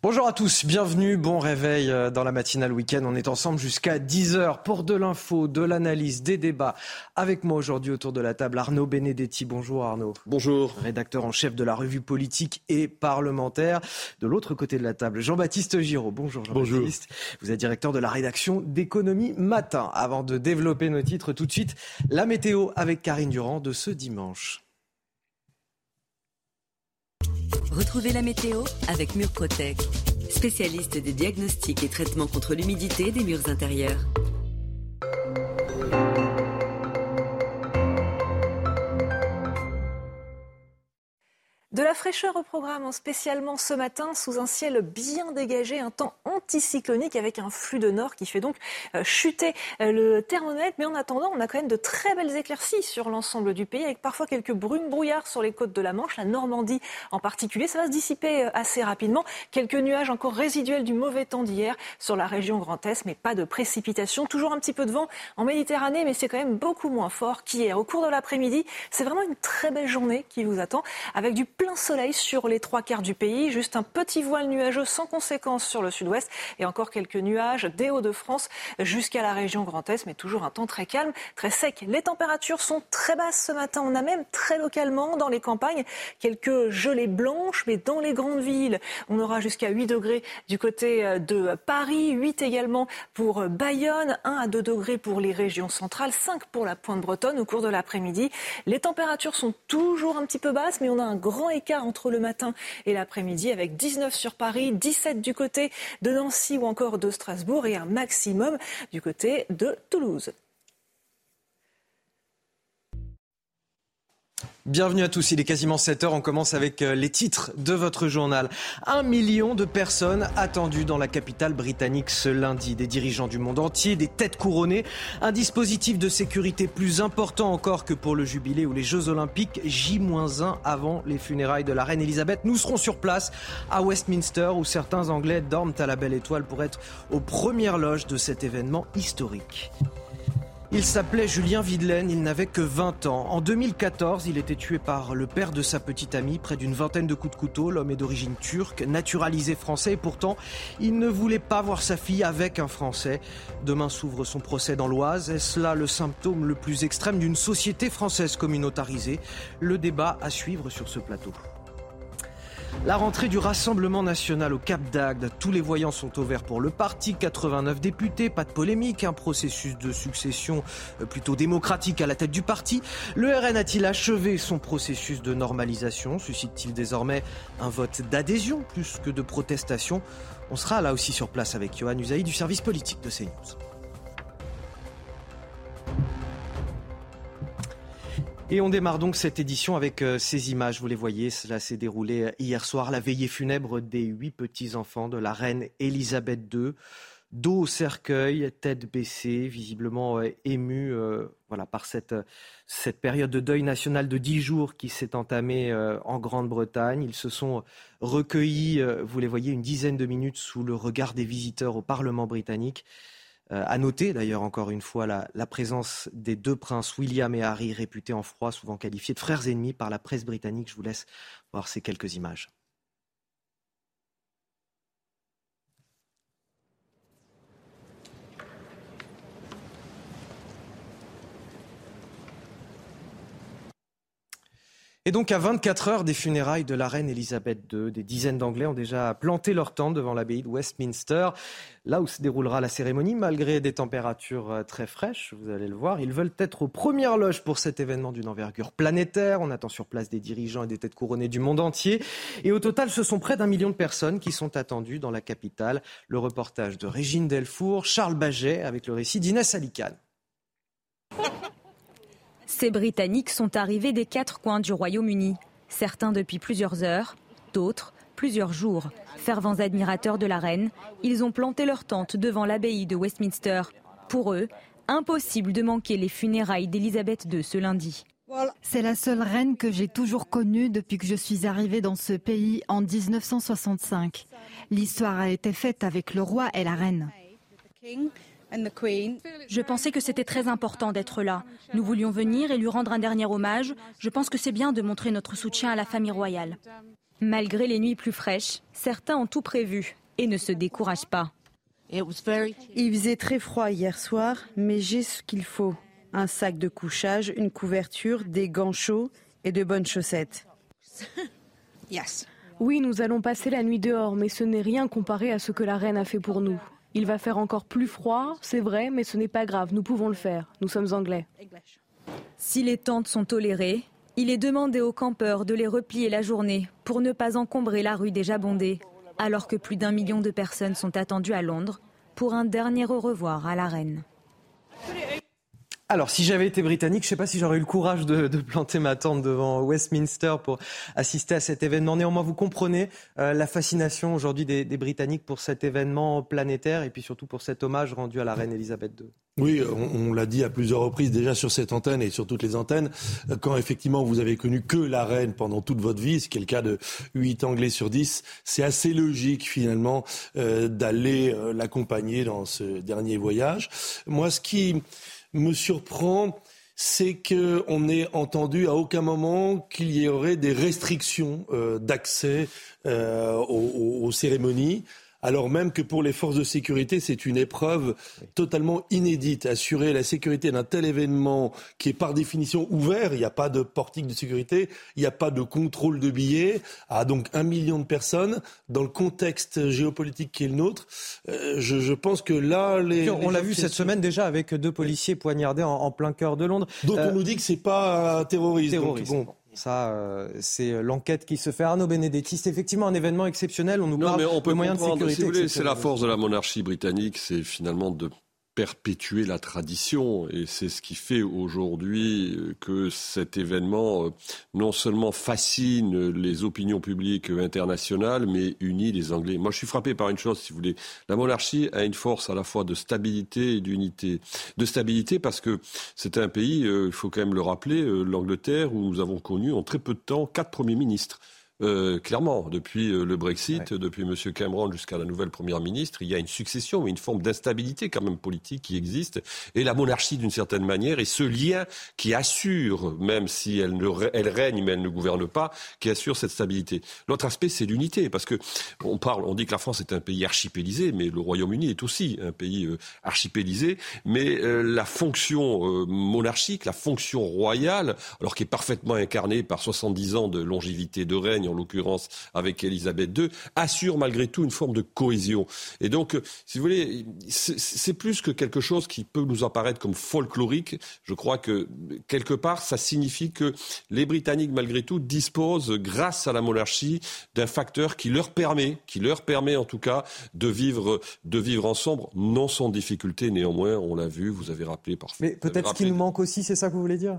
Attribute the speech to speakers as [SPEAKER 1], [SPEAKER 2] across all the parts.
[SPEAKER 1] Bonjour à tous, bienvenue, bon réveil euh, dans la matinale week-end. On est ensemble jusqu'à 10h pour de l'info, de l'analyse, des débats. Avec moi aujourd'hui autour de la table Arnaud Benedetti. Bonjour Arnaud.
[SPEAKER 2] Bonjour.
[SPEAKER 1] Rédacteur en chef de la revue politique et parlementaire. De l'autre côté de la table, Jean-Baptiste Giraud. Bonjour Jean-Baptiste. Vous êtes directeur de la rédaction d'économie matin. Avant de développer nos titres tout de suite, la météo avec Karine Durand de ce dimanche.
[SPEAKER 3] Retrouvez la météo avec Murprotec, spécialiste des diagnostics et traitements contre l'humidité des murs intérieurs.
[SPEAKER 4] De la fraîcheur au programme, spécialement ce matin, sous un ciel bien dégagé, un temps anticyclonique avec un flux de nord qui fait donc euh, chuter euh, le thermomètre. Mais en attendant, on a quand même de très belles éclaircies sur l'ensemble du pays, avec parfois quelques brumes brouillards sur les côtes de la Manche, la Normandie en particulier. Ça va se dissiper euh, assez rapidement. Quelques nuages encore résiduels du mauvais temps d'hier sur la région Grand Est, mais pas de précipitation. Toujours un petit peu de vent en Méditerranée, mais c'est quand même beaucoup moins fort qu'hier. Au cours de l'après-midi, c'est vraiment une très belle journée qui vous attend, avec du plein soleil sur les trois quarts du pays, juste un petit voile nuageux sans conséquence sur le sud-ouest et encore quelques nuages des Hauts-de-France jusqu'à la région Grand Est, mais toujours un temps très calme, très sec. Les températures sont très basses ce matin. On a même très localement dans les campagnes quelques gelées blanches, mais dans les grandes villes, on aura jusqu'à 8 degrés du côté de Paris, 8 également pour Bayonne, 1 à 2 degrés pour les régions centrales, 5 pour la pointe bretonne au cours de l'après-midi. Les températures sont toujours un petit peu basses, mais on a un grand écart entre le matin et l'après-midi avec 19 sur Paris, 17 du côté de Nancy ou encore de Strasbourg et un maximum du côté de Toulouse.
[SPEAKER 1] Bienvenue à tous, il est quasiment 7 heures, on commence avec euh, les titres de votre journal. Un million de personnes attendues dans la capitale britannique ce lundi. Des dirigeants du monde entier, des têtes couronnées, un dispositif de sécurité plus important encore que pour le jubilé ou les Jeux olympiques, J-1 avant les funérailles de la reine Elisabeth. Nous serons sur place à Westminster où certains Anglais dorment à la belle étoile pour être aux premières loges de cet événement historique. Il s'appelait Julien Videlaine, il n'avait que 20 ans. En 2014, il était tué par le père de sa petite amie, près d'une vingtaine de coups de couteau. L'homme est d'origine turque, naturalisé français, et pourtant, il ne voulait pas voir sa fille avec un Français. Demain s'ouvre son procès dans l'Oise. Est-ce là le symptôme le plus extrême d'une société française communautarisée? Le débat à suivre sur ce plateau. La rentrée du Rassemblement national au Cap d'Agde. Tous les voyants sont au vert pour le parti. 89 députés, pas de polémique, un processus de succession euh, plutôt démocratique à la tête du parti. Le RN a-t-il achevé son processus de normalisation? Suscite-t-il désormais un vote d'adhésion plus que de protestation? On sera là aussi sur place avec Johan Usaï du service politique de CNews. Et on démarre donc cette édition avec euh, ces images. Vous les voyez, cela s'est déroulé euh, hier soir, la veillée funèbre des huit petits-enfants de la reine Elisabeth II. Dos au cercueil, tête baissée, visiblement euh, ému voilà, par cette, cette période de deuil national de dix jours qui s'est entamée en Grande-Bretagne. Ils se sont recueillis, vous les voyez, une dizaine de minutes sous le regard des visiteurs au Parlement britannique. Euh, à noter d'ailleurs encore une fois la, la, présence des deux princes William et Harry, réputés en froid, souvent qualifiés de frères ennemis par la presse britannique. Je vous laisse voir ces quelques images. Et donc à 24 heures des funérailles de la reine Elisabeth II, des dizaines d'Anglais ont déjà planté leur tente devant l'abbaye de Westminster, là où se déroulera la cérémonie, malgré des températures euh, très fraîches, vous allez le voir. Ils veulent être aux premières loges pour cet événement d'une envergure planétaire. On attend sur place des dirigeants et des têtes couronnées du monde entier. Et au total, ce sont près d'un million de personnes qui sont attendues dans la capitale. Le reportage de Régine Delfour, Charles Baget, avec le récit d'Inès Alicane.
[SPEAKER 5] Ces Britanniques sont arrivés des quatre coins du Royaume-Uni.
[SPEAKER 6] Certains depuis plusieurs heures, d'autres plusieurs jours. Fervents admirateurs de la reine, ils ont planté leur tente devant l'abbaye de Westminster. Pour eux, impossible de manquer les funérailles d'Elisabeth II ce lundi.
[SPEAKER 7] C'est la seule reine que j'ai toujours connue depuis que je suis arrivée dans ce pays en 1965. L'histoire a été faite avec le roi et la reine.
[SPEAKER 8] Je pensais que c'était très important d'être là. Nous voulions venir et lui rendre un dernier hommage. Je pense que c'est bien de montrer notre soutien à la famille royale.
[SPEAKER 6] Malgré les nuits plus fraîches, certains ont tout prévu et ne se découragent pas.
[SPEAKER 9] Il faisait très froid hier soir, mais j'ai ce qu'il faut. Un sac de couchage, une couverture, des gants chauds et de bonnes chaussettes.
[SPEAKER 10] Oui, nous allons passer la nuit dehors, mais ce n'est rien comparé à ce que la reine a fait pour nous. Il va faire encore plus froid, c'est vrai, mais ce n'est pas grave, nous pouvons le faire. Nous sommes anglais.
[SPEAKER 6] Si les tentes sont tolérées, il est demandé aux campeurs de les replier la journée pour ne pas encombrer la rue déjà bondée, alors que plus d'un million de personnes sont attendues à Londres pour un dernier au revoir à la reine.
[SPEAKER 1] Alors, si j'avais été britannique, je ne sais pas si j'aurais eu le courage de, planter ma tente devant Westminster pour assister à cet événement. Néanmoins, vous comprenez euh, la fascination aujourd'hui des, Britanniques pour cet événement planétaire et puis surtout pour cet hommage rendu à la reine Elisabeth II.
[SPEAKER 11] Oui, on, l'a dit à plusieurs reprises déjà sur cette antenne et sur toutes les antennes. Quand effectivement vous avez connu que la reine pendant toute votre vie, ce qui est le cas de 8 Anglais sur 10, c'est assez logique finalement euh, d'aller euh, l'accompagner dans ce dernier voyage. Moi, ce qui me surprend, c'est qu'on n'ait entendu à aucun moment qu'il y aurait des restrictions euh, d'accès euh, aux, cérémonies alors même que pour les forces de sécurité, c'est une épreuve totalement inédite. Assurer la sécurité d'un tel événement qui est par définition ouvert, il n'y a pas de portique de sécurité, il n'y a pas de contrôle de billets, à donc un million de personnes, dans le contexte géopolitique qui est le nôtre, euh, je, pense que là... Les,
[SPEAKER 1] on l'a vu cette semaine déjà avec deux policiers poignardés en, plein cœur de Londres.
[SPEAKER 11] Dont on euh, nous dit que c'est pas terroriste.
[SPEAKER 1] Ça, euh, c'est l'enquête qui se fait. Arnaud Benedetti, c'est effectivement un événement exceptionnel. On nous parle on peut de moyens de sécurité.
[SPEAKER 2] c'est la force de la monarchie britannique, c'est finalement de perpétuer la tradition et c'est ce qui fait aujourd'hui que cet événement euh, non seulement fascine les opinions publiques internationales mais unit les Anglais. Moi je suis frappé par une chose si vous voulez, la monarchie a une force à la fois de stabilité et d'unité. De stabilité parce que c'est un pays, euh, il faut quand même le rappeler, euh, l'Angleterre où nous avons connu en très peu de temps quatre premiers ministres. Euh, clairement, depuis euh, le Brexit, depuis M. Cameron jusqu'à la nouvelle Première ministre, il y a une succession, une forme d'instabilité quand même politique qui existe. Et la monarchie, d'une certaine manière, est ce lien qui assure, même si elle, ne, elle règne mais elle ne gouverne pas, qui assure cette stabilité. L'autre aspect, c'est l'unité, parce que on parle, on dit que la France est un pays archipélisé, mais le Royaume-Uni est aussi un pays euh, archipélisé. Mais la fonction monarchique, la fonction royale, alors qui est parfaitement incarnée par 70 ans de longévité de règne, en l'occurrence avec Elisabeth II, assure malgré tout une forme de cohésion. Et donc, euh, si vous voulez, c'est plus que quelque chose qui peut nous apparaître comme folklorique. Je crois que quelque part, ça signifie que les Britanniques, malgré tout, disposent, grâce à la monarchie, d'un facteur qui leur permet, qui leur permet en tout cas, de vivre, de vivre ensemble, non sans difficulté néanmoins. On l'a vu, vous avez rappelé parfois.
[SPEAKER 1] Mais peut-être ce qui nous manque aussi, c'est ça que vous voulez dire?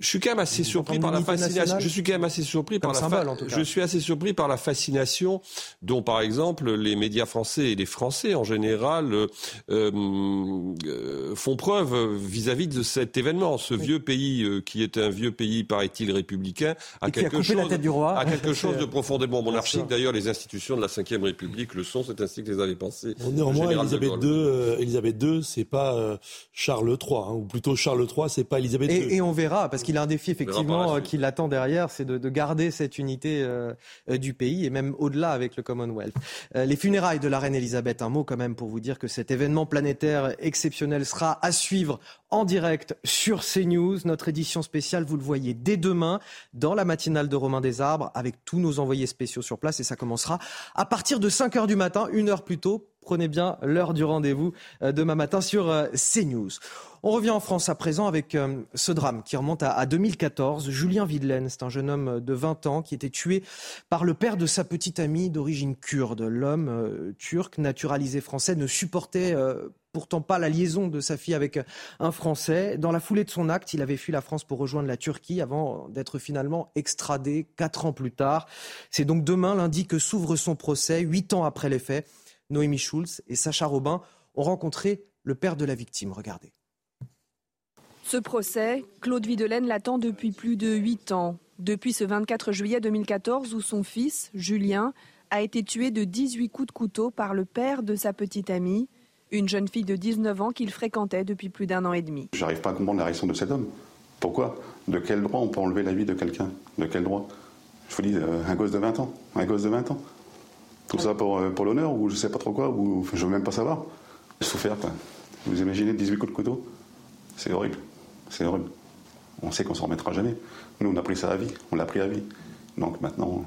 [SPEAKER 2] Je suis quand même assez surpris par la fascination. Je suis quand même assez surpris par la. Je suis assez surpris par la fascination dont, par exemple, les médias français et les Français en général euh, euh, font preuve vis-à-vis de cet événement. Ce vieux pays euh, qui est un vieux pays, paraît-il, républicain, a quelque chose, a quelque chose de profondément monarchique. D'ailleurs, les institutions de la Ve République le sont. C'est ainsi que les avait pensées.
[SPEAKER 11] Néanmoins, Elisabeth II, Elisabeth II, c'est pas Charles III, hein, ou plutôt Charles III, c'est pas Elisabeth II.
[SPEAKER 1] Et on verra parce qu'il il a un défi effectivement euh, qui l'attend derrière, c'est de, garder cette unité euh, euh, du pays et même au-delà avec le Commonwealth. les funérailles de la reine Elisabeth, un mot quand même pour vous dire que cet événement planétaire exceptionnel sera à suivre en direct sur CNews. Notre édition spéciale, vous le voyez dès demain dans la matinale de Romain des Arbres avec tous nos envoyés spéciaux sur place et ça commencera à partir de 5 heures du matin, une heure plus tôt. Prenez bien l'heure du rendez-vous demain matin sur CNews. On revient en France à présent avec euh, ce drame qui remonte à, 2014. Julien Videlaine, c'est un jeune homme de 20 ans qui était tué par le père de sa petite amie d'origine kurde. L'homme euh, turc, naturalisé français, ne supportait euh, pourtant pas la liaison de sa fille avec un Français. Dans la foulée de son acte, il avait fui la France pour rejoindre la Turquie avant d'être finalement extradé quatre ans plus tard. C'est donc demain, lundi, que s'ouvre son procès, huit ans après les faits. Noémie Schulz et Sacha Robin ont rencontré le père de la victime. Regardez.
[SPEAKER 12] Ce procès, Claude Videlaine l'attend depuis plus de huit ans. Depuis ce 24 juillet 2014 où son fils, Julien, a été tué de 18 coups de couteau par le père de sa petite amie, une jeune fille de 19 ans qu'il fréquentait depuis plus d'un an et demi.
[SPEAKER 13] J'arrive pas à comprendre la réaction de cet homme. Pourquoi? De quel droit on peut enlever la vie de quelqu'un? De quel droit? Je vous dis, euh, un gosse de 20 ans. Un gosse de 20 ans. Tout ça pour, euh, pour l'honneur ou je sais pas trop quoi, ou je veux même pas savoir. Souffert. Vous imaginez 18 coups de couteau? C'est horrible. C'est horrible. On sait qu'on s'en remettra jamais. Nous, on a pris ça à vie. On l'a pris à vie. Donc maintenant,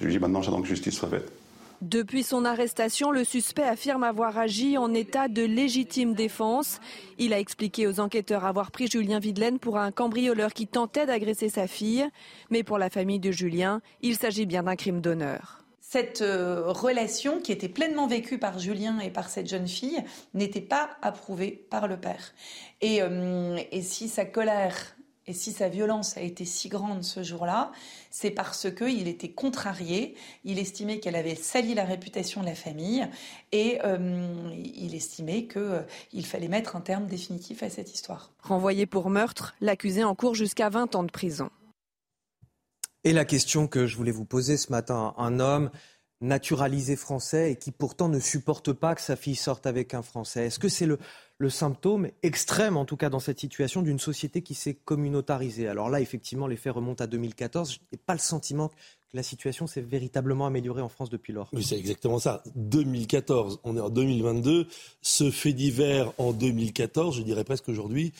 [SPEAKER 13] je lui dis maintenant, j'attends que justice soit faite.
[SPEAKER 12] Depuis son arrestation, le suspect affirme avoir agi en état de légitime défense. Il a expliqué aux enquêteurs avoir pris Julien Videlaine pour un cambrioleur qui tentait d'agresser sa fille. Mais pour la famille de Julien, il s'agit bien d'un crime d'honneur
[SPEAKER 14] cette euh, relation qui était pleinement vécue par Julien et par cette jeune fille n'était pas approuvée par le père. Et, euh, si sa colère et si sa violence a été si grande ce jour-là, c'est parce qu'il était contrarié, il estimait qu'elle avait sali la réputation de la famille et euh, il estimait qu'il fallait mettre un terme définitif à cette histoire.
[SPEAKER 12] Renvoyé pour meurtre, l'accusé en court jusqu'à 20 ans de prison.
[SPEAKER 1] Et la question que je voulais vous poser ce matin, un homme naturalisé français et qui pourtant ne supporte pas que sa fille sorte avec un Français. Est-ce que c'est le, symptôme extrême, en tout cas dans cette situation, d'une société qui s'est communautarisée? Alors là, effectivement, les faits remontent à 2014. Je n'ai pas le sentiment que la situation s'est véritablement améliorée en France depuis lors.
[SPEAKER 11] Oui, c'est exactement ça. 2014, on est en 2022. Ce fait divers en 2014, je dirais presque aujourd'hui,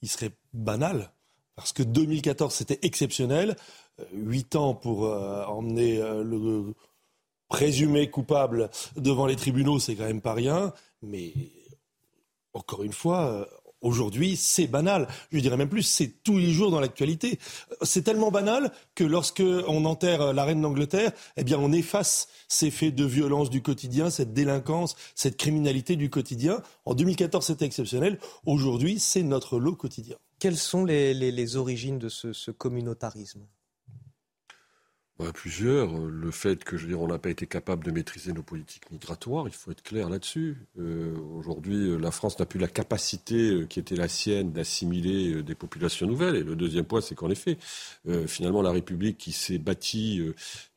[SPEAKER 11] il serait banal. Parce que 2014, c'était exceptionnel. Euh, huit ans pour euh, emmener euh, le présumé coupable devant les tribunaux, c'est quand même pas rien. Mais encore une fois, Aujourd'hui, c'est banal. Je dirais même plus, c'est tous les jours dans l'actualité. C'est tellement banal que lorsque on enterre la reine d'Angleterre, eh bien, on efface ces faits de violence du quotidien, cette délinquance, cette criminalité du quotidien. En 2014, c'était exceptionnel. Aujourd'hui, c'est notre lot quotidien.
[SPEAKER 1] Quelles sont les, origines de ce communautarisme?
[SPEAKER 2] Plusieurs. Le fait que, je veux dire, on n'a pas été capable de maîtriser nos politiques migratoires, il faut être clair là-dessus. Euh, aujourd'hui, euh, la France n'a plus la capacité euh, qui était la sienne d'assimiler des populations nouvelles. Et le deuxième point, c'est qu'en effet, finalement, la République qui s'est bâtie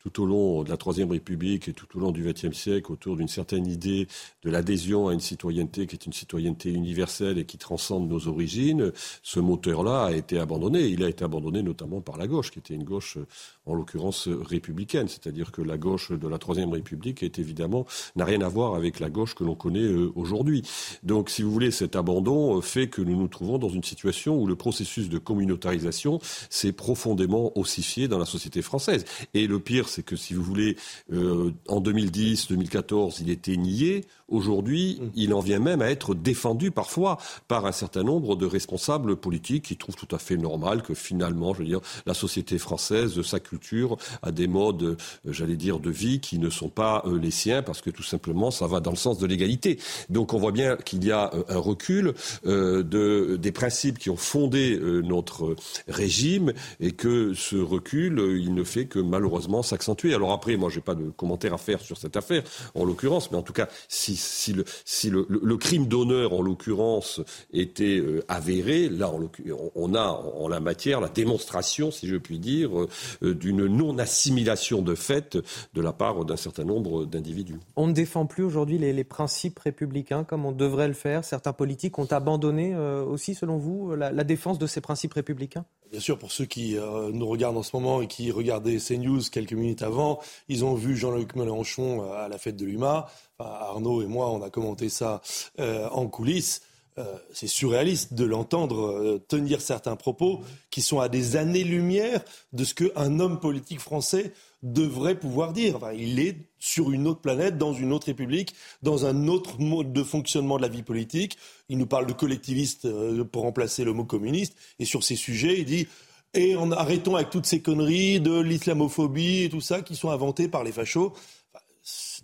[SPEAKER 2] tout au long de la Troisième République et tout au long du XXe siècle autour d'une certaine idée de l'adhésion à une citoyenneté qui est une citoyenneté universelle et qui transcende nos origines, ce moteur-là a été abandonné. Il a été abandonné notamment par la gauche, qui était une gauche, en l'occurrence, républicaine. C'est-à-dire que la gauche de la Troisième République est évidemment, n'a rien à voir avec la gauche que l'on connaît euh, aujourd'hui. Donc, si vous voulez, cet abandon euh, fait que nous nous trouvons dans une situation où le processus de communautarisation s'est profondément ossifié dans la société française. Et le pire, c'est que si vous voulez, euh, en 2010, 2014, il était nié. Aujourd'hui, mm. il en vient même à être défendu parfois par un certain nombre de responsables politiques qui trouvent tout à fait normal que finalement, je veux dire, la société française, sa culture, a des modes, euh, j'allais dire, de vie qui ne sont pas euh, les siens parce que tout simplement, ça va dans le sens de l'égalité. Donc on voit bien qu'il y a un recul de, des principes qui ont fondé notre régime et que ce recul, il ne fait que malheureusement s'accentuer alors après, moi, je n'ai pas de commentaire à faire sur cette affaire, en l'occurrence, mais en tout cas, si, si, le, si le, le, crime d'honneur, en l'occurrence, était euh, avéré, là, on a en la matière la démonstration, si je puis dire, euh, d'une non-assimilation de fait de la part d'un certain nombre d'individus.
[SPEAKER 1] On ne défend plus aujourd'hui les, les, principes républicains comme on devrait le faire. Certains politiques ont abandonné euh, aussi, selon vous, la, la défense de ces principes républicains?
[SPEAKER 11] Bien sûr, pour ceux qui nous regardent en ce moment et qui regardaient CNews quelques minutes avant. Ils ont vu Jean-Luc Mélenchon à la fête de l'UMA. Arnaud et moi, on a commenté ça euh, en coulisses. Euh, c'est surréaliste de l'entendre tenir certains propos qui sont à des années-lumière de ce qu'un homme politique français devrait pouvoir dire. il est sur une autre planète, dans une autre république, dans un autre mode de fonctionnement de la vie politique. Il nous parle de collectiviste pour remplacer le mot communiste. Et sur ces sujets, il dit et en arrêtons avec toutes ces conneries de l'islamophobie et tout ça qui sont inventées par les fachos.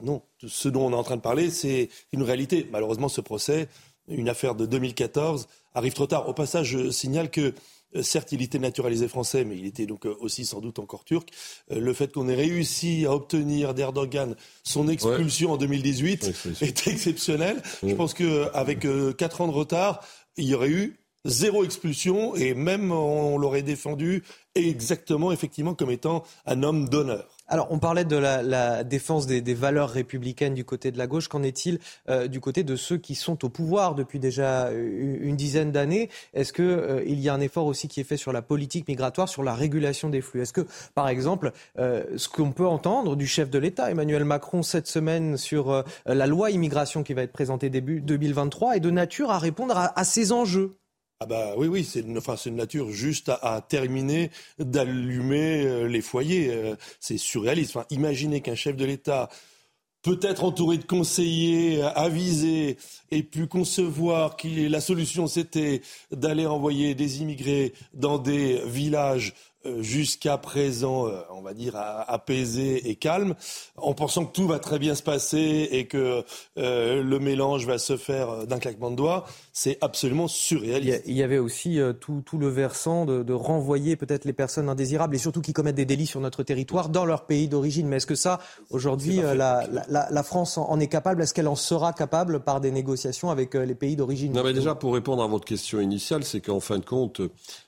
[SPEAKER 11] Non, ce dont on est en train de parler, c'est une réalité. Malheureusement, ce procès une affaire de 2014 arrive trop tard. Au passage, je signale que euh, certes, il était naturalisé français, mais il était donc euh, aussi sans doute encore turc. Euh, le fait qu'on ait réussi à obtenir d'Erdogan son expulsion en 2018 est exceptionnel. Je pense qu'avec quatre ans de retard, il y aurait eu zéro expulsion et même on l'aurait défendu exactement, effectivement, comme étant un homme d'honneur.
[SPEAKER 1] Alors, on parlait de la, défense des, valeurs républicaines du côté de la gauche. Qu'en est-il euh, du côté de ceux qui sont au pouvoir depuis déjà une, dizaine d'années? Est-ce qu'il euh, y a un effort aussi qui est fait sur la politique migratoire, sur la régulation des flux? Est-ce que, par exemple, euh, ce qu'on peut entendre du chef de l'État, Emmanuel Macron, cette semaine sur la loi immigration qui va être présentée début 2023, est de nature à répondre à ces enjeux?
[SPEAKER 11] Ah bah oui, oui, c'est une, une nature juste à, terminer d'allumer euh, les foyers. Euh, c'est surréaliste. Imaginez qu'un chef de l'État peut-être entouré de conseillers euh, avisés et pu concevoir que la solution c'était d'aller envoyer des immigrés dans des villages jusqu'à présent, euh, on va dire, apaisé et calme, en pensant que tout va très bien se passer et que euh, le mélange va se faire d'un claquement de doigts, c'est absolument surréaliste.
[SPEAKER 1] Il y avait aussi tout, le versant de, renvoyer peut-être les personnes indésirables et surtout qui commettent des délits sur notre territoire dans leur pays d'origine. Mais est-ce que ça, aujourd'hui, la, France en est capable? Est-ce qu'elle en sera capable par des négociations avec les pays d'origine?
[SPEAKER 2] Non, mais déjà, pour répondre à votre question initiale, c'est qu'en fin de compte,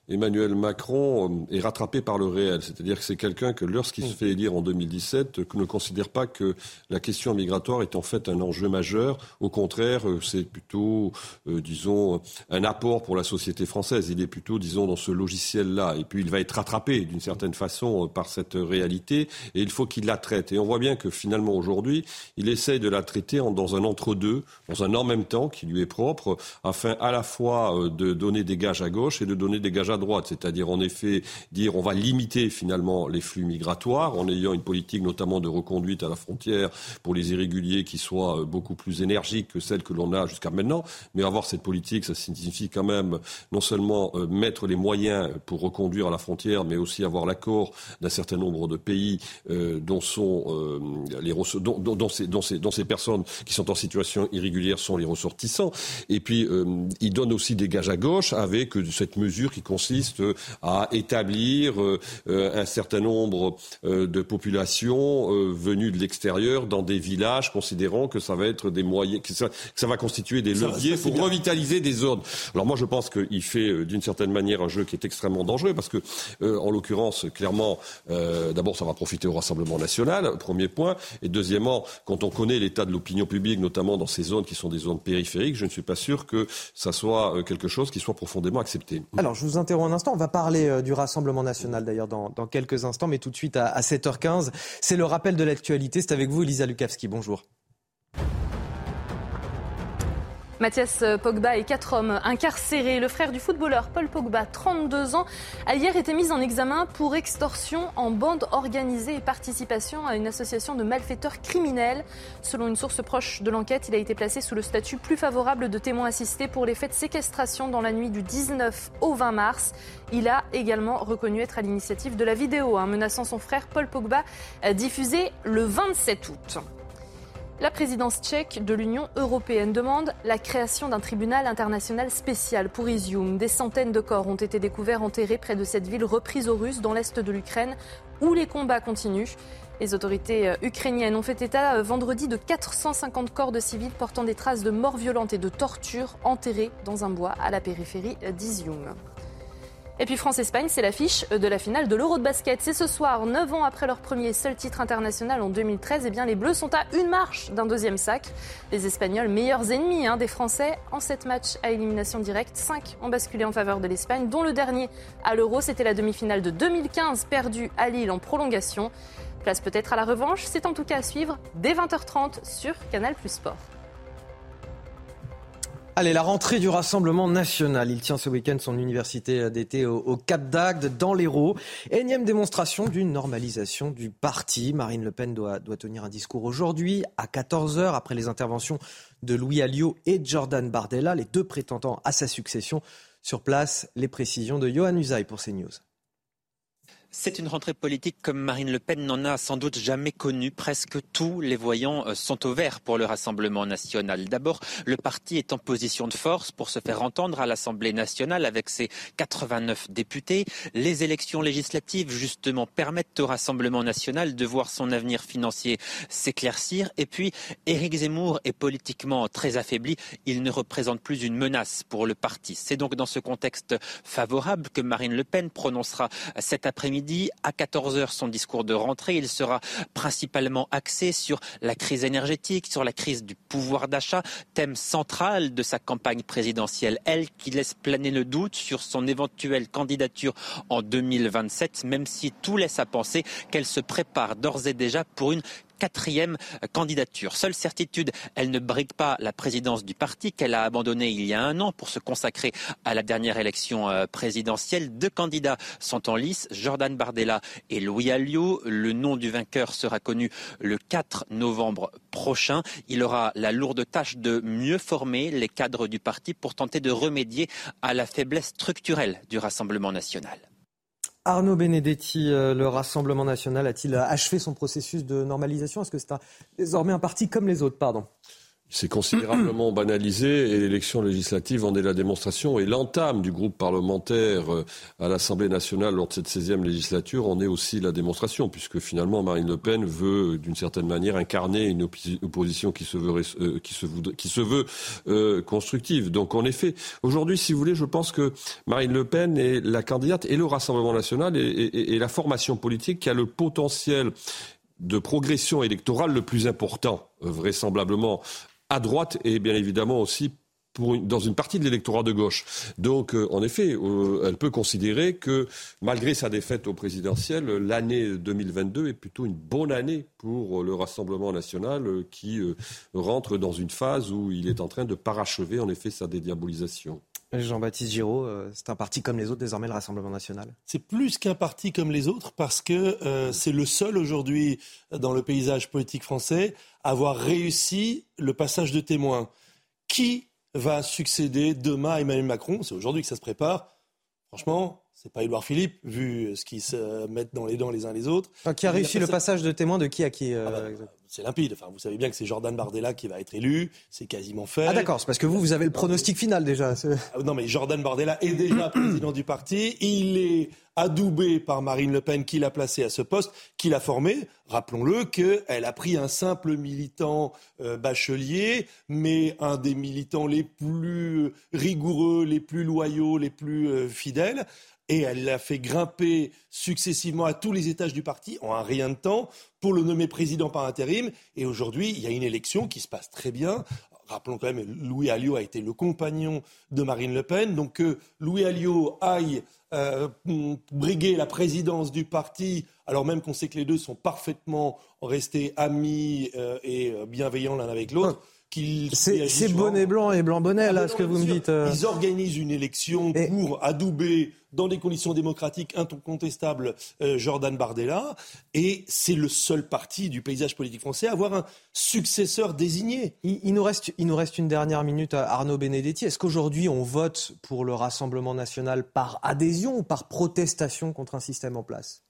[SPEAKER 2] Emmanuel Macron est rattrapé par le réel. C'est-à-dire que c'est quelqu'un que, lorsqu'il se mm. fait élire en 2017, ne considère pas que la question migratoire est en fait un enjeu majeur. Au contraire, euh, c'est plutôt, euh, disons, un apport pour la société française. Il est plutôt, disons, dans ce logiciel-là. Et puis, il va être rattrapé d'une certaine façon euh, par cette réalité. Et il faut qu'il la traite. Et on voit bien que finalement, aujourd'hui, il essaye de la traiter dans un entre-deux, dans un en même temps qui lui est propre, afin à la fois de donner des gages à gauche et de donner des gages à droite, c'est-à-dire en effet dire on va limiter finalement les flux migratoires en ayant une politique notamment de reconduite à la frontière pour les irréguliers qui soit euh, beaucoup plus énergique que celle que l'on a jusqu'à maintenant. Mais avoir cette politique, ça signifie quand même non seulement euh, mettre les moyens pour reconduire à la frontière, mais aussi avoir l'accord d'un certain nombre de pays euh, dont sont les dont, dont, ces, dont, ces, dont ces personnes qui sont en situation irrégulière sont les ressortissants. Et puis il donne aussi des gages à gauche avec cette mesure qui consiste consiste à établir euh, un certain nombre euh, de populations euh, venues de l'extérieur dans des villages, considérant que ça va être des moyens, que ça, va constituer des leviers pour revitaliser des zones. Alors moi, je pense qu'il fait d'une certaine manière un jeu qui est extrêmement dangereux parce que, en l'occurrence, clairement, d'abord, ça va profiter au Rassemblement national, premier point, et deuxièmement, quand on connaît l'état de l'opinion publique, notamment dans ces zones qui sont des zones périphériques, je ne suis pas sûr que ça soit quelque chose qui soit profondément accepté.
[SPEAKER 1] Alors, je vous un instant. On va parler euh, du Rassemblement national d'ailleurs dans, quelques instants, mais tout de suite à, 7h15. C'est le rappel de l'actualité. C'est avec vous, Elisa Lukavski. Bonjour.
[SPEAKER 15] Mathias Pogba et quatre hommes incarcérés. Le frère du footballeur Paul Pogba, 32 ans, a hier été mis en examen pour extorsion en bande organisée et participation à une association de malfaiteurs criminels. Selon une source proche de l'enquête, il a été placé sous le statut plus favorable de témoin assisté pour les faits de séquestration dans la nuit du 19 au 20 mars. Il a également reconnu être à l'initiative de la vidéo hein, menaçant son frère Paul Pogba diffusée le 27 août. La présidence tchèque de l'Union européenne demande la création d'un tribunal international spécial pour Izium. Des centaines de corps ont été découverts enterrés près de cette ville reprise aux Russes dans l'est de l'Ukraine où les combats continuent. Les autorités euh, ukrainiennes ont fait état euh, vendredi de 450 corps de civils portant des traces de morts violentes et de tortures enterrés dans un bois à la périphérie d'Izium. Et puis France-Espagne, c'est l'affiche de la finale de l'Euro de basket. C'est ce soir, 9 ans après leur premier seul titre international en 2013. Et eh bien, les Bleus sont à une marche d'un deuxième sac. Les Espagnols, meilleurs ennemis hein, des Français, en sept matchs à élimination directe, 5 ont basculé en faveur de l'Espagne, dont le dernier à l'Euro, c'était la demi-finale de 2015, perdue à Lille en prolongation. Place peut-être à la revanche, c'est en tout cas à suivre dès 20h30 sur Canal Plus Sport.
[SPEAKER 1] Allez, la rentrée du Rassemblement national. Il tient ce week-end son université d'été au, Cap d'Agde, dans l'Hérault. Énième démonstration d'une normalisation du parti. Marine Le Pen doit, tenir un discours aujourd'hui à 14h après les interventions de Louis Alliot et Jordan Bardella, les deux prétendants à sa succession. Sur place, les précisions de Johan Usaï pour CNews.
[SPEAKER 16] C'est une rentrée politique comme Marine Le Pen n'en a sans doute jamais connue. Presque tous les voyants euh, sont au vert pour le Rassemblement national. D'abord, le parti est en position de force pour se faire entendre à l'Assemblée nationale avec ses 89 députés. Les élections législatives, justement, permettent au Rassemblement national de voir son avenir financier s'éclaircir. Et puis, Éric Zemmour est politiquement très affaibli. Il ne représente plus une menace pour le parti. C'est donc dans ce contexte favorable que Marine Le Pen prononcera cet après-midi à 14h son discours de rentrée. Il sera principalement axé sur la crise énergétique, sur la crise du pouvoir d'achat, thème central de sa campagne présidentielle. Elle qui laisse planer le doute sur son éventuelle candidature en 2027, même si tout laisse à penser qu'elle se prépare d'ores et déjà pour une quatrième candidature. Seule certitude, elle ne brigue pas la présidence du parti qu'elle a abandonné il y a un an pour se consacrer à la dernière élection euh, présidentielle. Deux candidats sont en lice, Jordan Bardella et Louis Alliot. Le nom du vainqueur sera connu le 4 novembre prochain. Il aura la lourde tâche de mieux former les cadres du parti pour tenter de remédier à la faiblesse structurelle du Rassemblement national.
[SPEAKER 1] Arnaud Benedetti, euh, le Rassemblement national a-t-il achevé son processus de normalisation? Est-ce que c'est désormais un parti comme les autres? Pardon.
[SPEAKER 2] C'est considérablement banalisé et l'élection législative en est la démonstration. Et l'entame du groupe parlementaire euh, à l'Assemblée nationale lors de cette 16e législature en est aussi la démonstration, puisque finalement Marine Le Pen veut, d'une certaine manière, incarner une opposition qui se veut, euh, qui se qui se veut euh, constructive. Donc en effet, aujourd'hui, si vous voulez, je pense que Marine Le Pen est la candidate et le Rassemblement national et, et la formation politique qui a le potentiel de progression électorale le plus important, vraisemblablement à droite et bien évidemment aussi dans une partie de l'électorat de gauche. Donc, euh, en effet, euh, elle peut considérer que, malgré sa défaite au présidentiel, l'année 2022 est plutôt une bonne année pour le Rassemblement national euh, qui rentre dans une phase où il est en train de parachever, en effet, sa dédiabolisation.
[SPEAKER 1] Jean-Baptiste Giraud, c'est un parti comme les autres, désormais le Rassemblement national
[SPEAKER 11] C'est plus qu'un parti comme les autres parce que c'est le seul aujourd'hui dans le paysage politique français avoir réussi le passage de témoins. Qui va succéder demain à Emmanuel Macron? C'est aujourd'hui que ça se prépare. Franchement, c'est pas Édouard Philippe, vu ce qu'ils se mettent dans les dents les uns les autres.
[SPEAKER 1] qui a réussi le passage de témoins de qui à qui euh,
[SPEAKER 11] ah bah, C'est limpide. Enfin, vous savez bien que c'est Jordan Bardella qui va être élu. C'est quasiment fait.
[SPEAKER 1] Ah d'accord, c'est parce que vous, vous avez le pronostic final déjà.
[SPEAKER 11] Ah, non, mais Jordan Bardella est déjà président du parti. Il est adoubé par Marine Le Pen qui l'a placé à ce poste, qui l'a formé. Rappelons-le qu'elle a pris un simple militant euh, bachelier, mais un des militants les plus rigoureux, les plus loyaux, les plus euh, fidèles. Et elle l'a fait grimper successivement à tous les étages du parti en un rien de temps pour le nommer président par intérim. Et aujourd'hui, il y a une élection qui se passe très bien. Rappelons quand même, Louis Alliot a été le compagnon de Marine Le Pen. Donc que Louis Alliot aille euh, briguer la présidence du parti, alors même qu'on sait que les deux sont parfaitement restés amis euh, et euh, bienveillants l'un avec l'autre.
[SPEAKER 1] C'est bonnet blanc et blanc bonnet, là, ce que vous me dites.
[SPEAKER 11] Ils organisent une élection pour adouber, dans des conditions démocratiques incontestables, Jordan Bardella. Et c'est le seul parti du paysage politique français à avoir un successeur désigné.
[SPEAKER 1] Il, nous, reste, il nous reste une dernière minute à Arnaud Benedetti. Est-ce qu'aujourd'hui, on vote pour le Rassemblement national par adhésion ou par protestation contre un système en place?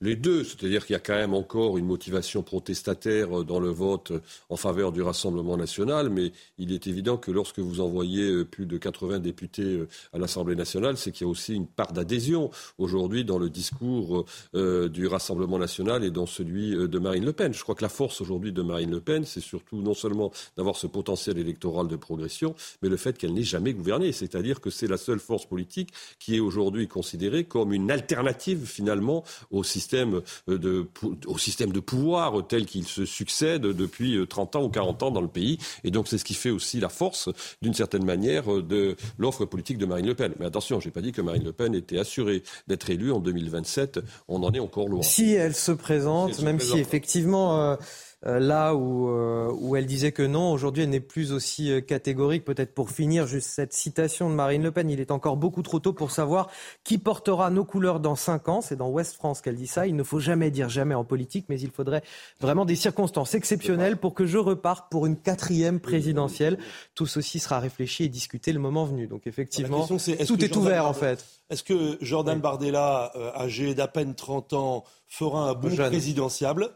[SPEAKER 2] Les deux, c'est-à-dire qu'il y a quand même encore une motivation protestataire dans le vote en faveur du Rassemblement national, mais il est évident que lorsque vous envoyez euh, plus de 80 députés euh, à l'Assemblée nationale, c'est qu'il y a aussi une part d'adhésion aujourd'hui dans le discours euh, du Rassemblement national et dans celui de Marine Le Pen. Je crois que la force aujourd'hui de Marine Le Pen, c'est surtout non seulement d'avoir ce potentiel électoral de progression, mais le fait qu'elle n'ait jamais gouverné, c'est-à-dire que c'est la seule force politique qui est aujourd'hui considérée comme une alternative finalement au système système euh, de, au système de pouvoir tel qu'il se succède depuis 30 euh, ans ou 40 ans dans le pays. Et donc c'est ce qui fait aussi la force, d'une certaine manière, euh, de l'offre politique de Marine Le Pen. Mais attention, je n'ai pas dit que Marine Le Pen était assurée d'être élue en 2027. On en est encore loin.
[SPEAKER 1] Si elle se présente, même si effectivement... euh, là où, euh, où elle disait que non. Aujourd'hui, elle n'est plus aussi euh, catégorique. Peut-être pour finir, juste cette citation de Marine Le Pen. Il est encore beaucoup trop tôt pour savoir qui portera nos couleurs dans cinq ans. C'est dans Ouest France qu'elle dit ça. Il ne faut jamais dire jamais en politique, mais il faudrait vraiment des circonstances exceptionnelles pour que je reparte pour une quatrième présidentielle. Tout ceci sera réfléchi et discuté le moment venu. Donc effectivement, tout est ouvert en fait.
[SPEAKER 11] Est-ce que Jordan Bardella, âgé d'à peine 30 ans, fera un bon présidentiable?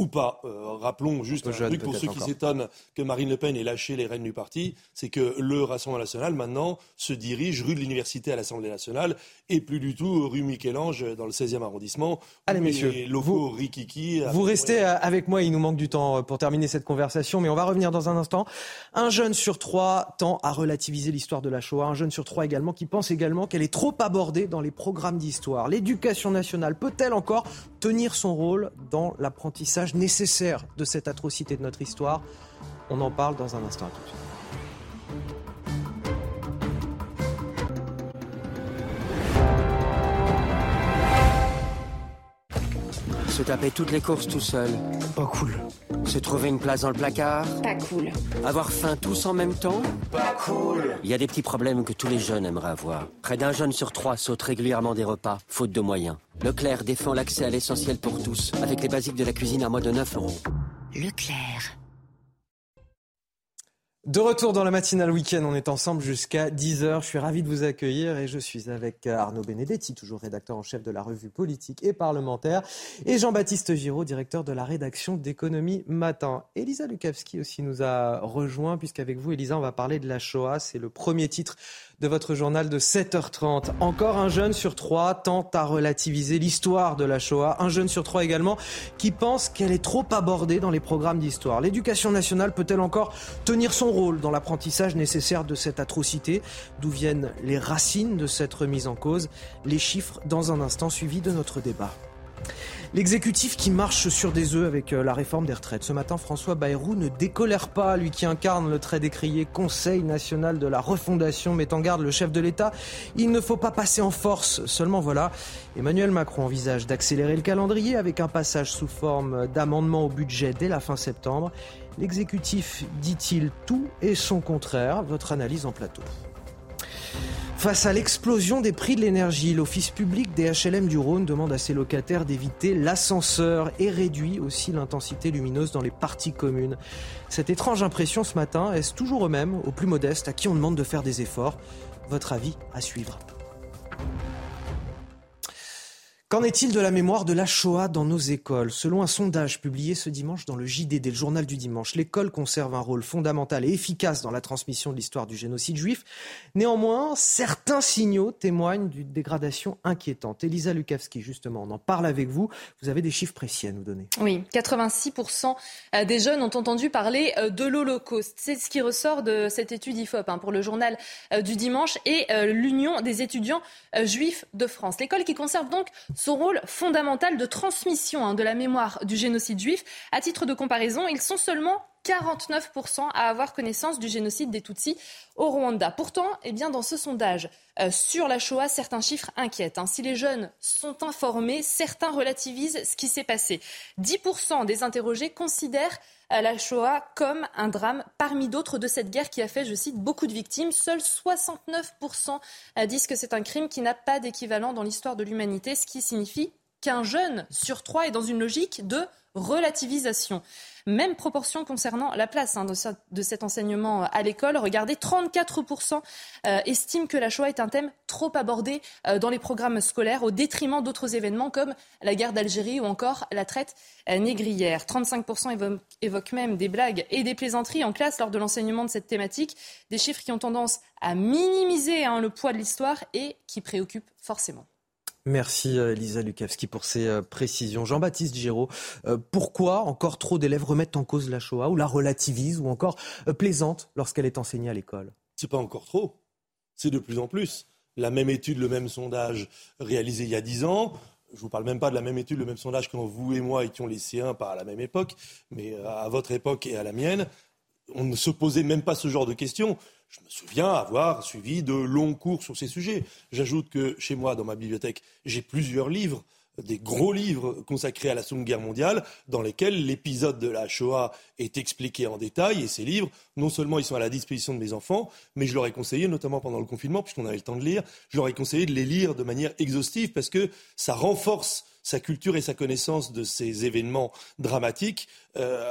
[SPEAKER 11] Ou pas. Euh, rappelons juste un truc pour ceux qui s'étonnent que Marine Le Pen ait lâché les rênes du parti, c'est que le Rassemblement national maintenant se dirige rue de l'université à l'Assemblée nationale et plus du tout rue Michel-Ange dans le 16e arrondissement.
[SPEAKER 1] Allez messieurs,
[SPEAKER 11] vous, Rikiki,
[SPEAKER 1] vous restez avec moi, il nous manque du temps euh, pour terminer cette conversation, mais on va revenir dans un instant. Un jeune sur trois tend à relativiser l'histoire de la Shoah, un jeune sur trois également qui pense également qu'elle est trop abordée dans les programmes d'histoire. L'éducation nationale peut-elle encore tenir son rôle dans l'apprentissage nécessaire de cette atrocité de notre histoire. On en parle dans un instant. À tout
[SPEAKER 17] Se taper toutes les courses tout seul. Pas cool. Se trouver une place dans le placard.
[SPEAKER 18] Pas cool.
[SPEAKER 17] Avoir faim tous en même temps.
[SPEAKER 18] Pas cool.
[SPEAKER 17] Il y a des petits problèmes que tous les jeunes aimeraient avoir. Près d'un jeune sur trois saute régulièrement des repas, faute de moyens. Leclerc défend l'accès à l'essentiel pour tous, avec les basiques de la cuisine à moins de 9 euros.
[SPEAKER 18] Leclerc.
[SPEAKER 1] De retour dans la matinale week-end, on est ensemble jusqu'à 10h. Je suis ravi de vous accueillir et je suis avec Arnaud Benedetti, toujours rédacteur en chef de la revue politique et parlementaire, et Jean-Baptiste Giraud, directeur de la rédaction d'économie matin. Elisa Lukavski aussi nous a rejoint, puisqu'avec vous, Elisa, on va parler de la Shoah. C'est le premier titre de votre journal de 7h30. Encore un jeune sur trois tente à relativiser l'histoire de la Shoah. Un jeune sur trois également qui pense qu'elle est trop abordée dans les programmes d'histoire. L'éducation nationale peut-elle encore tenir son rôle dans l'apprentissage nécessaire de cette atrocité? D'où viennent les racines de cette remise en cause? Les chiffres dans un instant suivi de notre débat. L'exécutif qui marche sur des œufs avec euh, la réforme des retraites. Ce matin, François Bayrou ne décolère pas, lui qui incarne le très décrié Conseil national de la refondation, met en garde le chef de l'État. Il ne faut pas passer en force. Seulement voilà, Emmanuel Macron envisage d'accélérer le calendrier avec un passage sous forme d'amendement au budget dès la fin septembre. L'exécutif dit-il tout et son contraire. Votre analyse en plateau. Face à l'explosion des prix de l'énergie, l'Office public des HLM du Rhône demande à ses locataires d'éviter l'ascenseur et réduit aussi l'intensité lumineuse dans les parties communes. Cette étrange impression ce matin, est-ce toujours eux-mêmes, aux plus modestes, à qui on demande de faire des efforts? Votre avis à suivre. Qu'en est-il de la mémoire de la Shoah dans nos écoles? Selon un sondage publié ce dimanche dans le JDD, le journal du dimanche, l'école conserve un rôle fondamental et efficace dans la transmission de l'histoire du génocide juif. Néanmoins, certains signaux témoignent d'une dégradation inquiétante. Elisa Lukavski, justement, on en parle avec vous. Vous avez des chiffres précis à nous donner.
[SPEAKER 15] Oui, 86% euh, des jeunes ont entendu parler euh, de l'Holocauste. C'est ce qui ressort de cette étude IFOP hein, pour le journal euh, du dimanche et l'Union des étudiants juifs de France. L'école qui conserve donc son rôle fondamental de transmission hein, de la mémoire du génocide juif. À titre de comparaison, ils sont seulement 49% à avoir connaissance du génocide des Tutsis au Rwanda. Pourtant, eh bien, dans ce sondage euh, sur la Shoah, certains chiffres inquiètent. Hein. Si les jeunes sont informés, certains relativisent ce qui s'est passé. 10% des interrogés considèrent euh, la Shoah comme un drame parmi d'autres de cette guerre qui a fait, je cite, beaucoup de victimes. Seuls 69% euh, disent que c'est un crime qui n'a pas d'équivalent dans l'histoire de l'humanité, ce qui signifie qu'un jeune sur trois est dans une logique de relativisation. Même proportion concernant la place hein, de, cet enseignement à l'école. Regardez, 34% euh, estiment que la Shoah est un thème trop abordé euh, dans les programmes scolaires au détriment d'autres événements comme la guerre d'Algérie ou encore la traite euh, négrière. 35% évoquent même des blagues et des plaisanteries en classe lors de l'enseignement de cette thématique. Des chiffres qui ont tendance à minimiser hein, le poids de l'histoire et qui préoccupent forcément.
[SPEAKER 1] Merci euh, Lisa Lukavski pour ces euh, précisions. Jean-Baptiste Giraud, euh, pourquoi encore trop d'élèves remettent en cause la Shoah ou la relativisent ou encore plaisantent lorsqu'elle est enseignée à l'école?
[SPEAKER 11] C'est pas encore trop, c'est de plus en plus. La même étude, le même sondage réalisé il y a dix ans, je vous parle même pas de la même étude, le même sondage quand vous et moi étions lycéens, pas à la même époque, mais à votre époque et à la mienne, on ne se posait même pas ce genre de questions. Je me souviens avoir suivi de longs cours sur ces sujets. J'ajoute que chez moi, dans ma bibliothèque, j'ai plusieurs livres des gros livres consacrés à la Seconde Guerre mondiale dans lesquels l'épisode de la Shoah est expliqué en détail. Et ces livres, non seulement ils sont à la disposition de mes enfants, mais je leur ai conseillé, notamment pendant le confinement, puisqu'on avait le temps de lire, je leur ai conseillé de les lire de manière exhaustive parce que ça renforce sa culture et sa connaissance de ces événements dramatiques euh,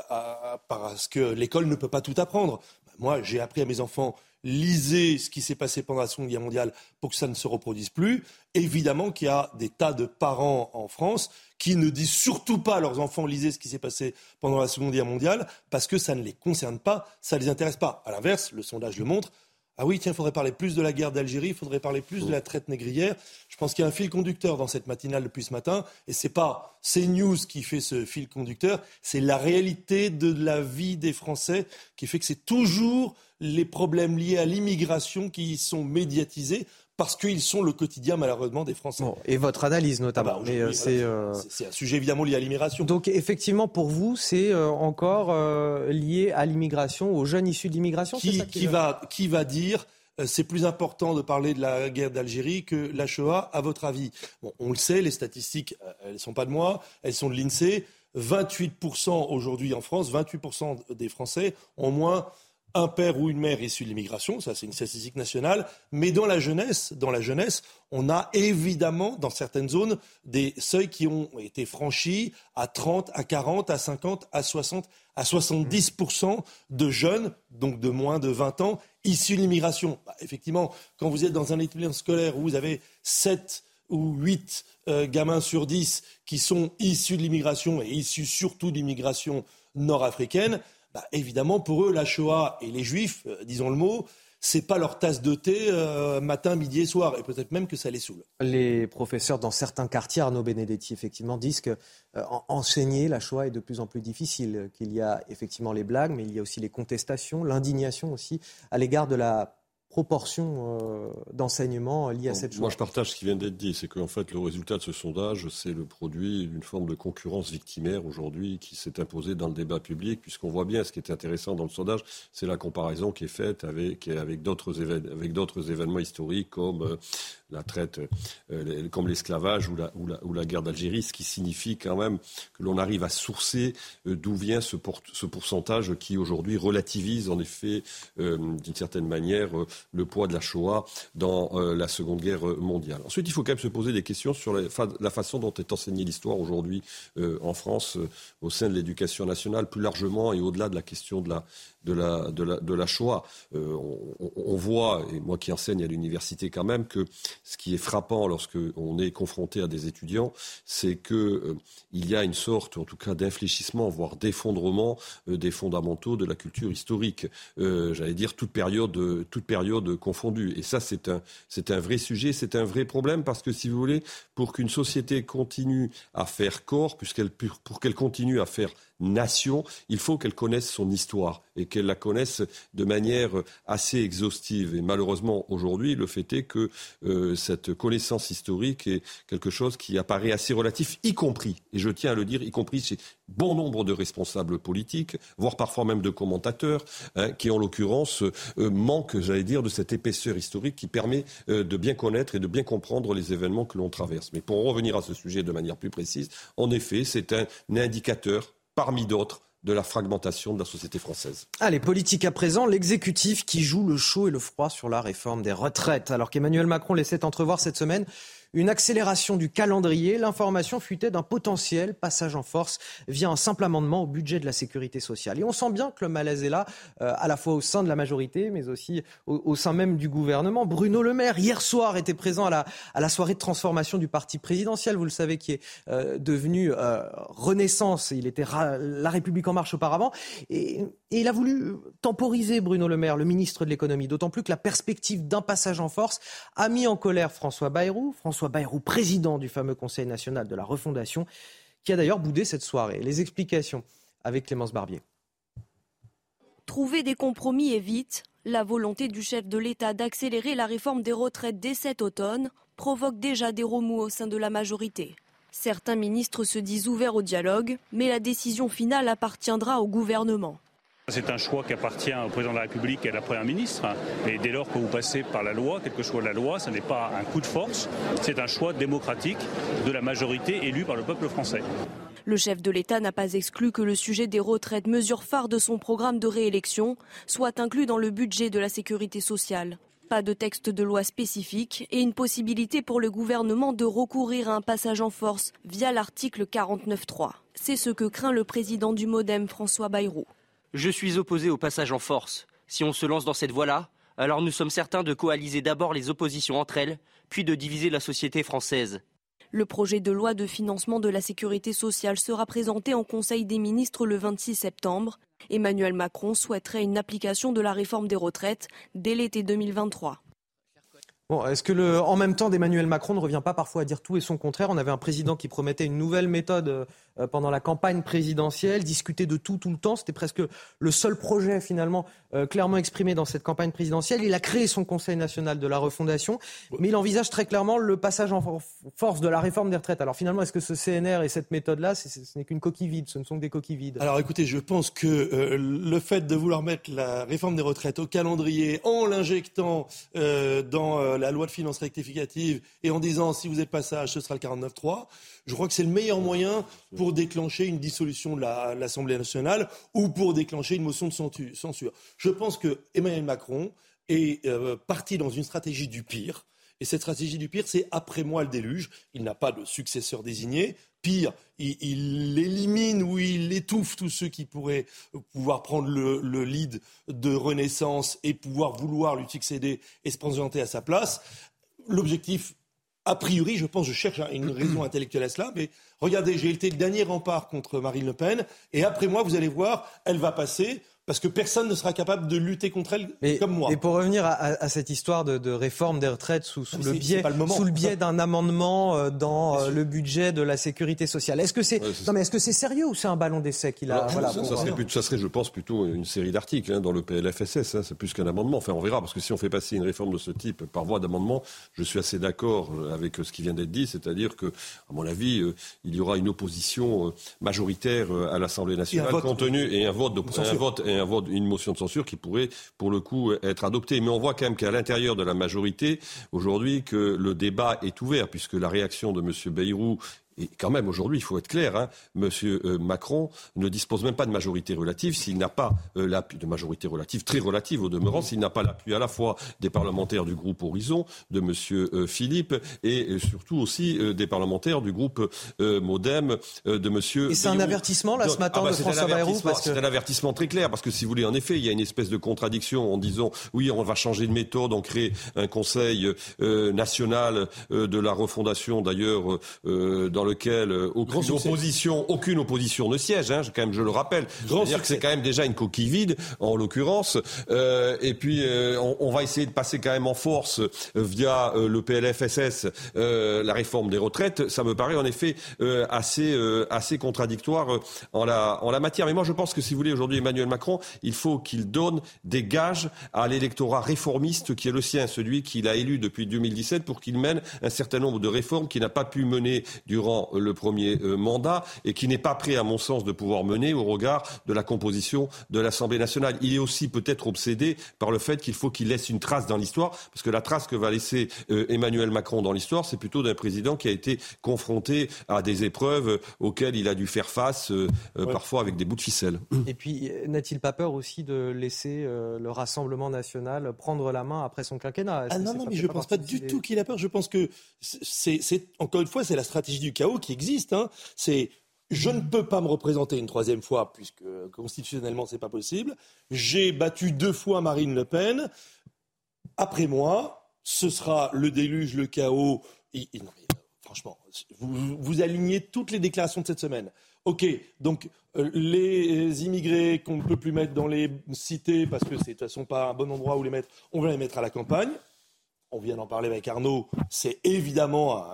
[SPEAKER 11] parce que l'école ne peut pas tout apprendre. Moi, j'ai appris à mes enfants lisez ce qui s'est passé pendant la Seconde Guerre mondiale pour que ça ne se reproduise plus. Évidemment qu'il y a des tas de parents en France qui ne disent surtout pas à leurs enfants lisez ce qui s'est passé pendant la Seconde Guerre mondiale parce que ça ne les concerne pas, ça ne les intéresse pas. À l'inverse, le sondage le montre. Ah oui, tiens, il faudrait parler plus de la guerre d'Algérie, il faudrait parler plus de la traite négrière. Je pense qu'il y a un fil conducteur dans cette matinale depuis ce matin, et c'est pas CNews qui fait ce fil conducteur, c'est la réalité de la vie des Français qui fait que c'est toujours les problèmes liés à l'immigration qui sont médiatisés parce qu'ils sont le quotidien malheureusement des Français.
[SPEAKER 1] et votre analyse notamment.
[SPEAKER 11] Ah bah, euh, euh, c'est un sujet évidemment lié à l'immigration.
[SPEAKER 1] Donc effectivement pour vous c'est euh, encore lié à l'immigration, aux jeunes issus de l'immigration
[SPEAKER 11] qui, qui, va, qui va dire c'est plus important de parler de la guerre d'Algérie que la Shoah, à votre avis? Bon, On le sait, les statistiques, elles ne sont pas de moi, elles sont de l'INSEE. 28% aujourd'hui en France, 28% des Français ont moins un père ou une mère issu de l'immigration, ça c'est une statistique nationale, mais dans la jeunesse, dans la jeunesse, on a évidemment dans certaines zones des seuils qui ont été franchis à 30, à 40, à 50, à 60, à 70 de jeunes, donc de moins de 20 ans, issus de l'immigration. Bah, effectivement, quand vous êtes dans un établissement scolaire où vous avez 7 ou 8 euh, gamins sur 10 qui sont issus de l'immigration et issus surtout de l'immigration nord-africaine, bah, évidemment, pour eux, la Shoah et les Juifs, euh, disons le mot, c'est pas leur tasse de thé euh, matin, midi et soir, et peut-être même que ça les saoule.
[SPEAKER 1] Les professeurs dans certains quartiers, Arnaud Benedetti, effectivement, disent que euh, enseigner la Shoah est de plus en plus difficile, qu'il y a effectivement les blagues, mais il y a aussi les contestations, l'indignation aussi à l'égard de la proportion euh, d'enseignement liés à cette chose.
[SPEAKER 2] Moi, je partage ce qui vient d'être dit. C'est qu'en fait, le résultat de ce sondage, c'est le produit d'une forme de concurrence victimaire aujourd'hui qui s'est imposée dans le débat public, puisqu'on voit bien ce qui est intéressant dans le sondage, c'est la comparaison qui est faite avec, avec d'autres événements historiques comme euh, la traite, euh, comme l'esclavage ou la, ou, la, ou la, guerre d'Algérie, ce qui signifie quand même que l'on arrive à sourcer d'où vient ce, ce, pourcentage qui aujourd'hui relativise en effet d'une certaine manière le poids de la Shoah dans euh, la Seconde Guerre mondiale. Ensuite, il faut quand même se poser des questions sur la, façon dont est enseignée l'histoire aujourd'hui euh, en France, euh, au sein de l'éducation nationale, plus largement et au-delà de la question de la, de la, de la, de la Shoah. On, on, voit, et moi qui enseigne à l'université quand même, que ce qui est frappant lorsqu'on est confronté à des étudiants, c'est qu'il euh, y a une sorte, en tout cas, d'infléchissement, voire d'effondrement des fondamentaux de la culture historique. J'allais dire toute période, toute période confondue. Et ça, c'est un, c'est un vrai sujet, c'est un vrai problème, parce que si vous voulez, pour qu'une société continue à faire corps, puisqu'elle, pour qu'elle continue à faire nation, il faut qu'elle connaisse son histoire et qu'elle la connaisse de manière assez exhaustive. Et malheureusement, aujourd'hui, le fait est que euh, cette connaissance historique est quelque chose qui apparaît assez relatif, y compris, et je tiens à le dire, y compris chez bon nombre de responsables politiques, voire parfois même de commentateurs, hein, qui en l'occurrence euh, manquent, j'allais dire, de cette épaisseur historique qui permet euh, de bien connaître et de bien comprendre les événements que l'on traverse. Mais pour revenir à ce sujet de manière plus précise, en effet, c'est un indicateur parmi d'autres de la fragmentation de la société française.
[SPEAKER 1] Allez, politique à présent, l'exécutif qui joue le chaud et le froid sur la réforme des retraites. Alors qu'Emmanuel Macron laissait entrevoir cette semaine une accélération du calendrier. L'information fuitait d'un potentiel passage en force via un simple amendement au budget de la sécurité sociale. Et on sent bien que le malaise est là, euh, à la fois au sein de la majorité, mais aussi au, sein même du gouvernement. Bruno Le Maire, hier soir, était présent à la, soirée de transformation du parti présidentiel, vous le savez, qui est euh, devenu euh, Renaissance. Il était La République en marche auparavant. Et, et il a voulu temporiser Bruno Le Maire, le ministre de l'économie, d'autant plus que la perspective d'un passage en force a mis en colère François Bayrou. François François Bayrou, président du fameux Conseil national de la refondation, qui a d'ailleurs boudé cette soirée. Les explications avec Clémence Barbier.
[SPEAKER 19] Trouver des compromis est vite. La volonté du chef de l'État d'accélérer la réforme des retraites dès cet automne provoque déjà des remous au sein de la majorité. Certains ministres se disent ouverts au dialogue, mais la décision finale appartiendra au gouvernement.
[SPEAKER 20] C'est un choix qui appartient au président de la République et à la Première ministre. Et dès lors que vous passez par la loi, quelle que soit la loi, ce n'est pas un coup de force, c'est un choix démocratique de la majorité élue par le peuple français.
[SPEAKER 19] Le chef de l'État n'a pas exclu que le sujet des retraites, mesure phare de son programme de réélection, soit inclus dans le budget de la sécurité sociale. Pas de texte de loi spécifique et une possibilité pour le gouvernement de recourir à un passage en force via l'article 49.3. C'est ce que craint le président du Modem, François Bayrou.
[SPEAKER 21] Je suis opposé au passage en force. Si on se lance dans cette voie-là, alors nous sommes certains de coaliser d'abord les oppositions entre elles, puis de diviser la société française.
[SPEAKER 19] Le projet de loi de financement de la sécurité sociale sera présenté en Conseil des ministres le 26 septembre. Emmanuel Macron souhaiterait une application de la réforme des retraites dès l'été 2023.
[SPEAKER 1] Bon, est-ce que le en même temps d'Emmanuel Macron ne revient pas parfois à dire tout et son contraire? On avait un président qui promettait une nouvelle méthode euh, pendant la campagne présidentielle, discuter de tout tout le temps. C'était presque le seul projet finalement euh, clairement exprimé dans cette campagne présidentielle. Il a créé son Conseil national de la refondation, mais il envisage très clairement le passage en force de la réforme des retraites. Alors finalement, est-ce que ce CNR et cette méthode-là, ce n'est qu'une coquille vide Ce ne sont que des coquilles vides?
[SPEAKER 11] Alors écoutez, je pense que euh, le fait de vouloir mettre la réforme des retraites au calendrier en l'injectant dans la loi de finances rectificative et en disant si vous êtes passage, ce sera le 49.3, je crois que c'est le meilleur moyen pour déclencher une dissolution de l'Assemblée nationale ou pour déclencher une motion de censure. Je pense que Emmanuel Macron est euh, parti dans une stratégie du pire. Et cette stratégie du pire, c'est après moi le déluge. Il n'a pas de successeur désigné. Pire, il, élimine ou il étouffe tous ceux qui pourraient pouvoir prendre le, le, lead de Renaissance et pouvoir vouloir lui succéder et se présenter à sa place. L'objectif a priori, je pense, je cherche une raison intellectuelle à cela, mais regardez, j'ai été le dernier rempart contre Marine Le Pen, et après moi, vous allez voir, elle va passer parce que personne ne sera capable de lutter contre elle comme moi.
[SPEAKER 1] Et pour revenir à, cette histoire de, réforme des retraites sous, le, biais, sous le biais d'un amendement euh, dans euh, le budget de la sécurité sociale, est-ce que c'est non mais est-ce que c'est sérieux ou c'est un ballon d'essai qu'il a
[SPEAKER 2] voilà, ça, serait, je pense, plutôt une série d'articles hein, dans le PLFSS. Hein, c'est plus qu'un amendement. Enfin, on verra parce que si on fait passer une réforme de ce type par voie d'amendement, je suis assez d'accord euh, avec ce qui vient d'être dit, c'est-à-dire que, à mon avis, il y aura une opposition majoritaire à l'Assemblée nationale, compte tenu et un vote, de, un vote et une motion de censure qui pourrait, pour le coup, être adoptée. Mais on voit quand même qu'à l'intérieur de la majorité, aujourd'hui, que le débat est ouvert, puisque la réaction de M. Bayrou et quand même, aujourd'hui, il faut être clair, hein, M. Euh, Macron ne dispose même pas de majorité relative s'il n'a pas euh, l'appui de majorité relative, très relative au demeurant, s'il n'a pas l'appui à la fois des parlementaires du groupe Horizon, de M. Euh, Philippe, et surtout aussi des parlementaires du groupe Modem, de M.
[SPEAKER 1] Et c'est un avertissement, là, ce matin, ah bah, de François Bayrou
[SPEAKER 2] C'est un avertissement très clair, parce que si vous voulez, en effet, il y a une espèce de contradiction en disant, oui, on va changer de méthode, on crée un conseil national de la refondation, d'ailleurs, dans le lequel euh, aucune opposition, aucune opposition ne siège. Hein, quand même, je le rappelle. C'est-à-dire que c'est quand même déjà une coquille vide, en l'occurrence. Euh, et puis, euh, on, on, va essayer de passer quand même en force euh, via le PLFSS la réforme des retraites. Ça me paraît en effet assez, assez contradictoire en la, en la matière. Mais moi, je pense que si vous voulez aujourd'hui Emmanuel Macron, il faut qu'il donne des gages à l'électorat réformiste qui est le sien, celui qu'il a élu depuis 2017 pour qu'il mène un certain nombre de réformes qu'il n'a pas pu mener durant le premier euh, mandat et qui n'est pas prêt, à mon sens, de pouvoir mener au regard de la composition de l'Assemblée nationale. Il est aussi peut-être obsédé par le fait qu'il faut qu'il laisse une trace dans l'histoire, parce que la trace que va laisser euh, Emmanuel Macron dans l'histoire, c'est plutôt d'un président qui a été confronté à des épreuves auxquelles il a dû faire face, euh, parfois avec des bouts de ficelle.
[SPEAKER 1] Et puis, n'a-t-il pas peur aussi de laisser le Rassemblement national prendre la main après son quinquennat?
[SPEAKER 11] Ah non, non, mais je ne pense pas du tout qu'il a peur. Je pense que c'est, encore une fois, c'est la stratégie du chaos qui existe. Hein. C'est je ne peux pas me représenter une troisième fois puisque constitutionnellement c'est pas possible. J'ai battu deux fois Marine Le Pen. Après moi, ce sera le déluge, le chaos. franchement, vous, alignez toutes les déclarations de cette semaine. Ok, donc euh, les immigrés qu'on ne peut plus mettre dans les cités parce que c'est de toute façon pas un bon endroit où les mettre, on va les mettre à la campagne on vient d'en parler avec Arnaud, c'est évidemment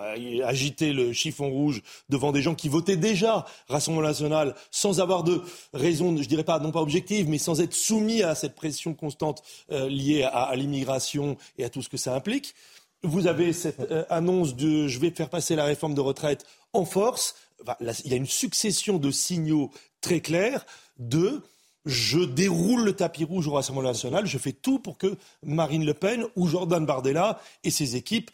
[SPEAKER 11] agiter le chiffon rouge devant des gens qui votaient déjà Rassemblement national sans avoir de raison, je dirais pas, non pas objective, mais sans être soumis à cette pression constante euh, liée à, l'immigration et à tout ce que ça implique. Vous avez cette euh, annonce de je vais faire passer la réforme de retraite en force. il y a une succession de signaux très clairs de je déroule le tapis rouge au Rassemblement national, je fais tout pour que Marine Le Pen ou Jordan Bardella et ses équipes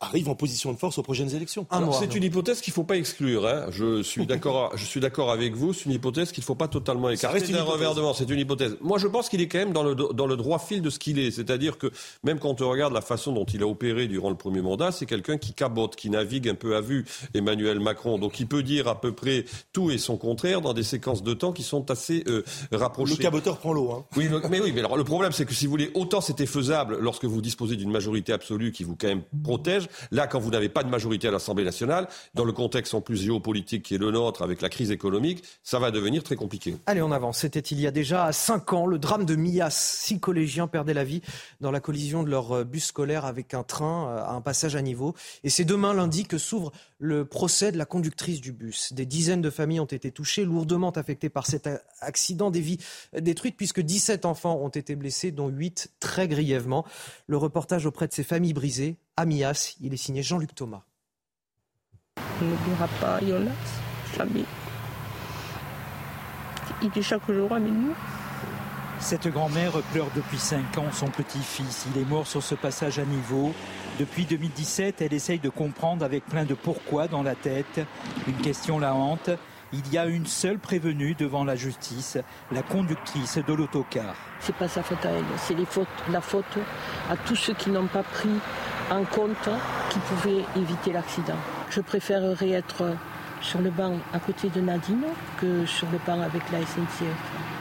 [SPEAKER 11] arrive en position de force aux prochaines élections.
[SPEAKER 2] C'est une hypothèse qu'il ne faut pas exclure. Hein. Je suis d'accord. je suis d'accord avec vous. C'est une hypothèse qu'il ne faut pas totalement écarter d'un revers devant. C'est une hypothèse. Moi, je pense qu'il est quand même dans le dans le droit fil de ce qu'il est. C'est-à-dire que même quand on regarde la façon dont il a opéré durant le premier mandat, c'est quelqu'un qui cabote, qui navigue un peu à vue. Emmanuel Macron, donc il peut dire à peu près tout et son contraire dans des séquences de temps qui sont assez euh, rapprochées.
[SPEAKER 11] Le caboteur prend l'eau. Hein.
[SPEAKER 2] Oui, mais oui. Mais alors le problème, c'est que si vous voulez, autant c'était faisable lorsque vous disposez d'une majorité absolue qui vous quand même protège Là, quand vous n'avez pas de majorité à l'Assemblée nationale, dans le contexte en plus géopolitique qui est le nôtre, avec la crise économique, ça va devenir très compliqué.
[SPEAKER 1] Allez, on avance. C'était il y a déjà cinq ans, le drame de Mias. Six collégiens perdaient la vie dans la collision de leur euh, bus scolaire avec un train euh, à un passage à niveau. Et c'est demain lundi que s'ouvre le procès de la conductrice du bus. Des dizaines de familles ont été touchées, lourdement affectées par cet accident, des vies détruites puisque 17 enfants ont été blessés, dont 8 très grièvement. Le reportage auprès de ces familles brisées Amias. Il est signé Jean-Luc Thomas.
[SPEAKER 22] On n'oubliera pas Jonas, famille. Il est chaque jour avec nous.
[SPEAKER 23] Cette grand-mère pleure depuis 5 ans son petit-fils. Il est mort sur ce passage à niveau. Depuis 2017, elle essaye de comprendre avec plein de pourquoi dans la tête. Une question la hante. Il y a une seule prévenue devant la justice, la conductrice de l'autocar.
[SPEAKER 22] C'est pas sa faute à elle, c'est la faute à tous ceux qui n'ont pas pris en compte qui pouvait éviter l'accident. Je préférerais être sur le banc à côté de Nadine que sur le banc avec la SNCF.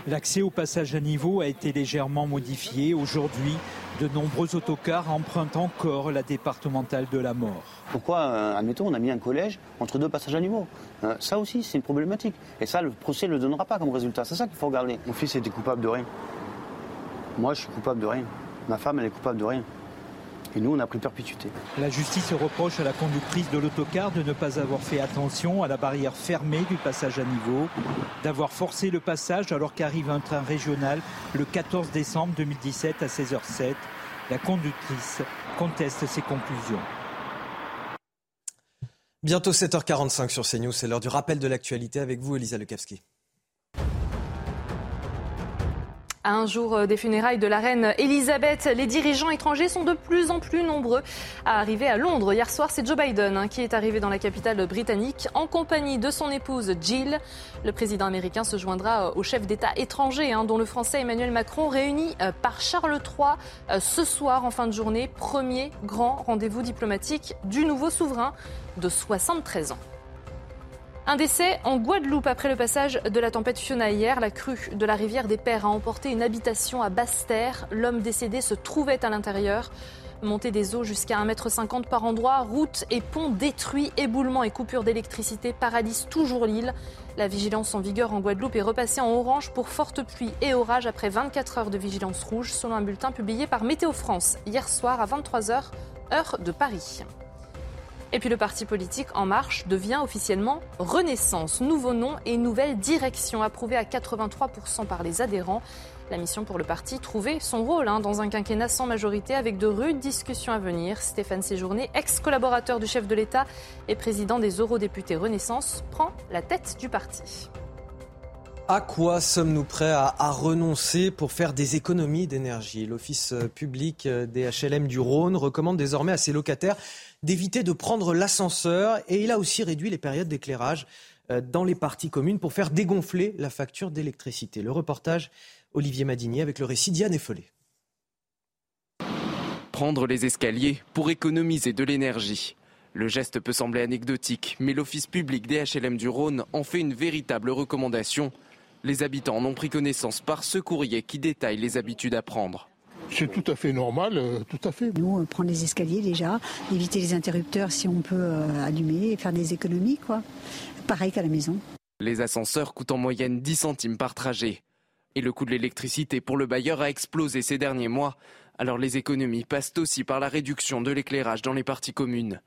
[SPEAKER 23] L'accès au passage à niveau a été légèrement modifié. Aujourd'hui, de nombreux autocars empruntent encore la départementale de la mort.
[SPEAKER 24] Pourquoi, euh, admettons, on a mis un collège entre deux passages à niveau? Ça aussi, c'est une problématique. Et ça, le procès ne le donnera pas comme résultat. C'est ça qu'il faut regarder. Mon fils était coupable de rien. Moi, je suis coupable de rien. Ma femme, elle est coupable de rien. Et nous, on a pris perpétuité.
[SPEAKER 23] La justice reproche à la conductrice de l'autocar de ne pas avoir fait attention à la barrière fermée du passage à niveau, d'avoir forcé le passage alors qu'arrive un train régional le 14 décembre 2017 à 16h07. La conductrice conteste ses conclusions.
[SPEAKER 1] Bientôt 7h45 sur CNews, c'est l'heure du rappel de l'actualité avec vous, Elisa Lekavski.
[SPEAKER 15] À un jour euh, des funérailles de la reine Elisabeth, les dirigeants étrangers sont de plus en plus nombreux à arriver à Londres. Hier soir, c'est Joe Biden hein, qui est arrivé dans la capitale britannique en compagnie de son épouse Jill. Le président américain se joindra euh, au chef d'État étranger, hein, dont le français Emmanuel Macron, réuni euh, par Charles III ce soir en fin de journée. Premier grand rendez-vous diplomatique du nouveau souverain de 73 ans. Un décès en Guadeloupe après le passage de la tempête Fiona hier. La crue de la rivière des Pères a emporté une habitation à Basse-Terre. L'homme décédé se trouvait à l'intérieur. Montée des eaux jusqu'à 1,50 m par endroit, routes et ponts détruits, éboulements et coupures d'électricité paralysent toujours l'île. La vigilance en vigueur en Guadeloupe est repassée en orange pour fortes pluies et orages après 24 heures de vigilance rouge, selon un bulletin publié par Météo France hier soir à 23h, heure de Paris. Et puis le parti politique En Marche devient officiellement Renaissance. Nouveau nom et nouvelle direction approuvée à 83% par les adhérents. La mission pour le parti, trouver son rôle hein, dans un quinquennat sans majorité avec de rudes discussions à venir. Stéphane Séjourné, ex-collaborateur du chef de l'État et président des eurodéputés Renaissance, prend la tête du parti.
[SPEAKER 1] À quoi sommes-nous prêts à, renoncer pour faire des économies d'énergie? L'Office public des HLM du Rhône recommande désormais à ses locataires d'éviter de prendre l'ascenseur et il a aussi réduit les périodes d'éclairage euh, dans les parties communes pour faire dégonfler la facture d'électricité. Le reportage Olivier Madinier avec le récit Diane Effolé.
[SPEAKER 25] Prendre les escaliers pour économiser de l'énergie. Le geste peut sembler anecdotique, mais l'Office public des HLM du Rhône en fait une véritable recommandation les habitants en ont pris connaissance par ce courrier qui détaille les habitudes à prendre.
[SPEAKER 26] C'est tout à fait normal, euh, tout à fait.
[SPEAKER 27] Nous, on prend les escaliers déjà, éviter les interrupteurs si on peut euh, allumer et faire des économies, quoi. Pareil qu'à la maison.
[SPEAKER 25] Les ascenseurs coûtent en moyenne 10 centimes par trajet. Et le coût de l'électricité pour le bailleur a explosé ces derniers mois. Alors les économies passent aussi par la réduction de l'éclairage dans les parties communes.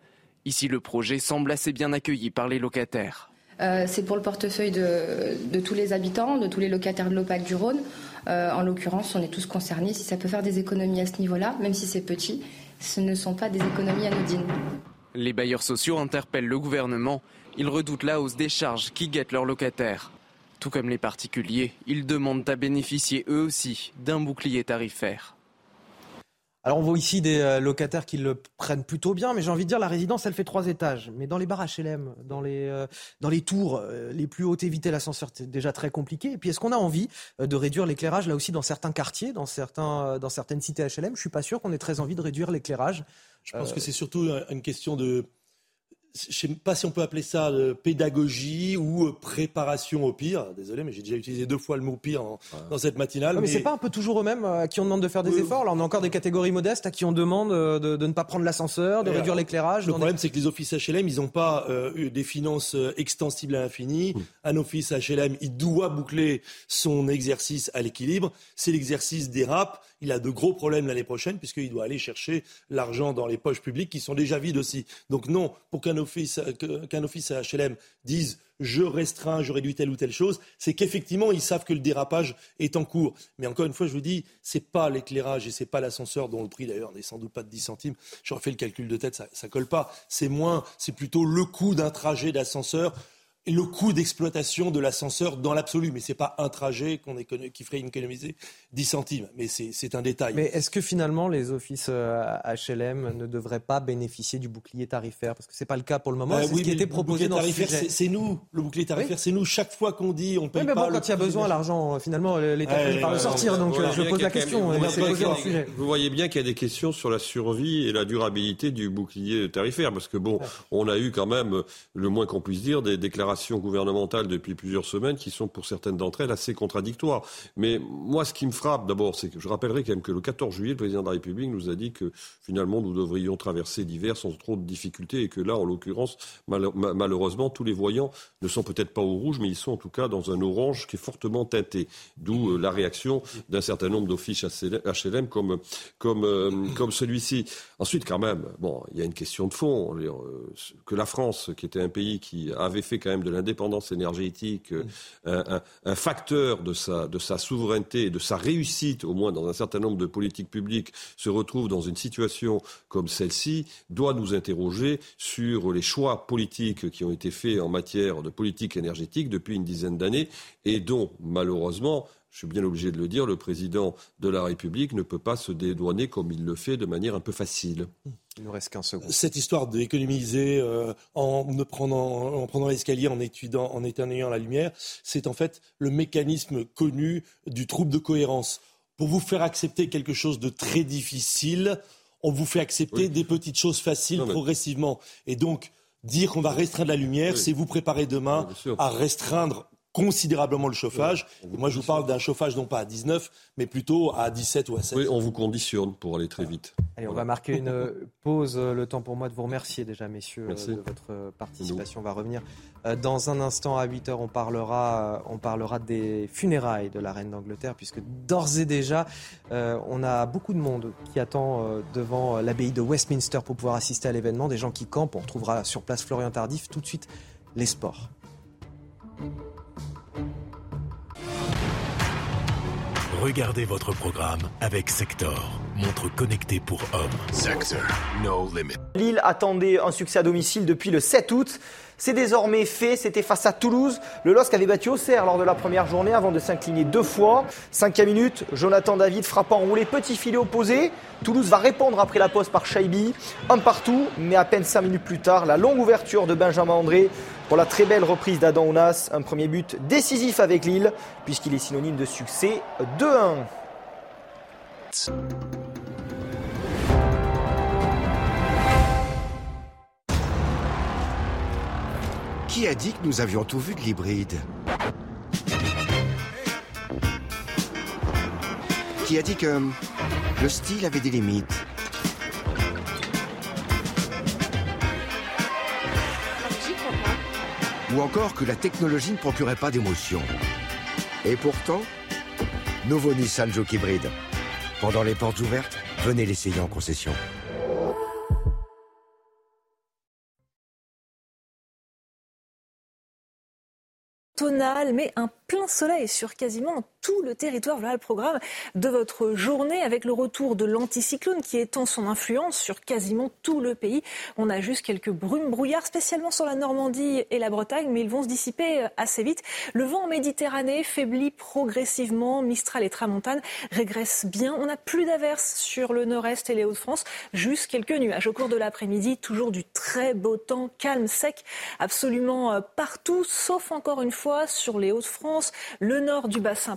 [SPEAKER 25] Ici, le projet semble assez bien accueilli par les locataires.
[SPEAKER 28] Euh, c'est pour le portefeuille de, tous les habitants, de tous les locataires de l'OPAC du Rhône. Euh, en l'occurrence, on est tous concernés. Si ça peut faire des économies à ce niveau-là, même si c'est petit, ce ne sont pas des économies anodines.
[SPEAKER 25] Les bailleurs sociaux interpellent le gouvernement. Ils redoutent la hausse des charges qui guettent leurs locataires. Tout comme les particuliers, ils demandent à bénéficier eux aussi d'un bouclier tarifaire.
[SPEAKER 1] Alors on voit ici des euh, locataires qui le prennent plutôt bien, mais j'ai envie de dire la résidence elle fait trois étages. Mais dans les bars HLM, dans les euh, dans les tours euh, les plus hautes, éviter l'ascenseur c'est déjà très compliqué. Et puis est-ce qu'on a envie de réduire l'éclairage là aussi dans certains quartiers, dans certains dans certaines cités HLM Je suis pas sûr qu'on ait très envie de réduire l'éclairage.
[SPEAKER 11] Je pense que c'est surtout une question de je ne sais pas si on peut appeler ça euh, pédagogie ou euh, préparation au pire. Désolé, mais j'ai déjà utilisé deux fois le mot pire dans cette matinale.
[SPEAKER 1] mais, c'est pas un peu toujours eux-mêmes à qui on demande de faire des efforts? Là, on a encore des catégories modestes à qui on demande de, ne pas prendre l'ascenseur, de réduire l'éclairage.
[SPEAKER 11] Le problème, c'est que les offices HLM, ils n'ont pas euh, des finances extensibles à l'infini. Un office HLM, il doit boucler son exercice à l'équilibre. C'est l'exercice des raps il a de gros problèmes l'année prochaine puisqu'il doit aller chercher l'argent dans les poches publiques qui sont déjà vides aussi. Donc non, pour qu'un office, qu'un office HLM dise je restreins, je réduis telle ou telle chose, c'est qu'effectivement, ils savent que le dérapage est en cours. Mais encore une fois, je vous dis, c'est pas l'éclairage et c'est pas l'ascenseur dont le prix d'ailleurs n'est sans doute pas de 10 centimes. J'aurais fait le calcul de tête, ça, ça colle pas. C'est moins, c'est plutôt le coût d'un trajet d'ascenseur le coût d'exploitation de l'ascenseur dans l'absolu. Mais ce n'est pas un trajet qu'on qui ferait économiser 10 centimes. Mais c'est un détail.
[SPEAKER 1] Mais est-ce que finalement les offices HLM euh, ne devraient pas bénéficier du bouclier tarifaire? Parce que ce n'est pas le cas pour le moment.
[SPEAKER 11] Bah
[SPEAKER 1] c'est ce qui était proposé dans
[SPEAKER 11] C'est nous, le bouclier tarifaire, c'est nous. Chaque fois qu'on dit on paye
[SPEAKER 1] oui, mais
[SPEAKER 11] bon,
[SPEAKER 1] quand il y a besoin, l'argent, finalement, l'État peut pas le sortir. Donc je pose la question.
[SPEAKER 2] Vous voyez bien qu'il y a des questions sur la survie et la durabilité du bouclier tarifaire. Parce que bon, on a eu quand même, le moins qu'on puisse dire, des déclarations gouvernementales depuis plusieurs semaines qui sont pour certaines d'entre elles assez contradictoires. Mais moi, ce qui me frappe d'abord, c'est que je rappellerai quand même que le 14 juillet, le président de la République nous a dit que finalement nous devrions traverser l'hiver sans trop de difficultés et que là, en l'occurrence, malheureusement, tous les voyants ne sont peut-être pas au rouge, mais ils sont en tout cas dans un orange qui est fortement teinté. D'où euh, la réaction d'un certain nombre d'offices HLM comme, comme, euh, comme celui-ci. Ensuite, quand même, bon, il y a une question de fond. Euh, que la France, qui était un pays qui avait fait quand même de l'indépendance énergétique euh, un, facteur de sa, de sa souveraineté et de sa réussite, au moins dans un certain nombre de politiques publiques, se retrouve dans une situation comme celle-ci, doit nous interroger sur les choix politiques qui ont été faits en matière de politique énergétique depuis une dizaine d'années et dont, malheureusement, je suis bien obligé de le dire, le président de la République ne peut pas se dédouaner comme il le fait de manière un peu facile.
[SPEAKER 1] Il nous reste qu'un second.
[SPEAKER 11] Cette histoire d'économiser euh, en, prenant, en prenant l'escalier, en, étudiant, en éteignant la lumière, c'est en fait le mécanisme connu du trouble de cohérence. Pour vous faire accepter quelque chose de très difficile, on vous fait accepter des petites choses faciles progressivement. Et donc, dire qu'on va restreindre la lumière, c'est vous préparer demain à restreindre considérablement le chauffage. moi, je vous parle d'un chauffage non pas à 19, mais plutôt à 17 ou à 16.
[SPEAKER 2] Oui, on vous conditionne pour aller très vite.
[SPEAKER 1] Allez, on va marquer une pause. Le temps pour moi de vous remercier déjà, messieurs, de votre participation. On va revenir euh, dans un instant à 8 heures. On parlera, on parlera des funérailles de la reine d'Angleterre, puisque d'ores et déjà, euh, on a beaucoup de monde qui attend euh, devant l'abbaye de Westminster pour pouvoir assister à l'événement. Des gens qui campent. On retrouvera sur place Florian Tardif. Tout de suite, les sports.
[SPEAKER 29] Regardez votre programme avec Sector, montre connectée pour hommes.
[SPEAKER 30] Lille attendait un succès à domicile depuis le 7 août. C'est désormais fait, c'était face à Toulouse. Le LOSC avait battu Auxerre lors de la première journée avant de s'incliner deux fois. Cinquième minute, Jonathan David frappe enroulé, petit filet opposé. Toulouse va répondre après la pause par Shaibi. Un partout, mais à peine cinq minutes plus tard, la longue ouverture de Benjamin André pour la très belle reprise d'Adam Ounas. Un premier but décisif avec Lille, puisqu'il est synonyme de succès 2-1.
[SPEAKER 31] Qui a dit que nous avions tout vu de l'hybride Qui a dit que le style avait des limites Ou encore que la technologie ne procurait pas d'émotion Et pourtant, nouveau Nissan Joke Hybride. Pendant les portes ouvertes, venez l'essayer en concession.
[SPEAKER 4] Mais un plein soleil sur quasiment tout le territoire. Voilà le programme de votre journée avec le retour de l'anticyclone qui étend son influence sur quasiment tout le pays. On a juste quelques brumes brouillards, spécialement sur la Normandie et la Bretagne, mais ils vont se dissiper assez vite. Le vent en Méditerranée faiblit progressivement. Mistral et Tramontane régressent bien. On n'a plus d'averses sur le nord-est et les Hauts-de-France, juste quelques nuages au cours de l'après-midi. Toujours du très beau temps, calme, sec, absolument euh, partout, sauf encore une fois sur les Hauts-de-France le nord du bassin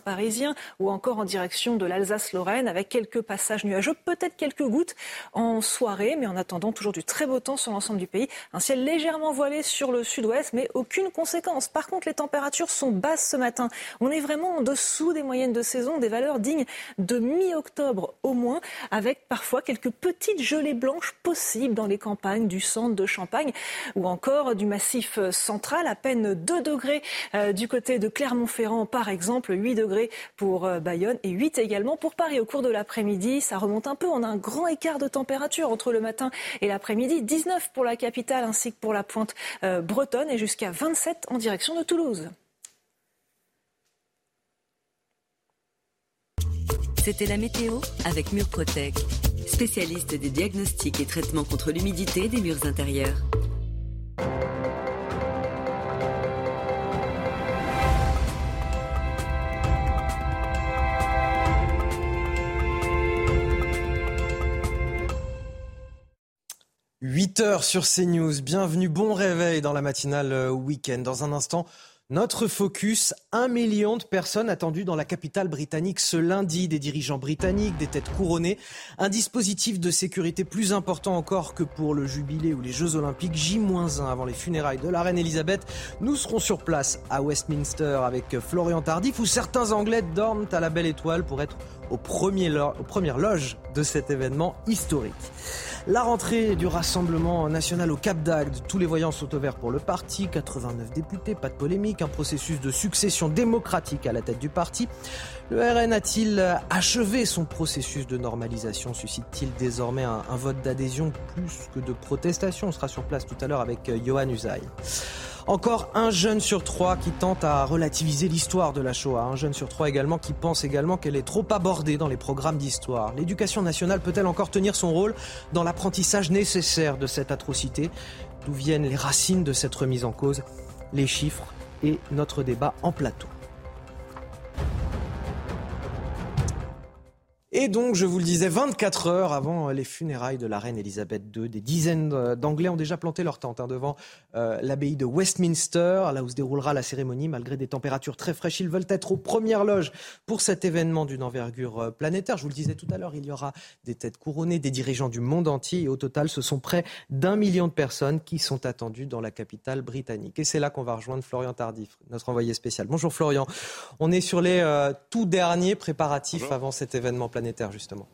[SPEAKER 4] ou encore en direction de l'Alsace-Lorraine avec quelques passages nuageux, peut-être quelques gouttes en soirée, mais en attendant toujours du très beau temps sur l'ensemble du pays. Un ciel légèrement voilé sur le sud-ouest, mais aucune conséquence. Par contre, les températures sont basses ce matin. On est vraiment en dessous des moyennes de saison, des valeurs dignes de mi-octobre au moins, avec parfois quelques petites gelées blanches possibles dans les campagnes du centre de Champagne ou encore du massif central, à peine 2 degrés euh, du côté de Clermont ferrand par exemple, 8 degrés pour euh, Bayonne et 8 également pour Paris. Au cours de l'après-midi, ça remonte un peu. On a un grand écart de température entre le matin et l'après-midi. 19 pour la capitale ainsi que pour la pointe euh, bretonne et jusqu'à 27 en direction de Toulouse.
[SPEAKER 32] C'était la météo avec Murprotec, spécialiste des diagnostics et traitements contre l'humidité des murs intérieurs.
[SPEAKER 1] 8 heures sur CNews. Bienvenue, bon réveil dans la matinale euh, week-end. Dans un instant, notre focus, un million de personnes attendues dans la capitale britannique ce lundi, des dirigeants britanniques, des têtes couronnées, un dispositif de sécurité plus important encore que pour le jubilé ou les Jeux olympiques, J-1 avant les funérailles de la reine Elisabeth. Nous serons sur place à Westminster avec Florian Tardif où certains Anglais dorment à la belle étoile pour être aux premières loges de cet événement historique. La rentrée du Rassemblement national au Cap d'Agde, tous les voyants sont ouverts pour le parti, 89 députés, pas de polémique, un processus de succession démocratique à la tête du parti. Le RN a-t-il achevé son processus de normalisation? Suscite-t-il désormais un, vote d'adhésion plus que de protestation? On sera sur place tout à l'heure avec euh, Johan Usaï. Encore un jeune sur trois qui tente à relativiser l'histoire de la Shoah. Un jeune sur trois également qui pense également qu'elle est trop abordée dans les programmes d'histoire. L'éducation nationale peut-elle encore tenir son rôle dans l'apprentissage nécessaire de cette atrocité? D'où viennent les racines de cette remise en cause? Les chiffres et notre débat en plateau. Et donc, je vous le disais, 24 heures avant les funérailles de la reine Elisabeth II, des dizaines d'Anglais ont déjà planté leur tente hein, devant euh, l'abbaye de Westminster, là où se déroulera la cérémonie. Malgré des températures très fraîches, ils veulent être aux premières loges pour cet événement d'une envergure euh, planétaire. Je vous le disais tout à l'heure, il y aura des têtes couronnées, des dirigeants du monde entier. Et au total, ce sont près d'un million de personnes qui sont attendues dans la capitale britannique. Et c'est là qu'on va rejoindre Florian Tardif, notre envoyé spécial. Bonjour Florian. On est sur les euh, tout derniers préparatifs avant cet événement planétaire justement.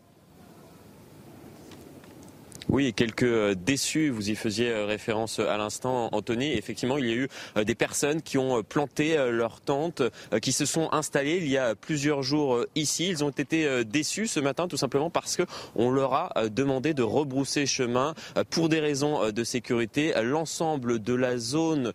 [SPEAKER 33] Oui, quelques euh, déçus, vous y faisiez euh, référence euh, à l'instant, Anthony. Effectivement, il y a eu des personnes qui ont planté leur tente, qui se sont installées il y a plusieurs jours ici. Ils ont été déçus ce matin tout simplement parce que on leur a demandé de rebrousser chemin pour des raisons de sécurité. L'ensemble de la zone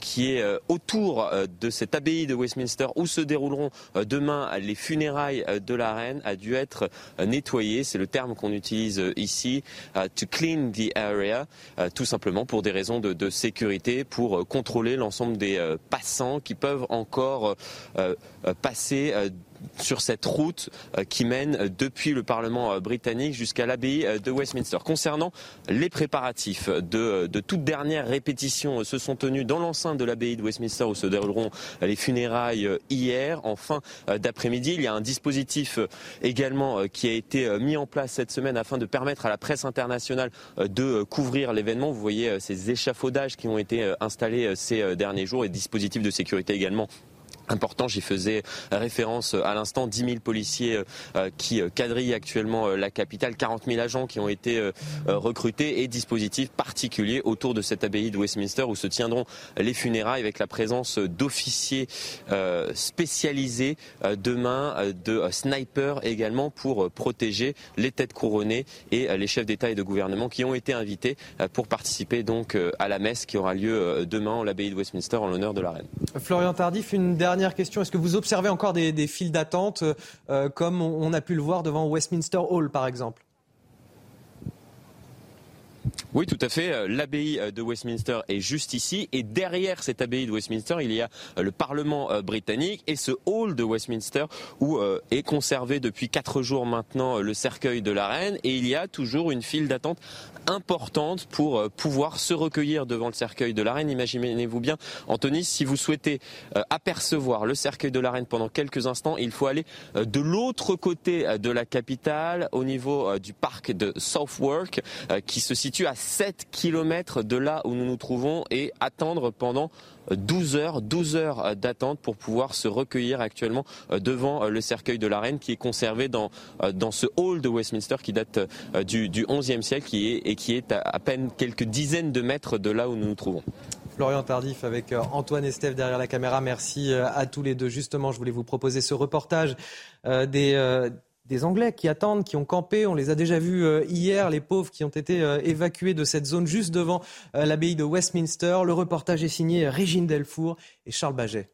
[SPEAKER 33] qui est autour de cette abbaye de Westminster où se dérouleront demain les funérailles de la reine a dû être nettoyé. C'est le terme qu'on utilise ici. Uh, to clean the area, uh, tout simplement pour des raisons de, sécurité, pour euh, contrôler l'ensemble des euh, passants qui peuvent encore euh, passer sur cette route euh, qui mène depuis le Parlement euh, britannique jusqu'à l'abbaye euh, de Westminster. Concernant les préparatifs de, de toute dernière répétition se sont tenus dans l'enceinte de l'abbaye de Westminster où se dérouleront les funérailles hier en fin d'après-midi. Il y a un dispositif également qui a été mis en place cette semaine afin de permettre à la presse internationale de couvrir l'événement. Vous voyez ces échafaudages qui ont été installés ces derniers jours et dispositifs de sécurité également important. J'y faisais référence à l'instant. 10 000 policiers euh, qui euh, quadrillent actuellement euh, la capitale, 40 000 agents qui ont été recrutés et dispositifs particuliers autour de cette abbaye de Westminster où se tiendront les funérailles avec la présence d'officiers spécialisés demain, de snipers également pour protéger les têtes couronnées et les chefs d'État et de gouvernement qui ont été invités pour participer donc à la messe qui aura lieu demain en l'abbaye de Westminster en l'honneur de la reine.
[SPEAKER 1] Florian Tardif, une dernière dernière question. Est-ce que vous observez encore des, files d'attente euh, comme on a pu le voir devant Westminster Hall, par exemple?
[SPEAKER 33] Oui, tout à fait. Euh, l'abbaye euh, de Westminster est juste ici. Et derrière cette abbaye de Westminster, il y a euh, le Parlement britannique et ce hall de Westminster où est conservé depuis quatre jours maintenant le cercueil de la reine. Et il y a toujours une file d'attente importante pour pouvoir se recueillir devant le cercueil de la reine. Imaginez-vous bien, Anthony, si vous souhaitez apercevoir le cercueil de la reine pendant quelques instants, il faut aller de l'autre côté de la capitale, au niveau du parc de Southwark, qui se situe à 7 km de là où nous nous trouvons et attendre pendant 12 heures, 12 heures d'attente pour pouvoir se recueillir actuellement euh, devant euh, le cercueil de la reine qui est conservé dans, euh, dans ce hall de Westminster qui date du, du 11e siècle qui est, et qui est à, à peine quelques dizaines de mètres de là où nous nous trouvons.
[SPEAKER 1] Florian Tardif avec Antoine Estève derrière la caméra. Merci à tous les deux. Justement, je voulais vous proposer ce reportage des, des Anglais qui attendent, qui ont campé. On les a déjà vus euh, hier, les pauvres qui ont été euh, évacués de cette zone juste devant euh, l'abbaye de Westminster. Le reportage est signé Régine Delfour et Charles Baget.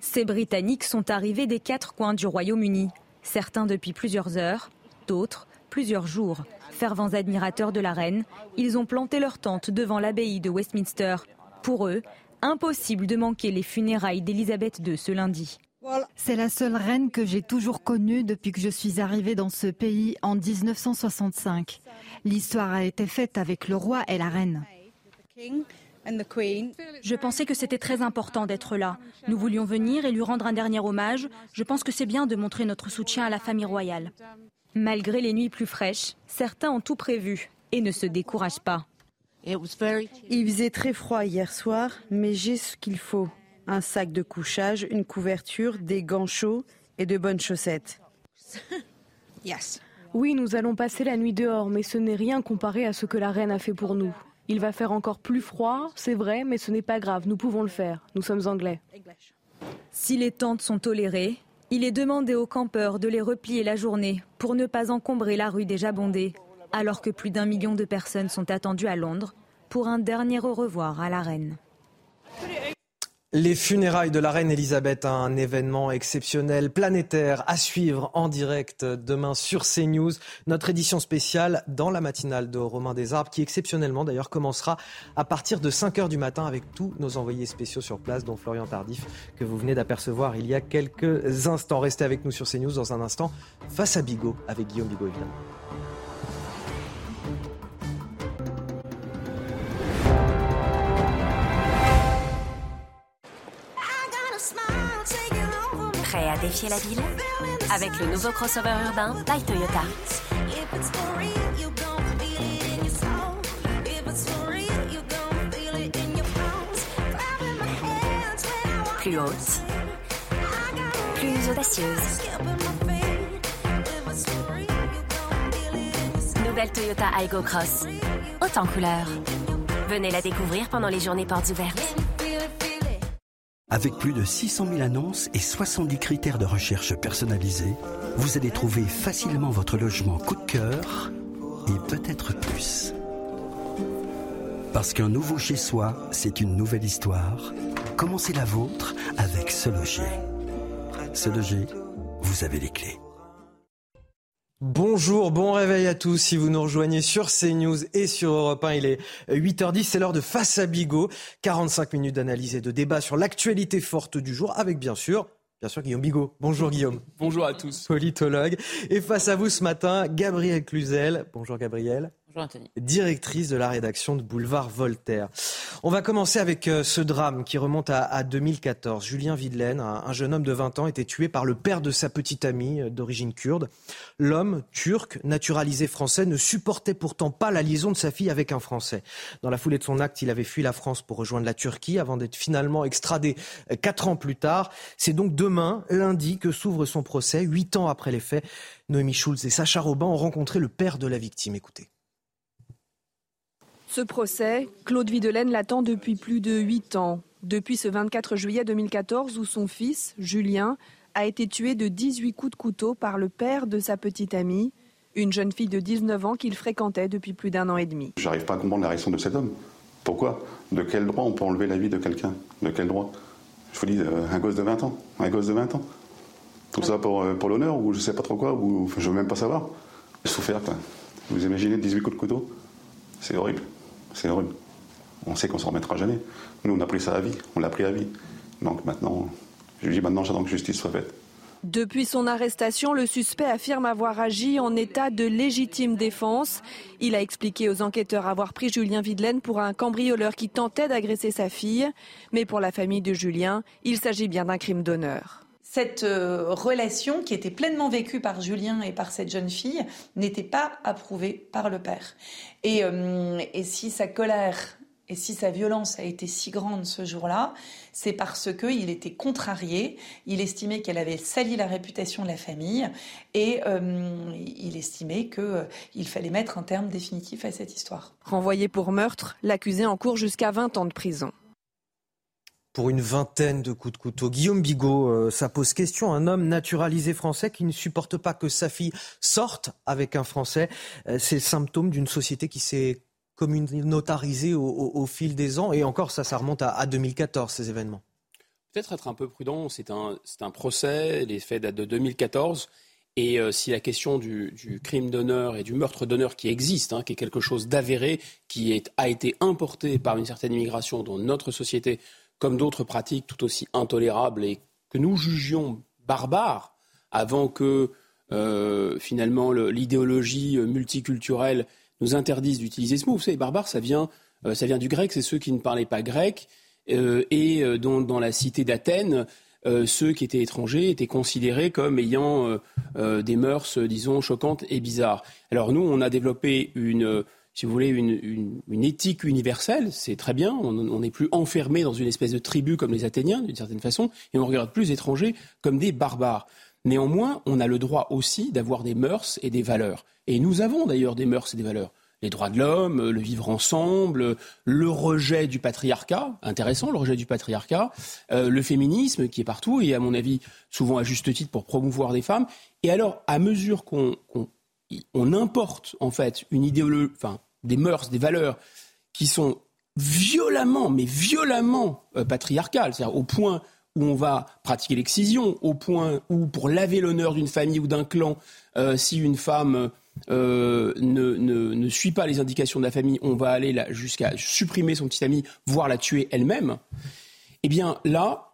[SPEAKER 5] Ces Britanniques sont arrivés des quatre coins du Royaume-Uni. Certains depuis plusieurs heures, d'autres plusieurs jours. Fervents admirateurs de la reine, ils ont planté leur tente devant l'abbaye de Westminster. Pour eux, impossible de manquer les funérailles d'Elisabeth II ce lundi.
[SPEAKER 8] C'est la seule reine que j'ai toujours connue depuis que je suis arrivée dans ce pays en 1965. L'histoire a été faite avec le roi et la reine.
[SPEAKER 5] Je pensais que c'était très important d'être là. Nous voulions venir et lui rendre un dernier hommage. Je pense que c'est bien de montrer notre soutien à la famille royale. Malgré les nuits plus fraîches, certains ont tout prévu et ne se découragent pas.
[SPEAKER 34] Il faisait très froid hier soir, mais j'ai ce qu'il faut un sac de couchage, une couverture, des gants chauds et de bonnes chaussettes.
[SPEAKER 35] Oui, nous allons passer la nuit dehors, mais ce n'est rien comparé à ce que la reine a fait pour nous. Il va faire encore plus froid, c'est vrai, mais ce n'est pas grave, nous pouvons le faire. Nous sommes anglais.
[SPEAKER 5] Si les tentes sont tolérées, il est demandé aux campeurs de les replier la journée pour ne pas encombrer la rue déjà bondée, alors que plus d'un million de personnes sont attendues à Londres pour un dernier au revoir à la reine.
[SPEAKER 1] Les funérailles de la reine Elisabeth, un événement exceptionnel, planétaire, à suivre en direct demain sur CNews. Notre édition spéciale dans la matinale de Romain Desarbres, qui exceptionnellement d'ailleurs commencera à partir de 5 heures du matin avec tous nos envoyés spéciaux sur place, dont Florian Tardif, que vous venez d'apercevoir il y a quelques instants. Restez avec nous sur CNews dans un instant, face à Bigot, avec Guillaume Bigot évidemment.
[SPEAKER 36] Défier la ville? Avec le nouveau crossover urbain by Toyota. Plus haute, plus audacieuse. Nouvelle Toyota Aygo Cross. Autant couleur. Venez la découvrir pendant les journées portes ouvertes.
[SPEAKER 37] Avec plus de 600 000 annonces et 70 critères de recherche personnalisés, vous allez trouver facilement votre logement coup de cœur et peut-être plus. Parce qu'un nouveau chez soi, c'est une nouvelle histoire. Commencez la vôtre avec Se Loger. Se Loger, vous avez les clés.
[SPEAKER 1] Bonjour, bon réveil à tous. Si vous nous rejoignez sur CNews et sur Europe 1, il est 8h10, c'est l'heure de Face à Bigot. 45 minutes d'analyse et de débat sur l'actualité forte du jour avec bien sûr Bien sûr, Guillaume Bigot. Bonjour Guillaume.
[SPEAKER 38] Bonjour à tous.
[SPEAKER 1] Politologue. Et face à vous ce matin, Gabriel Cluzel. Bonjour Gabriel.
[SPEAKER 39] Bonjour Anthony.
[SPEAKER 1] Directrice de la rédaction de Boulevard Voltaire. On va commencer avec euh, ce drame qui remonte à, 2014. Julien Videlaine, un, jeune homme de 20 ans, était tué par le père de sa petite amie euh, d'origine kurde. L'homme, turc, naturalisé français, ne supportait pourtant pas la liaison de sa fille avec un Français. Dans la foulée de son acte, il avait fui la France pour rejoindre la Turquie avant d'être finalement extradé euh, quatre ans plus tard. C'est donc demain, lundi, que s'ouvre son procès, huit ans après les faits. Noémie Schulz et Sacha Robin ont rencontré le père de la victime. Écoutez.
[SPEAKER 12] Ce procès, Claude Videlaine l'attend depuis plus de 8 ans. Depuis ce 24 juillet 2014 où son fils, Julien, a été tué de 18 coups de couteau par le père de sa petite amie, une jeune fille de 19 ans qu'il fréquentait depuis plus d'un an et demi.
[SPEAKER 13] J'arrive pas à comprendre la réaction de cet homme. Pourquoi? De quel droit on peut enlever la vie de quelqu'un? De quel droit? Je vous dis, euh, un gosse de 20 ans. Un gosse de 20 ans. Tout ça pour, euh, pour l'honneur ou je sais pas trop quoi, ou je veux même pas savoir. Souffert, Vous imaginez 18 coups de couteau? C'est horrible. C'est horrible. On sait qu'on s'en remettra jamais. Nous, on a pris ça à vie. On l'a pris à vie. Donc maintenant, je dis maintenant, j'attends que justice soit faite.
[SPEAKER 12] Depuis son arrestation, le suspect affirme avoir agi en état de légitime défense. Il a expliqué aux enquêteurs avoir pris Julien Videlaine pour un cambrioleur qui tentait d'agresser sa fille. Mais pour la famille de Julien, il s'agit bien d'un crime d'honneur
[SPEAKER 40] cette euh, relation qui était pleinement vécue par Julien et par cette jeune fille n'était pas approuvée par le père. Et, euh, si sa colère et si sa violence a été si grande ce jour-là, c'est parce qu'il était contrarié, il estimait qu'elle avait sali la réputation de la famille et euh, il estimait qu'il fallait mettre un terme définitif à cette histoire.
[SPEAKER 12] Renvoyé pour meurtre, l'accusé encourt jusqu'à 20 ans de prison
[SPEAKER 1] pour une vingtaine de coups de couteau. Guillaume Bigot, euh, ça pose question. Un homme naturalisé français qui ne supporte pas que sa fille sorte avec un Français, euh, c'est le symptôme d'une société qui s'est communautarisée au, fil des ans. Et encore, ça, ça remonte à, 2014, ces événements.
[SPEAKER 38] Peut-être être un peu prudent. C'est un, procès. Les faits datent de 2014. Et euh, si la question du, crime d'honneur et du meurtre d'honneur qui existe, hein, qui est quelque chose d'avéré, qui a été importé par une certaine immigration dont notre société comme d'autres pratiques tout aussi intolérables et que nous jugions barbares avant que euh, finalement l'idéologie multiculturelle nous interdise d'utiliser ce mot. Vous savez, barbare, ça vient, euh, ça vient du grec, c'est ceux qui ne parlaient pas grec euh, et dont dans la cité d'Athènes, ceux qui étaient étrangers étaient considérés comme ayant des mœurs, disons, choquantes et bizarres. Alors nous, on a développé une si vous voulez, une, éthique universelle, c'est très bien. On n'est plus enfermé dans une espèce de tribu comme les Athéniens, d'une certaine façon, et on regarde plus les étrangers comme des barbares. Néanmoins, on a le droit aussi d'avoir des mœurs et des valeurs. Et nous avons d'ailleurs des mœurs et des valeurs. Les droits de l'homme, le vivre ensemble, le rejet du patriarcat, intéressant le rejet du patriarcat, euh, le féminisme qui est partout et à mon avis souvent à juste titre pour promouvoir des femmes. Et alors, à mesure qu'on on importe en fait une idéologie, enfin des mœurs, des valeurs qui sont violemment, mais violemment euh, patriarcales, c'est-à-dire au point où on va pratiquer l'excision, au point où pour laver l'honneur d'une famille ou d'un clan, euh, si une femme euh, ne, suit pas les indications de la famille, on va aller jusqu'à supprimer son petit ami, voire la tuer elle-même. Eh bien là,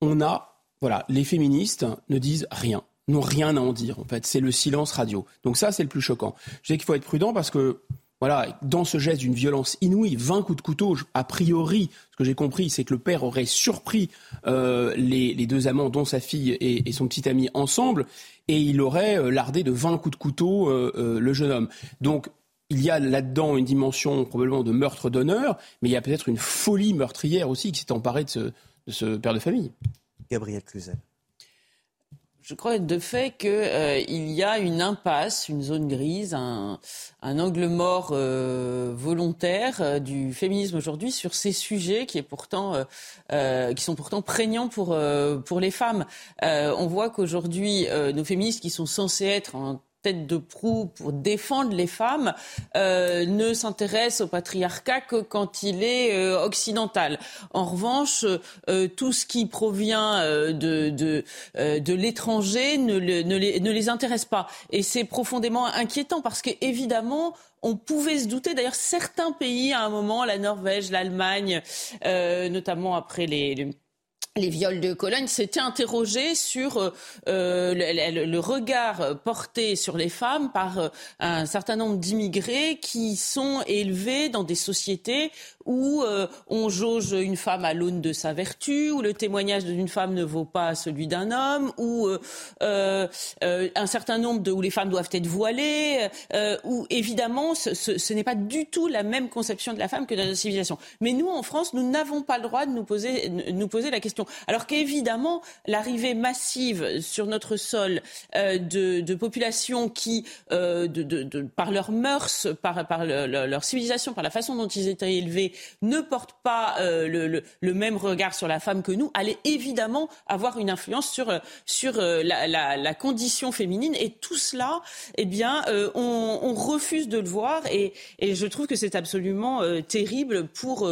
[SPEAKER 38] on a, voilà, les féministes ne disent rien n'ont rien à en dire. En fait, c'est le silence radio. Donc ça, c'est le plus choquant. Je sais qu'il faut être prudent parce que voilà, dans ce geste d'une violence inouïe, 20 coups de couteau, a priori, ce que j'ai compris, c'est que le père aurait surpris euh, les, deux amants, dont sa fille et, son petit ami, ensemble, et il aurait euh, lardé de 20 coups de couteau euh, le jeune homme. Donc, il y a là-dedans une dimension probablement de meurtre d'honneur, mais il y a peut-être une folie meurtrière aussi qui s'est emparée de ce, de ce père de famille.
[SPEAKER 1] Gabriel Cluzel
[SPEAKER 39] je crois de fait qu'il euh, y a une impasse, une zone grise, un, angle mort euh, volontaire euh, du féminisme aujourd'hui sur ces sujets qui, est pourtant, qui sont pourtant prégnants pour, pour les femmes. on voit qu'aujourd'hui, nos féministes qui sont censés être en tête de proue pour défendre les femmes euh, ne s'intéresse au patriarcat que quand il est euh, occidental. En revanche, euh, tout ce qui provient de, de, de l'étranger ne, ne, les, ne les intéresse pas. Et c'est profondément inquiétant parce qu'évidemment, on pouvait se douter. D'ailleurs, certains pays, à un moment, la Norvège, l'Allemagne, notamment après les les viols de Cologne s'était interrogé sur euh, le, le, regard porté sur les femmes par euh, un certain nombre d'immigrés qui sont élevés dans des sociétés où euh, on jauge une femme à l'aune de sa vertu, où le témoignage d'une femme ne vaut pas celui d'un homme, où euh, un certain nombre de où les femmes doivent être voilées, où évidemment ce, ce, n'est pas du tout la même conception de la femme que dans notre civilisation. Mais nous, en France, nous n'avons pas le droit de nous poser, nous poser la question alors qu'évidemment, l'arrivée massive sur notre sol euh, de, populations qui, euh, par leurs mœurs, par, leur civilisation, par la façon dont ils étaient élevés, ne portent pas euh, le, même regard sur la femme que nous, allait évidemment avoir une influence sur, la, condition féminine. Et tout cela, eh bien, on, refuse de le voir. Et, je trouve que c'est absolument terrible pour,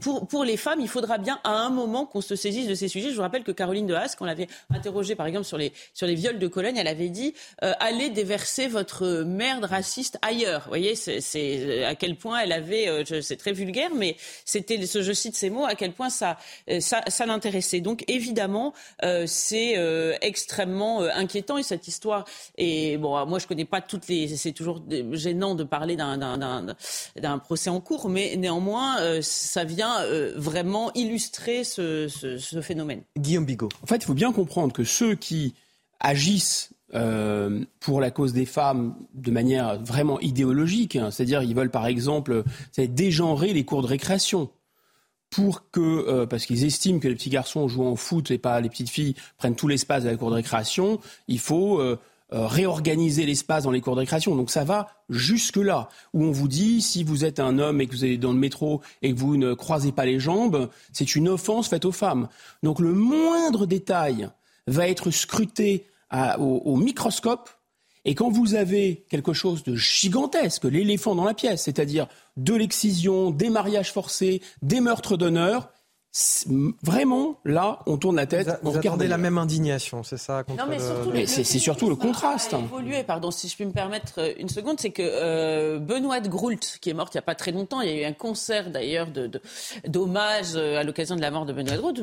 [SPEAKER 39] pour les femmes. Il faudra bien à un moment qu'on se saisisse de ces sujets. Je vous rappelle que Caroline de Haas, quand on l'avait interrogée par exemple sur les, sur les viols de Cologne, elle avait dit euh, allez déverser votre merde raciste ailleurs. Vous voyez, c'est à quel point elle avait, euh, c'est très vulgaire, mais c'était, je cite ces mots, à quel point ça, euh, ça, l'intéressait. Donc évidemment, c'est extrêmement inquiétant et cette histoire. Et bon, moi je connais pas toutes les, c'est toujours gênant de parler d'un procès en cours, mais néanmoins, ça vient vraiment illustrer ce, ce phénomène.
[SPEAKER 1] Guillaume Bigot.
[SPEAKER 38] En fait, il faut bien comprendre que ceux qui agissent euh, pour la cause des femmes de manière vraiment idéologique, hein, c'est-à-dire ils veulent par exemple dégenrer les cours de récréation pour que, euh, parce qu'ils estiment que les petits garçons jouent au foot et pas les petites filles prennent tout l'espace de la cour de récréation, il faut euh, euh, réorganiser l'espace dans les cours de récréation. Donc ça va jusque-là, où on vous dit, si vous êtes un homme et que vous êtes dans le métro et que vous ne croisez pas les jambes, c'est une offense faite aux femmes. Donc le moindre détail va être scruté au, microscope et quand vous avez quelque chose de gigantesque, l'éléphant dans la pièce, c'est-à-dire de l'excision, des mariages forcés, des meurtres d'honneur, Vraiment, là, on tourne la tête.
[SPEAKER 1] Vous, on la même indignation, c'est ça
[SPEAKER 39] Non, mais,
[SPEAKER 38] le... c'est surtout le contraste.
[SPEAKER 39] A évolué, pardon, si je puis me permettre euh, une seconde, c'est que euh, Benoît de Groult, qui est morte il n'y a pas très longtemps, il y a eu un concert d'ailleurs d'hommage de, euh, à l'occasion de la mort de Benoît de Groult.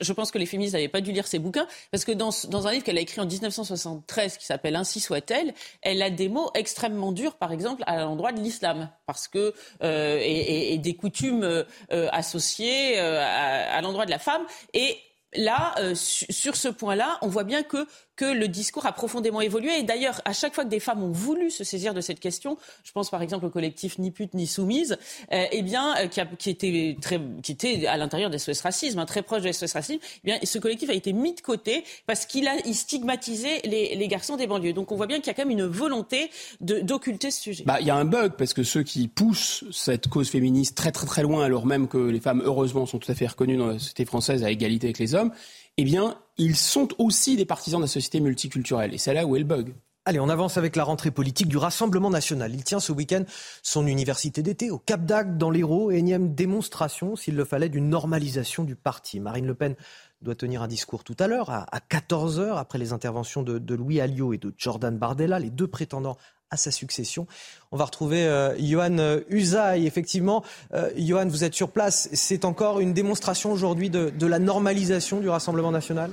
[SPEAKER 39] Je, pense que les féministes n'avaient pas dû lire ses bouquins, parce que dans, dans un livre qu'elle a écrit en 1973 qui s'appelle Ainsi soit-elle, elle a des mots extrêmement durs, par exemple, à l'endroit de l'islam, parce que euh, et, et, des coutumes euh, associées à à l'endroit de la femme. Et là, euh, sur ce point-là, on voit bien que que le discours a profondément évolué. Et d'ailleurs, à chaque fois que des femmes ont voulu se saisir de cette question, je pense par exemple au collectif Ni pute ni soumise, euh, eh bien, euh, qui, a, qui, était très, qui était à l'intérieur des SOS Racisme, hein, très proche de SOS Racisme, eh bien, ce collectif a été mis de côté parce qu'il a il stigmatisé les, les, garçons des banlieues. Donc on voit bien qu'il y a quand même une volonté d'occulter ce sujet.
[SPEAKER 38] Bah, il y a un bug parce que ceux qui poussent cette cause féministe très très très loin, alors même que les femmes, heureusement, sont tout à fait reconnues dans la société française à égalité avec les hommes, eh bien, ils sont aussi des partisans de la société multiculturelle. Et c'est là où est le bug.
[SPEAKER 1] Allez, on avance avec la rentrée politique du Rassemblement national. Il tient ce week-end son université d'été au Cap d'Agde dans l'Hérault, énième démonstration, s'il le fallait, d'une normalisation du parti. Marine Le Pen doit tenir un discours tout à l'heure, à 14h, après les interventions de, de Louis Alliot et de Jordan Bardella, les deux prétendants à sa succession. On va retrouver euh, Johan euh, Usaï. Effectivement, euh, Johan, vous êtes sur place. C'est encore une démonstration aujourd'hui de la normalisation du Rassemblement national?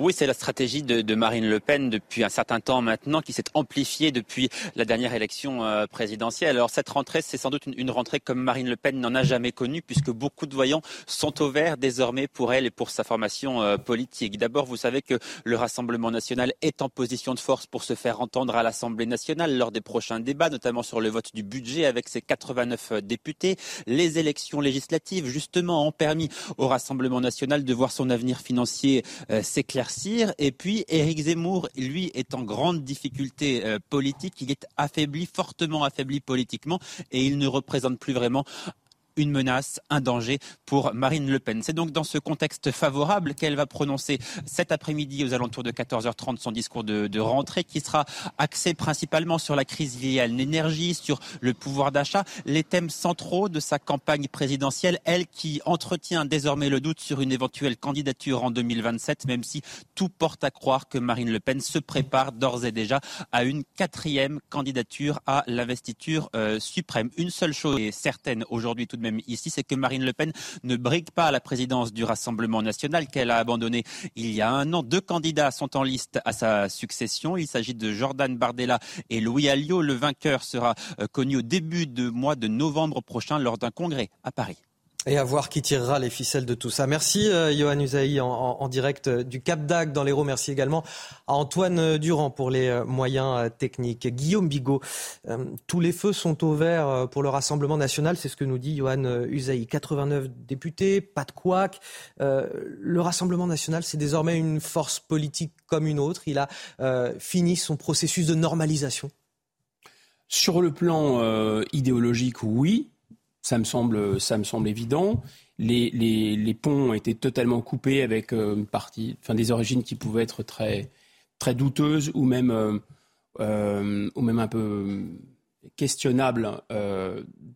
[SPEAKER 16] Oui, c'est la stratégie de, Marine Le Pen depuis un certain temps maintenant, qui s'est amplifiée depuis la dernière élection euh, présidentielle. Alors cette rentrée, c'est sans doute une, rentrée comme Marine Le Pen n'en a jamais connue, puisque beaucoup de voyants sont au vert désormais pour elle et pour sa formation euh, politique. D'abord, vous savez que le Rassemblement national est en position de force pour se faire entendre à l'Assemblée nationale lors des prochains débats, notamment sur le vote du budget avec ses 89 euh, députés. Les élections législatives, justement, ont permis au Rassemblement national de voir son avenir financier s'éclaircir et puis Éric Zemmour, lui, est en grande difficulté euh, politique. Il est affaibli, fortement affaibli politiquement, et il ne représente plus vraiment une menace, un danger pour Marine Le Pen. C'est donc dans ce contexte favorable qu'elle va prononcer cet après-midi aux alentours de 14h30 son discours de, rentrée qui sera axé principalement sur la crise liée à l'énergie, sur le pouvoir d'achat, les thèmes centraux de sa campagne présidentielle, elle qui entretient désormais le doute sur une éventuelle candidature en 2027, même si tout porte à croire que Marine Le Pen se prépare d'ores et déjà à une quatrième candidature à l'investiture euh, suprême. Une seule chose est certaine aujourd'hui tout de même
[SPEAKER 41] ici, c'est que Marine Le Pen ne brigue pas la présidence du Rassemblement national qu'elle a abandonné il y a un an. Deux candidats sont en liste à sa succession. Il s'agit de Jordan Bardella et Louis Alliot. Le vainqueur sera euh, connu au début du mois de novembre prochain lors d'un congrès à Paris.
[SPEAKER 1] Et à voir qui tirera les ficelles de tout ça. Merci euh, Johan Usaï en, direct euh, du Cap d'Agde dans l'Hérault. Merci également à Antoine euh, Durand pour les moyens techniques. Guillaume Bigot, tous les feux sont au vert pour le Rassemblement national, c'est ce que nous dit Johan Usaï. 89 députés, pas de couac. le Rassemblement national, c'est désormais une force politique comme une autre. Il a fini son processus de normalisation.
[SPEAKER 38] Sur le plan idéologique, oui. Ça me semble, ça me semble évident. Les, les, les ponts étaient totalement coupés avec euh, une partie, enfin, des origines qui pouvaient être très, très douteuses ou même, euh, euh, ou même un peu questionnables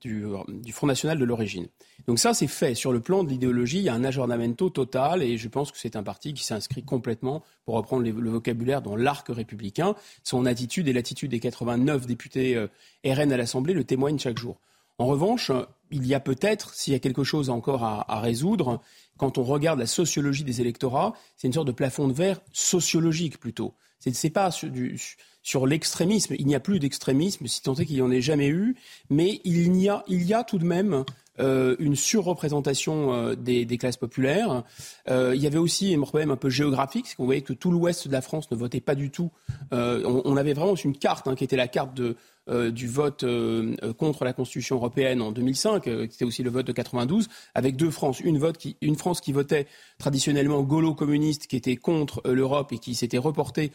[SPEAKER 38] du, du, Front National de l'origine. Donc ça, c'est fait. Sur le plan de l'idéologie, il y a un aggiornamento total et je pense que c'est un parti qui s'inscrit complètement, pour reprendre le vocabulaire, dans l'arc républicain. Son attitude et l'attitude des 89 députés RN à l'Assemblée le témoignent chaque jour. En revanche, il y a peut-être, s'il y a quelque chose encore à, résoudre, quand on regarde la sociologie des électorats, c'est une sorte de plafond de verre sociologique plutôt. Ce n'est pas sur, l'extrémisme. Il n'y a plus d'extrémisme, si tant est qu'il n'y en ait jamais eu, mais il y a, il y a tout de même euh, une surreprésentation euh, des, classes populaires. Euh, il y avait aussi un problème un peu géographique, c'est qu'on voyait que tout l'ouest de la France ne votait pas du tout. On, avait vraiment une carte hein, qui était la carte de, du vote contre la Constitution européenne en 2005, qui était aussi le vote de 92, avec deux France. Une, qui, une France qui votait traditionnellement gaulo-communiste, qui était contre l'Europe et qui s'était reportée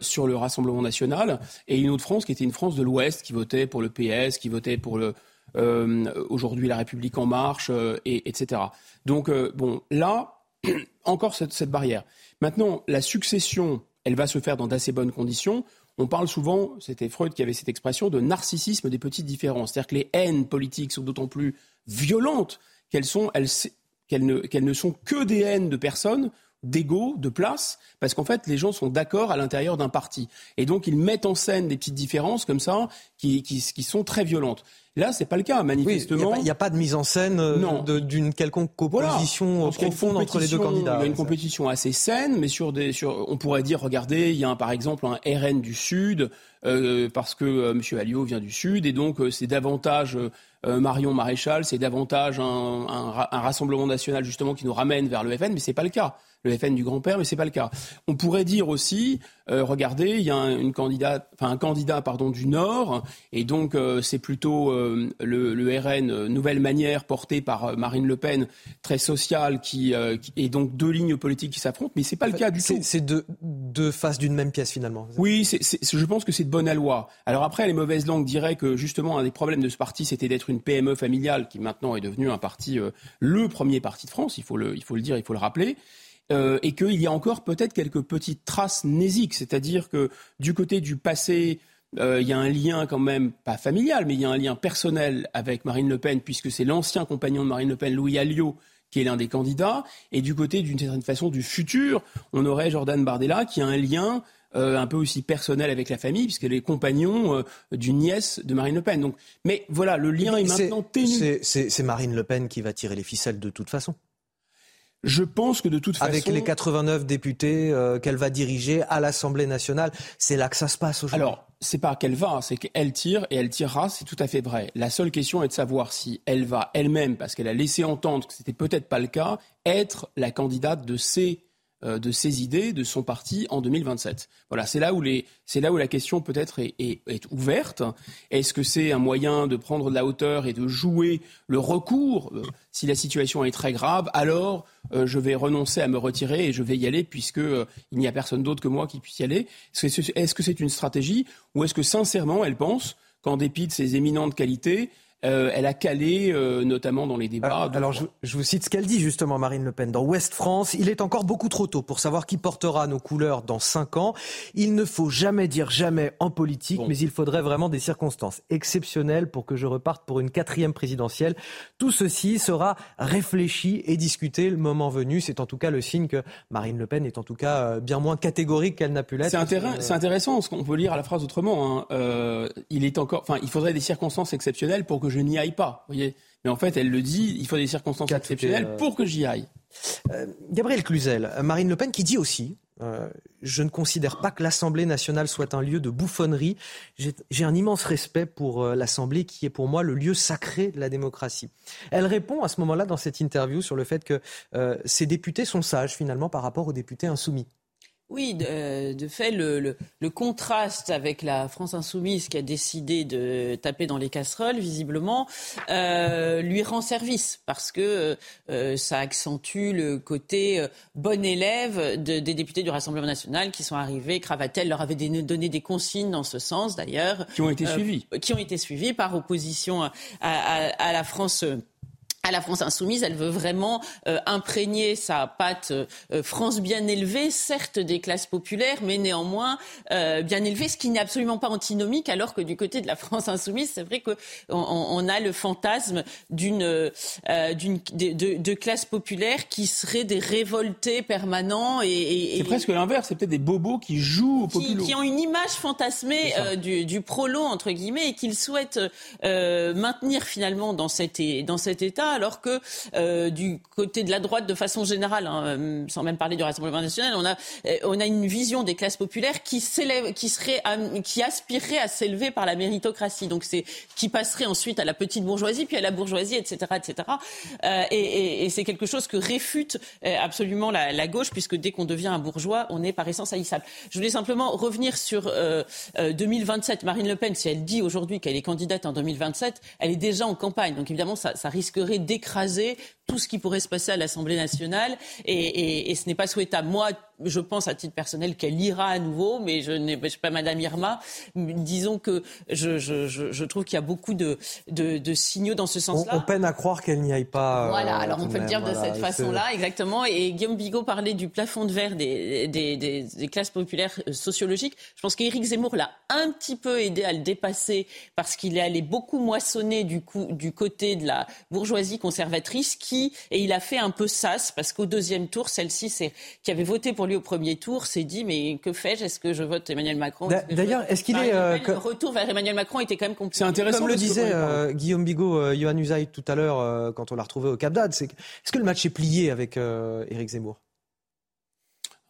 [SPEAKER 38] sur le Rassemblement national, et une autre France qui était une France de l'Ouest, qui votait pour le PS, qui votait pour le, euh, aujourd'hui La République en marche, euh, et, etc. Donc, euh, bon, là, encore cette, cette, barrière. Maintenant, la succession, elle va se faire dans d'assez bonnes conditions. On parle souvent, c'était Freud qui avait cette expression, de narcissisme des petites différences. C'est-à-dire que les haines politiques sont d'autant plus violentes qu'elles elles, ne, sont que des haines de personnes d'ego, de place, parce qu'en fait, les gens sont d'accord à l'intérieur d'un parti. Et donc, ils mettent en scène des petites différences comme ça, qui sont très violentes. Là, c'est pas le cas, manifestement.
[SPEAKER 1] Il n'y a, pas de mise en scène euh, d'une quelconque opposition profonde entre les deux candidats.
[SPEAKER 38] Il y a une compétition assez saine, mais sur des, sur, on pourrait dire, regardez, il y a par exemple un RN du Sud, euh, parce que euh, M. Alliot vient du Sud, et donc c'est davantage Marion Maréchal, c'est davantage un, un, un, rassemblement national justement qui nous ramène vers le FN, mais c'est pas le cas le FN du grand-père, mais c'est pas le cas. On pourrait dire aussi, euh, regardez, il y a un, une candidate, enfin un candidat pardon du Nord, et donc euh, c'est plutôt euh, le, le, RN Nouvelle Manière porté par Marine Le Pen, très sociale, qui, qui et donc deux lignes politiques qui s'affrontent, mais c'est pas le cas du tout.
[SPEAKER 1] C'est deux, deux faces d'une même pièce finalement.
[SPEAKER 38] Oui, c'est, je pense que c'est de bonne loi. Alors après, les mauvaises langues diraient que justement un des problèmes de ce parti, c'était d'être une PME familiale qui maintenant est devenue un parti, le premier parti de France. Il faut le, il faut le dire, il faut le rappeler. Euh, et qu'il y a encore peut-être quelques petites traces nésiques, c'est-à-dire que du côté du passé, euh, il y a un lien quand même, pas familial, mais il y a un lien personnel avec Marine Le Pen, puisque c'est l'ancien compagnon de Marine Le Pen, Louis Alliot, qui est l'un des candidats, et du côté d'une certaine façon du futur, on aurait Jordan Bardella qui a un lien euh, un peu aussi personnel avec la famille, puisqu'elle est compagnon d'une nièce de Marine Le Pen. Donc, mais voilà, le lien est, maintenant ténu.
[SPEAKER 1] C'est Marine Le Pen qui va tirer les ficelles de toute façon.
[SPEAKER 38] Je pense que de toute
[SPEAKER 1] façon. Avec les 89 députés euh, qu'elle va diriger à l'Assemblée nationale, c'est là que ça se passe aujourd'hui.
[SPEAKER 38] Alors, c'est pas qu'elle va, c'est qu'elle tire et elle tirera, c'est tout à fait vrai. La seule question est de savoir si elle va elle-même, parce qu'elle a laissé entendre que c'était peut-être pas le cas, être la candidate de ces de ses idées, de son parti en 2027. Voilà, c'est là où les, c'est là où la question peut-être est, est, ouverte. Est-ce que c'est un moyen de prendre de la hauteur et de jouer le recours euh, Si la situation est très grave, alors euh, je vais renoncer à me retirer et je vais y aller puisque il n'y a personne d'autre que moi qui puisse y aller. Est-ce que c'est une stratégie ou est-ce que sincèrement elle pense qu'en dépit de ses éminentes qualités, euh, elle a calé, euh, notamment dans les débats.
[SPEAKER 1] Alors, je, vous cite ce qu'elle dit justement, Marine Le Pen, dans Ouest France. Il est encore beaucoup trop tôt pour savoir qui portera nos couleurs dans cinq ans. Il ne faut jamais dire jamais en politique, mais il faudrait vraiment des circonstances exceptionnelles pour que je reparte pour une quatrième présidentielle. Tout ceci sera réfléchi et discuté le moment venu. C'est en tout cas le signe que Marine Le Pen est en tout cas euh, bien moins catégorique qu'elle n'a pu l'être.
[SPEAKER 38] C'est intéressant, ce qu'on peut lire à la phrase autrement. Hein. il est encore, enfin, il faudrait des circonstances exceptionnelles pour que que je n'y aille pas. voyez Mais en fait, elle le dit, il faut des circonstances exceptionnelles pour que j'y aille.
[SPEAKER 1] Gabriel Cluzel, Marine Le Pen qui dit aussi, euh, je ne considère pas que l'Assemblée nationale soit un lieu de bouffonnerie. J'ai un immense respect pour euh, l'Assemblée qui est pour moi le lieu sacré de la démocratie. Elle répond à ce moment-là dans cette interview sur le fait que euh, ces députés sont sages finalement par rapport aux députés insoumis.
[SPEAKER 39] Oui, de, euh, fait, le, contraste avec la France insoumise qui a décidé de taper dans les casseroles, visiblement, euh, lui rend service parce que euh, ça accentue le côté bon élève des députés du Rassemblement national qui sont arrivés. Cravatel leur avait donné des consignes dans ce sens, d'ailleurs.
[SPEAKER 38] Qui ont été suivis.
[SPEAKER 39] Qui ont été suivis par opposition à, à la France à la France insoumise, elle veut vraiment euh, imprégner sa patte euh, France bien élevée, certes des classes populaires, mais néanmoins euh, bien élevée, ce qui n'est absolument pas antinomique, alors que du côté de la France insoumise, c'est vrai qu'on on a le fantasme d'une de, de, classes populaires qui seraient des révoltés permanents et,
[SPEAKER 38] c'est presque l'inverse, c'est peut-être des bobos qui jouent au
[SPEAKER 39] qui, qui, ont une image fantasmée du, du prolo entre guillemets et qu'ils souhaitent maintenir finalement dans cet dans cet état alors que euh, du côté de la droite, de façon générale, hein, euh, sans même parler du Rassemblement national, on a, euh, on a une vision des classes populaires qui qui serait, qui aspirerait à s'élever par la méritocratie. Donc c'est qui passerait ensuite à la petite bourgeoisie, puis à la bourgeoisie, etc., etc. et, c'est quelque chose que réfute absolument la, gauche, puisque dès qu'on devient un bourgeois, on est par essence haïssable. Je voulais simplement revenir sur 2027. Marine Le Pen, si elle dit aujourd'hui qu'elle est candidate en 2027, elle est déjà en campagne. Donc évidemment, ça, ça risquerait d'écraser tout ce qui pourrait se passer à l'Assemblée nationale et, ce n'est pas souhaitable. Moi, je pense à titre personnel qu'elle ira à nouveau, mais je n'ai pas Madame Irma. Disons que je, trouve qu'il y a beaucoup de, de, signaux dans ce sens-là.
[SPEAKER 1] On, peine à croire qu'elle n'y aille pas.
[SPEAKER 39] Voilà, euh, alors on peut le dire de cette façon-là, exactement. Et Guillaume Bigot parlait du plafond de verre des, des, des classes populaires euh, sociologiques. Je pense qu'Éric Zemmour l'a un petit peu aidé à le dépasser parce qu'il est allé beaucoup moissonner du, coup, du côté de la bourgeoisie conservatrice qui et il a fait un peu sas parce qu'au deuxième tour, celle-ci qui avait voté pour lui au premier tour s'est dit mais que fais-je? Est-ce que je vote Emmanuel Macron?
[SPEAKER 1] D'ailleurs, est-ce qu'il est,
[SPEAKER 39] euh, le retour vers Emmanuel Macron était quand même compliqué.
[SPEAKER 1] C'est intéressant. Comme le disait euh, Guillaume Bigot, euh, Johan Usaï tout à l'heure quand on l'a retrouvé au Cap d'Ad, c'est est-ce que le match est plié avec Éric Zemmour?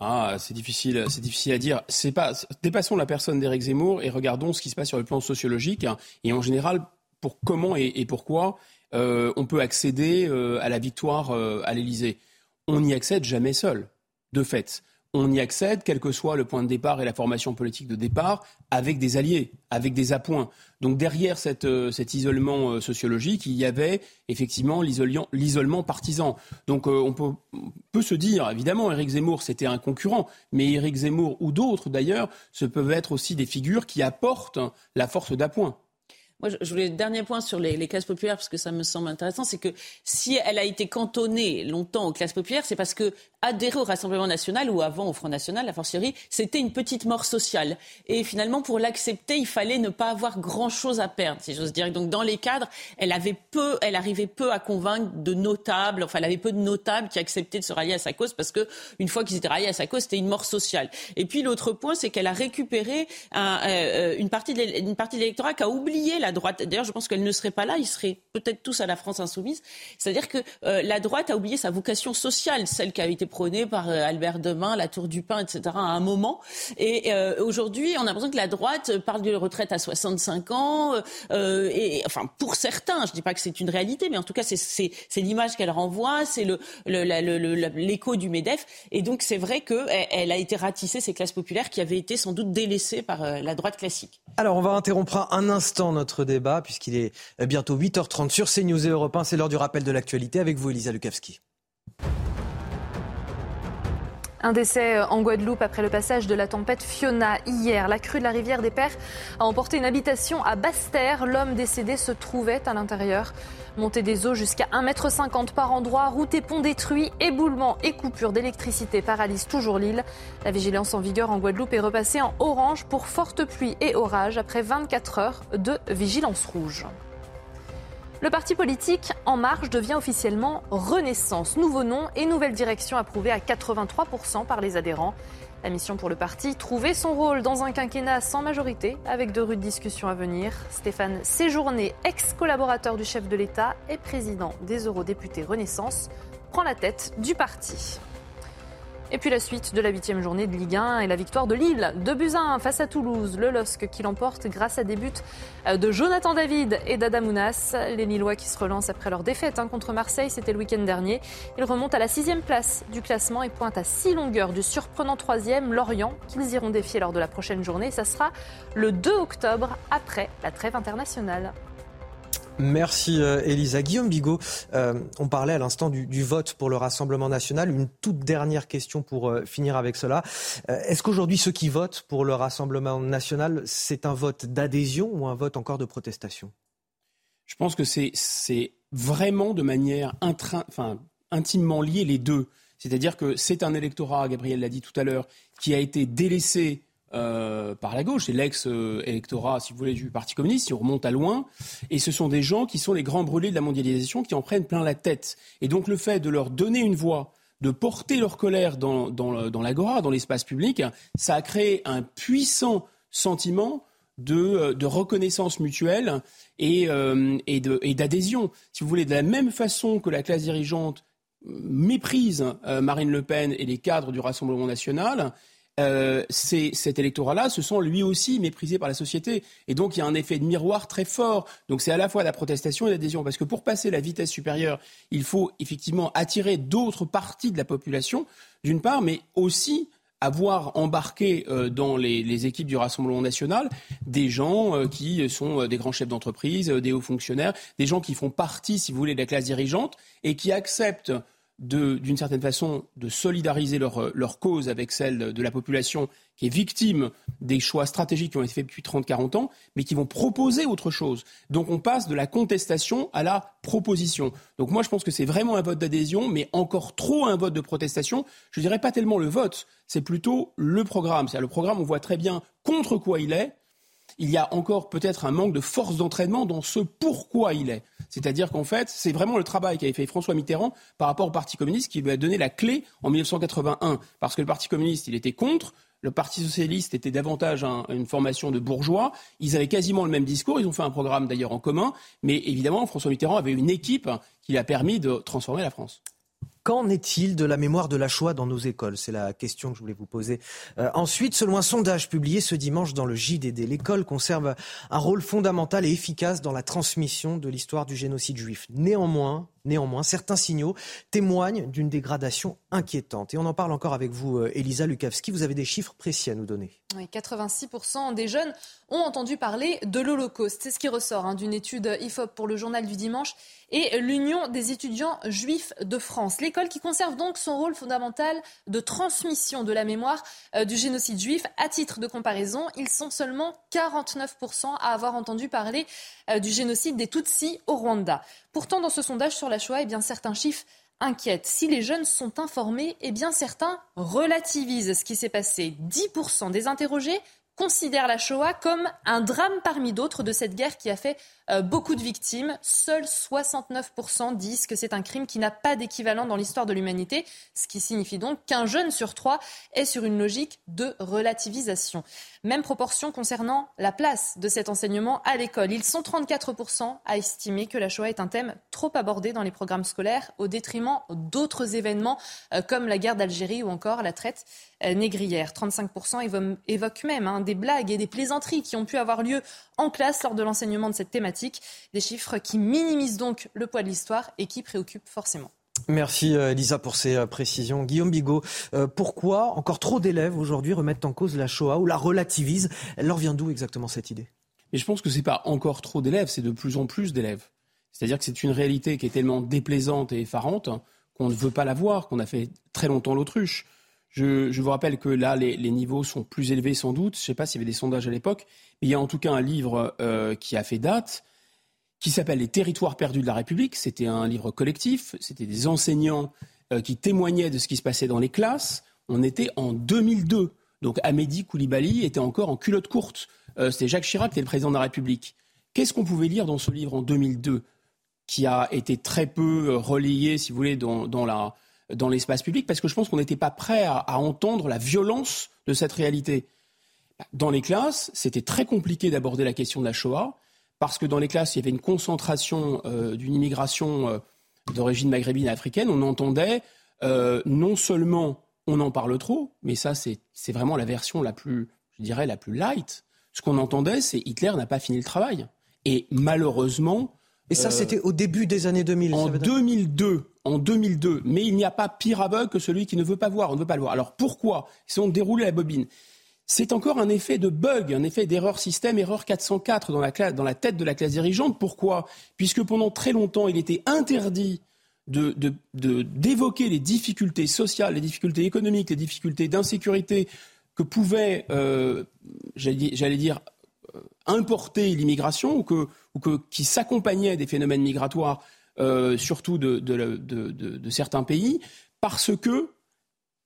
[SPEAKER 38] Ah, c'est difficile, c'est difficile à dire. C'est pas, dépassons la personne d'Éric Zemmour et regardons ce qui se passe sur le plan sociologique hein, et en général pour comment et pourquoi euh, on peut accéder euh, à la victoire euh, à l'Élysée? On n'y accède jamais seul, de fait. On y accède, quel que soit le point de départ et la formation politique de départ, avec des alliés, avec des appoints. Donc derrière cet isolement sociologique, il y avait effectivement l'isolement partisan. Donc on peut, on, peut, se dire, évidemment, Éric Zemmour, c'était un concurrent, mais Éric Zemmour ou d'autres d'ailleurs, ce peuvent être aussi des figures qui apportent la force d'appoint.
[SPEAKER 39] Moi, je voulais dernier point sur les, classes populaires, parce que ça me semble intéressant, c'est que si elle a été cantonnée longtemps aux classes populaires, c'est parce que adhérer au Rassemblement national ou avant au Front national, la fortiori, c'était une petite mort sociale. Et finalement, pour l'accepter, il fallait ne pas avoir grand-chose à perdre, si j'ose dire. Donc, dans les cadres, elle avait peu, elle arrivait peu à convaincre de notables. Enfin, elle avait peu de notables qui acceptaient de se rallier à sa cause parce que une fois qu'ils étaient ralliés à sa cause, c'était une mort sociale. Et puis l'autre point, c'est qu'elle a récupéré un, euh, une partie de l'électorat qui a oublié la d'ailleurs je pense qu'elle ne serait pas là, ils seraient peut-être tous à la France insoumise. C'est-à-dire que euh, la droite a oublié sa vocation sociale, celle qui a été prônée par euh, Albert Demain, la Tour du Pain, etc. à un moment. Et euh, aujourd'hui, on a l'impression que la droite parle de retraite à 65 ans. enfin, pour certains, je ne dis pas que c'est une réalité, mais en tout cas, c'est l'image qu'elle renvoie, c'est l'écho du MEDEF. Et donc, c'est vrai qu'elle elle a été ratissée, ces classes populaires qui avaient été sans doute délaissées par la droite classique.
[SPEAKER 1] Alors, on va interrompre un instant notre débat, puisqu'il est euh, bientôt 8h30 sur CNews et Europe 1. C'est l'heure du rappel de l'actualité avec vous, Elisa Lukavski.
[SPEAKER 12] Un décès en Guadeloupe après le passage de la tempête Fiona hier. La crue de la rivière des Pères a emporté une habitation à Basse-Terre. L'homme décédé se trouvait à l'intérieur. Montée des eaux jusqu'à 1,50 m par endroit, routes et ponts détruits, éboulements et coupures d'électricité paralysent toujours l'île. La vigilance en vigueur en Guadeloupe est repassée en orange pour forte pluie et orage après 24 heures de vigilance rouge.
[SPEAKER 15] Le parti politique En Marche devient officiellement Renaissance. Nouveau nom et nouvelle direction approuvée à 83% par les adhérents. La mission pour le parti, trouver son rôle dans un quinquennat sans majorité, avec de rudes discussions à venir. Stéphane Séjourné, ex-collaborateur du chef de l'État et président des eurodéputés Renaissance, prend la tête du parti. Et puis la suite de la huitième journée de Ligue 1 et la victoire de Lille, de Buzyn face à Toulouse. Le LOSC qui l'emporte grâce à des buts euh, de Jonathan David et d'Adamounas. Les Lillois qui se relancent après leur défaite hein, contre Marseille, c'était le week-end dernier. Ils remontent à la sixième place du classement et pointent à six longueurs du surprenant troisième Lorient qu'ils iront défier lors de la prochaine journée. Ça sera le 2 octobre après la trêve internationale.
[SPEAKER 1] Merci euh, Elisa. Guillaume Bigot, euh, on parlait à l'instant du, vote pour le Rassemblement national. Une toute dernière question pour euh, finir avec cela. Est-ce qu'aujourd'hui ceux qui votent pour le Rassemblement national, c'est un vote d'adhésion ou un vote encore de protestation?
[SPEAKER 38] Je pense que c'est vraiment de manière intimement lié les deux. C'est-à-dire que c'est un électorat, Gabriel l'a dit tout à l'heure, qui a été délaissé euh, par la gauche, c'est l'ex-électorat, si vous voulez, du Parti communiste, si on remonte à loin, et ce sont des gens qui sont les grands brûlés de la mondialisation, qui en prennent plein la tête. Et donc le fait de leur donner une voix, de porter leur colère dans, dans, l'agora, dans l'espace public, ça a créé un puissant sentiment de, euh, de reconnaissance mutuelle et, euh, et d'adhésion. Si vous voulez, de la même façon que la classe dirigeante méprise Marine Le Pen et les cadres du Rassemblement national, euh, cet électorat-là se sent lui aussi méprisé par la société. Et donc il y a un effet de miroir très fort. Donc c'est à la fois la protestation et l'adhésion. Parce que pour passer la vitesse supérieure, il faut effectivement attirer d'autres parties de la population, d'une part, mais aussi avoir embarqué euh, dans les, équipes du Rassemblement national des gens euh, qui sont des grands chefs d'entreprise, des hauts fonctionnaires, des gens qui font partie, si vous voulez, de la classe dirigeante et qui acceptent d'une certaine façon, de solidariser leur, leur, cause avec celle de la population qui est victime des choix stratégiques qui ont été faits depuis 30-40 ans, mais qui vont proposer autre chose. Donc on passe de la contestation à la proposition. Donc moi je pense que c'est vraiment un vote d'adhésion, mais encore trop un vote de protestation. Je dirais pas tellement le vote, c'est plutôt le programme. C'est-à-dire le programme, on voit très bien contre quoi il est, il y a encore peut-être un manque de force d'entraînement dans ce pourquoi il est. C'est-à-dire qu'en fait, c'est vraiment le travail qu'avait fait François Mitterrand par rapport au Parti communiste qui lui a donné la clé en 1981. Parce que le Parti communiste, il était contre, le Parti socialiste était davantage une formation de bourgeois. Ils avaient quasiment le même discours. Ils ont fait un programme d'ailleurs en commun. Mais évidemment, François Mitterrand avait une équipe qui lui a permis de transformer la France.
[SPEAKER 1] Qu'en est-il de la mémoire de la Shoah dans nos écoles? C'est la question que je voulais vous poser. Euh, ensuite, selon un sondage publié ce dimanche dans le JDD, l'école conserve un rôle fondamental et efficace dans la transmission de l'histoire du génocide juif. Néanmoins, Néanmoins, certains signaux témoignent d'une dégradation inquiétante. Et on en parle encore avec vous, euh, Elisa Lukavski. Vous avez des chiffres précis à nous donner.
[SPEAKER 15] Oui, 86% des jeunes ont entendu parler de l'Holocauste. C'est ce qui ressort hein, d'une étude IFOP pour le journal du dimanche et l'Union des étudiants juifs de France. L'école qui conserve donc son rôle fondamental de transmission de la mémoire euh, du génocide juif. À titre de comparaison, ils sont seulement 49% à avoir entendu parler euh, du génocide des Tutsis au Rwanda. Pourtant, dans ce sondage sur la Shoah, eh bien, certains chiffres inquiètent. Si les jeunes sont informés, eh bien, certains relativisent ce qui s'est passé. 10% des interrogés considèrent la Shoah comme un drame parmi d'autres de cette guerre qui a fait euh, beaucoup de victimes. Seuls 69% disent que c'est un crime qui n'a pas d'équivalent dans l'histoire de l'humanité, ce qui signifie donc qu'un jeune sur trois est sur une logique de relativisation. Même proportion concernant la place de cet enseignement à l'école. Ils sont 34% à estimer que la Shoah est un thème trop abordé dans les programmes scolaires au détriment d'autres événements euh, comme la guerre d'Algérie ou encore la traite euh, négrière. 35% évoquent même hein, des blagues et des plaisanteries qui ont pu avoir lieu en classe lors de l'enseignement de cette thématique. Des chiffres qui minimisent donc le poids de l'histoire et qui préoccupent forcément.
[SPEAKER 1] Merci euh, Elisa pour ces euh, précisions. Guillaume Bigot, euh, pourquoi encore trop d'élèves aujourd'hui remettent en cause la Shoah ou la relativisent? Elle leur vient d'où exactement cette idée?
[SPEAKER 38] Mais je pense que ce n'est pas encore trop d'élèves, c'est de plus en plus d'élèves. C'est-à-dire que c'est une réalité qui est tellement déplaisante et effarante qu'on ne veut pas la voir, qu'on a fait très longtemps l'autruche. Je, vous rappelle que là, les, niveaux sont plus élevés sans doute. Je ne sais pas s'il y avait des sondages à l'époque, mais il y a en tout cas un livre euh, qui a fait date, qui s'appelle Les territoires perdus de la République. C'était un livre collectif, c'était des enseignants euh, qui témoignaient de ce qui se passait dans les classes. On était en 2002. Donc Amédi Koulibaly était encore en culotte courte. Euh, c'était Jacques Chirac qui était le président de la République. Qu'est-ce qu'on pouvait lire dans ce livre en 2002 qui a été très peu relayé, si vous voulez, dans, la, dans l'espace public, parce que je pense qu'on n'était pas prêt à, entendre la violence de cette réalité. Dans les classes, c'était très compliqué d'aborder la question de la Shoah, parce que dans les classes, il y avait une concentration d'une immigration d'origine maghrébine africaine. On entendait non seulement on en parle trop, mais ça, c'est vraiment la version la plus, je dirais, la plus light. Ce qu'on entendait, c'est Hitler n'a pas fini le travail. Et malheureusement.
[SPEAKER 1] Et ça, euh, c'était au début des années 2000.
[SPEAKER 38] En 2002, en 2002. Mais il n'y a pas pire aveugle que celui qui ne veut pas voir. On ne veut pas le voir. Alors pourquoi Si on déroule la bobine? C'est encore un effet de bug, un effet d'erreur système, erreur 404 dans la, dans la tête de la classe dirigeante. Pourquoi? Puisque pendant très longtemps, il était interdit d'évoquer de, les difficultés sociales, les difficultés économiques, les difficultés d'insécurité que pouvait, euh, j'allais dire, euh, importer l'immigration ou, qui s'accompagnait des phénomènes migratoires, euh, surtout de, de, certains pays, parce que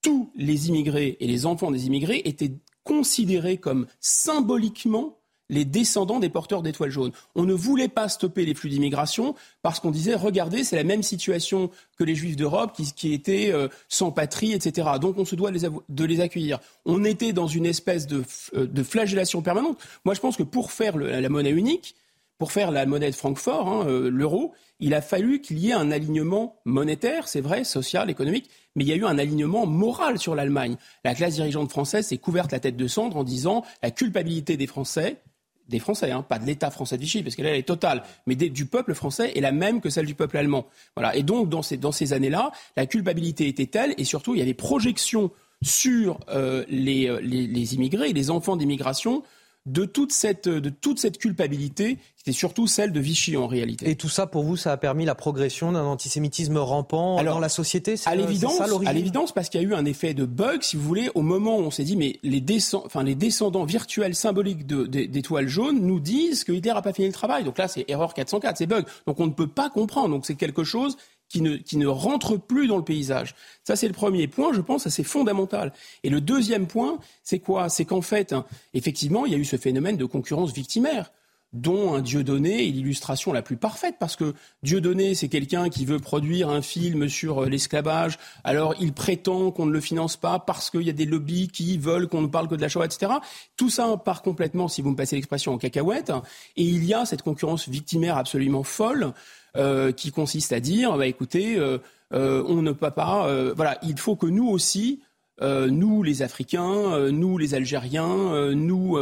[SPEAKER 38] tous les immigrés et les enfants des immigrés étaient considérés comme symboliquement les descendants des porteurs d'étoiles jaunes. On ne voulait pas stopper les flux d'immigration parce qu'on disait, regardez, c'est la même situation que les juifs d'Europe qui, étaient euh, sans patrie, etc. Donc on se doit de les, accueillir. On était dans une espèce de, euh, flagellation permanente. Moi, je pense que pour faire la monnaie unique, pour faire la monnaie de Francfort, hein, euh, l'euro, il a fallu qu'il y ait un alignement monétaire, c'est vrai, social, économique, mais il y a eu un alignement moral sur l'Allemagne. La classe dirigeante française s'est couverte la tête de cendre en disant la culpabilité des Français, des Français, hein, pas de l'État français de Vichy, parce qu'elle est totale, mais du peuple français est la même que celle du peuple allemand. Voilà. Et donc, dans ces, années-là, la culpabilité était telle, et surtout, il y a des projections sur euh, les, euh, les, les, immigrés, les enfants d'immigration, de toute cette, de toute cette culpabilité, qui était surtout celle de Vichy en réalité.
[SPEAKER 1] Et tout ça, pour vous, ça a permis la progression d'un antisémitisme rampant dans la société
[SPEAKER 38] À l'évidence, à l'évidence, parce qu'il y a eu un effet de bug, si vous voulez, au moment où on s'est dit, mais les, enfin, les descendants virtuels symboliques d'étoiles jaunes nous disent que Hitler n'a pas fini le travail. Donc là, c'est erreur 404, c'est bug. Donc on ne peut pas comprendre. Donc c'est quelque chose qui ne, qui ne rentre plus dans le paysage. Ça, c'est le premier point, je pense, c'est fondamental. Et le deuxième point, c'est quoi? C'est qu'en fait, hein, effectivement, il y a eu ce phénomène de concurrence victimaire dont un Dieudonné est l'illustration la plus parfaite, parce que Dieudonné, c'est quelqu'un qui veut produire un film sur euh, l'esclavage, alors il prétend qu'on ne le finance pas parce qu'il y a des lobbies qui veulent qu'on ne parle que de la Shoah, etc. Tout ça part complètement, si vous me passez l'expression, en cacahuète, et il y a cette concurrence victimaire absolument folle, euh, qui consiste à dire, bah, écoutez, euh, euh, on ne peut pas, voilà, il faut que nous aussi, nous les Africains, nous les Algériens, nous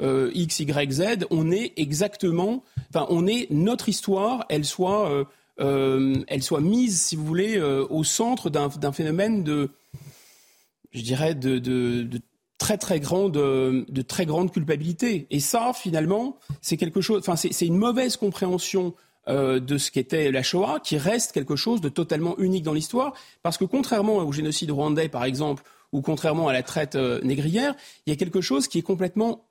[SPEAKER 38] X, Y, Z, on est exactement, enfin, on est notre histoire, elle soit, elle soit mise, si vous voulez, au centre d'un phénomène de, je dirais, de, de, très très grande de très grande culpabilité. Et ça, finalement, c'est quelque chose. Enfin, c'est une mauvaise compréhension euh, de ce qu'était la Shoah, qui reste quelque chose de totalement unique dans l'histoire, parce que contrairement au génocide rwandais, par exemple, ou contrairement à la traite euh, négrière, il y a quelque chose qui est complètement